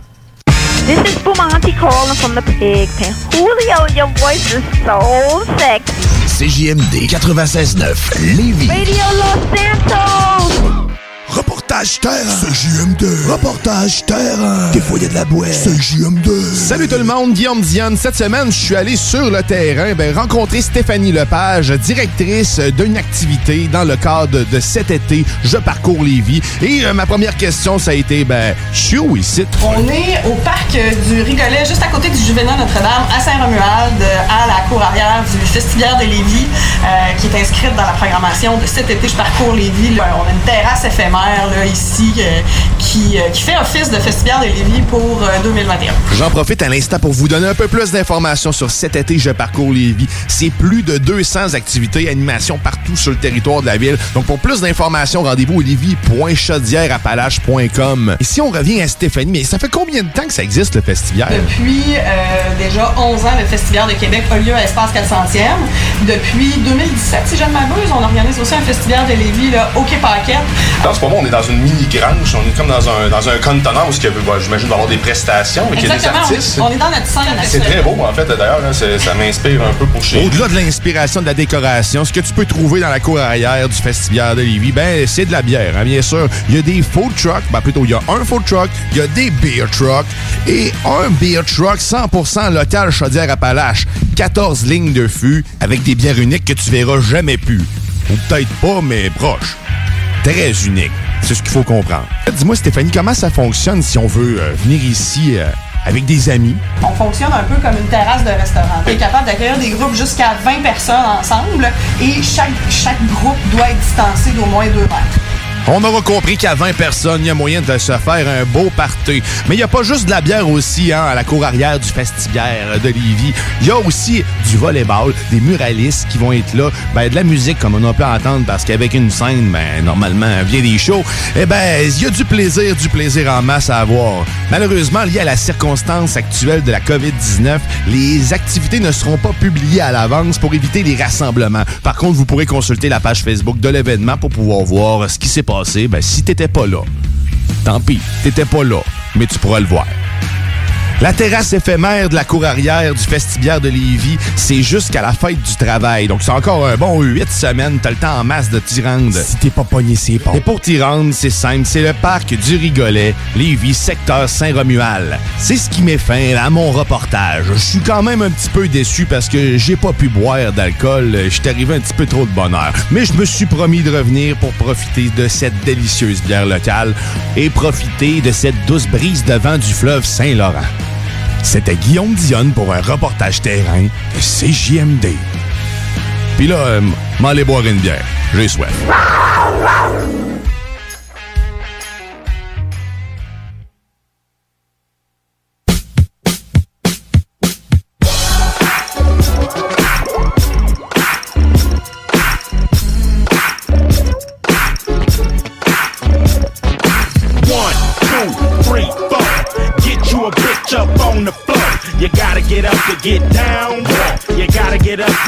This is Bumanti calling from the pig pen. Julio, your voice is so sexy. CJMD 96.9 Lévis. Radio Los Santos! Reportage terrain. CJM2. Reportage terrain. Des a de la boîte. CJM2. Salut tout le monde, Guillaume Diane. Cette semaine, je suis allé sur le terrain ben, rencontrer Stéphanie Lepage, directrice d'une activité dans le cadre de cet été, Je parcours Lévis. Et euh, ma première question, ça a été, ben, je suis où ici? On est au parc du Rigolet, juste à côté du Juvénat Notre-Dame, à Saint-Romuald, euh, à la cour arrière du Festivière de Lévis, euh, qui est inscrite dans la programmation de cet été Je parcours Lévis. Là, on a une terrasse éphémère là, ici euh, qui, euh, qui fait office de Festivière de Lévis pour euh, 2021. J'en profite à l'instant pour vous donner un peu plus d'informations sur cet été Je parcours Lévis. C'est plus de 200 activités et animations partout sur le territoire de la ville. Donc pour plus d'informations, rendez-vous au lévis.chaudièreappalaches.com. Et si on revient à Stéphanie, mais ça fait combien de temps que ça existe le festivière? Depuis euh, déjà 11 ans, le Festivière de Québec a lieu à Espace 400e. Depuis 2017, si je ne m'abuse, on organise aussi un Festivière de Lévis là, au Quai Paquette. Dans ce moment, on est dans une mini grange. On est comme dans dans un, dans un contenant où bah, j'imagine qu'il va y avoir des prestations, mais qu'il y a des artistes. on est dans notre scène C'est très beau, en fait, d'ailleurs. hein, ça m'inspire un peu pour chez Au-delà de l'inspiration de la décoration, ce que tu peux trouver dans la cour arrière du Festivière de Lévis, ben, c'est de la bière, hein, bien sûr. Il y a des food trucks, ben, plutôt, il y a un food truck, il y a des beer trucks et un beer truck 100% local Chaudière-Appalaches. 14 lignes de fût avec des bières uniques que tu verras jamais plus. Ou peut-être pas, mais proche. Très unique. C'est ce qu'il faut comprendre. Dis-moi, Stéphanie, comment ça fonctionne si on veut euh, venir ici euh, avec des amis? On fonctionne un peu comme une terrasse de restaurant. On est capable d'accueillir des groupes jusqu'à 20 personnes ensemble et chaque, groupe doit être distancé d'au moins 2 mètres. On aura compris qu'à 20 personnes, il y a moyen de se faire un beau party. Mais il n'y a pas juste de la bière aussi hein, à la cour arrière du Festibière de Lévis. Il y a aussi du volleyball, des muralistes qui vont être là, ben, de la musique comme on a pu entendre parce qu'avec une scène, ben, normalement, vient des shows. Eh ben, il y a du plaisir, du plaisir en masse à avoir. Malheureusement, lié à la circonstance actuelle de la COVID-19, les activités ne seront pas publiées à l'avance pour éviter les rassemblements. Par contre, vous pourrez consulter la page Facebook de l'événement pour pouvoir voir ce qui s'est ben, si t'étais pas là. Tant pis, t'étais pas là, mais tu pourras le voir. La terrasse éphémère de la cour arrière du Festibière de Lévis, c'est jusqu'à la fête du travail. Donc, c'est encore un bon huit semaines. T'as le temps en masse de t'y rendre. Si t'es pas pogné, c'est pas. Et pour t'y rendre, c'est simple. C'est le parc du Rigolet, Lévis, secteur Saint-Romuald. C'est ce qui met fin à mon reportage. Je suis quand même un petit peu déçu parce que j'ai pas pu boire d'alcool. Je suis arrivé un petit peu trop de bonheur. Mais je me suis promis de revenir pour profiter de cette délicieuse bière locale et profiter de cette douce brise de vent du fleuve Saint-Laurent. C'était Guillaume Dionne pour un reportage terrain de CJMD. Puis là, euh, boire une bière. J'ai soif.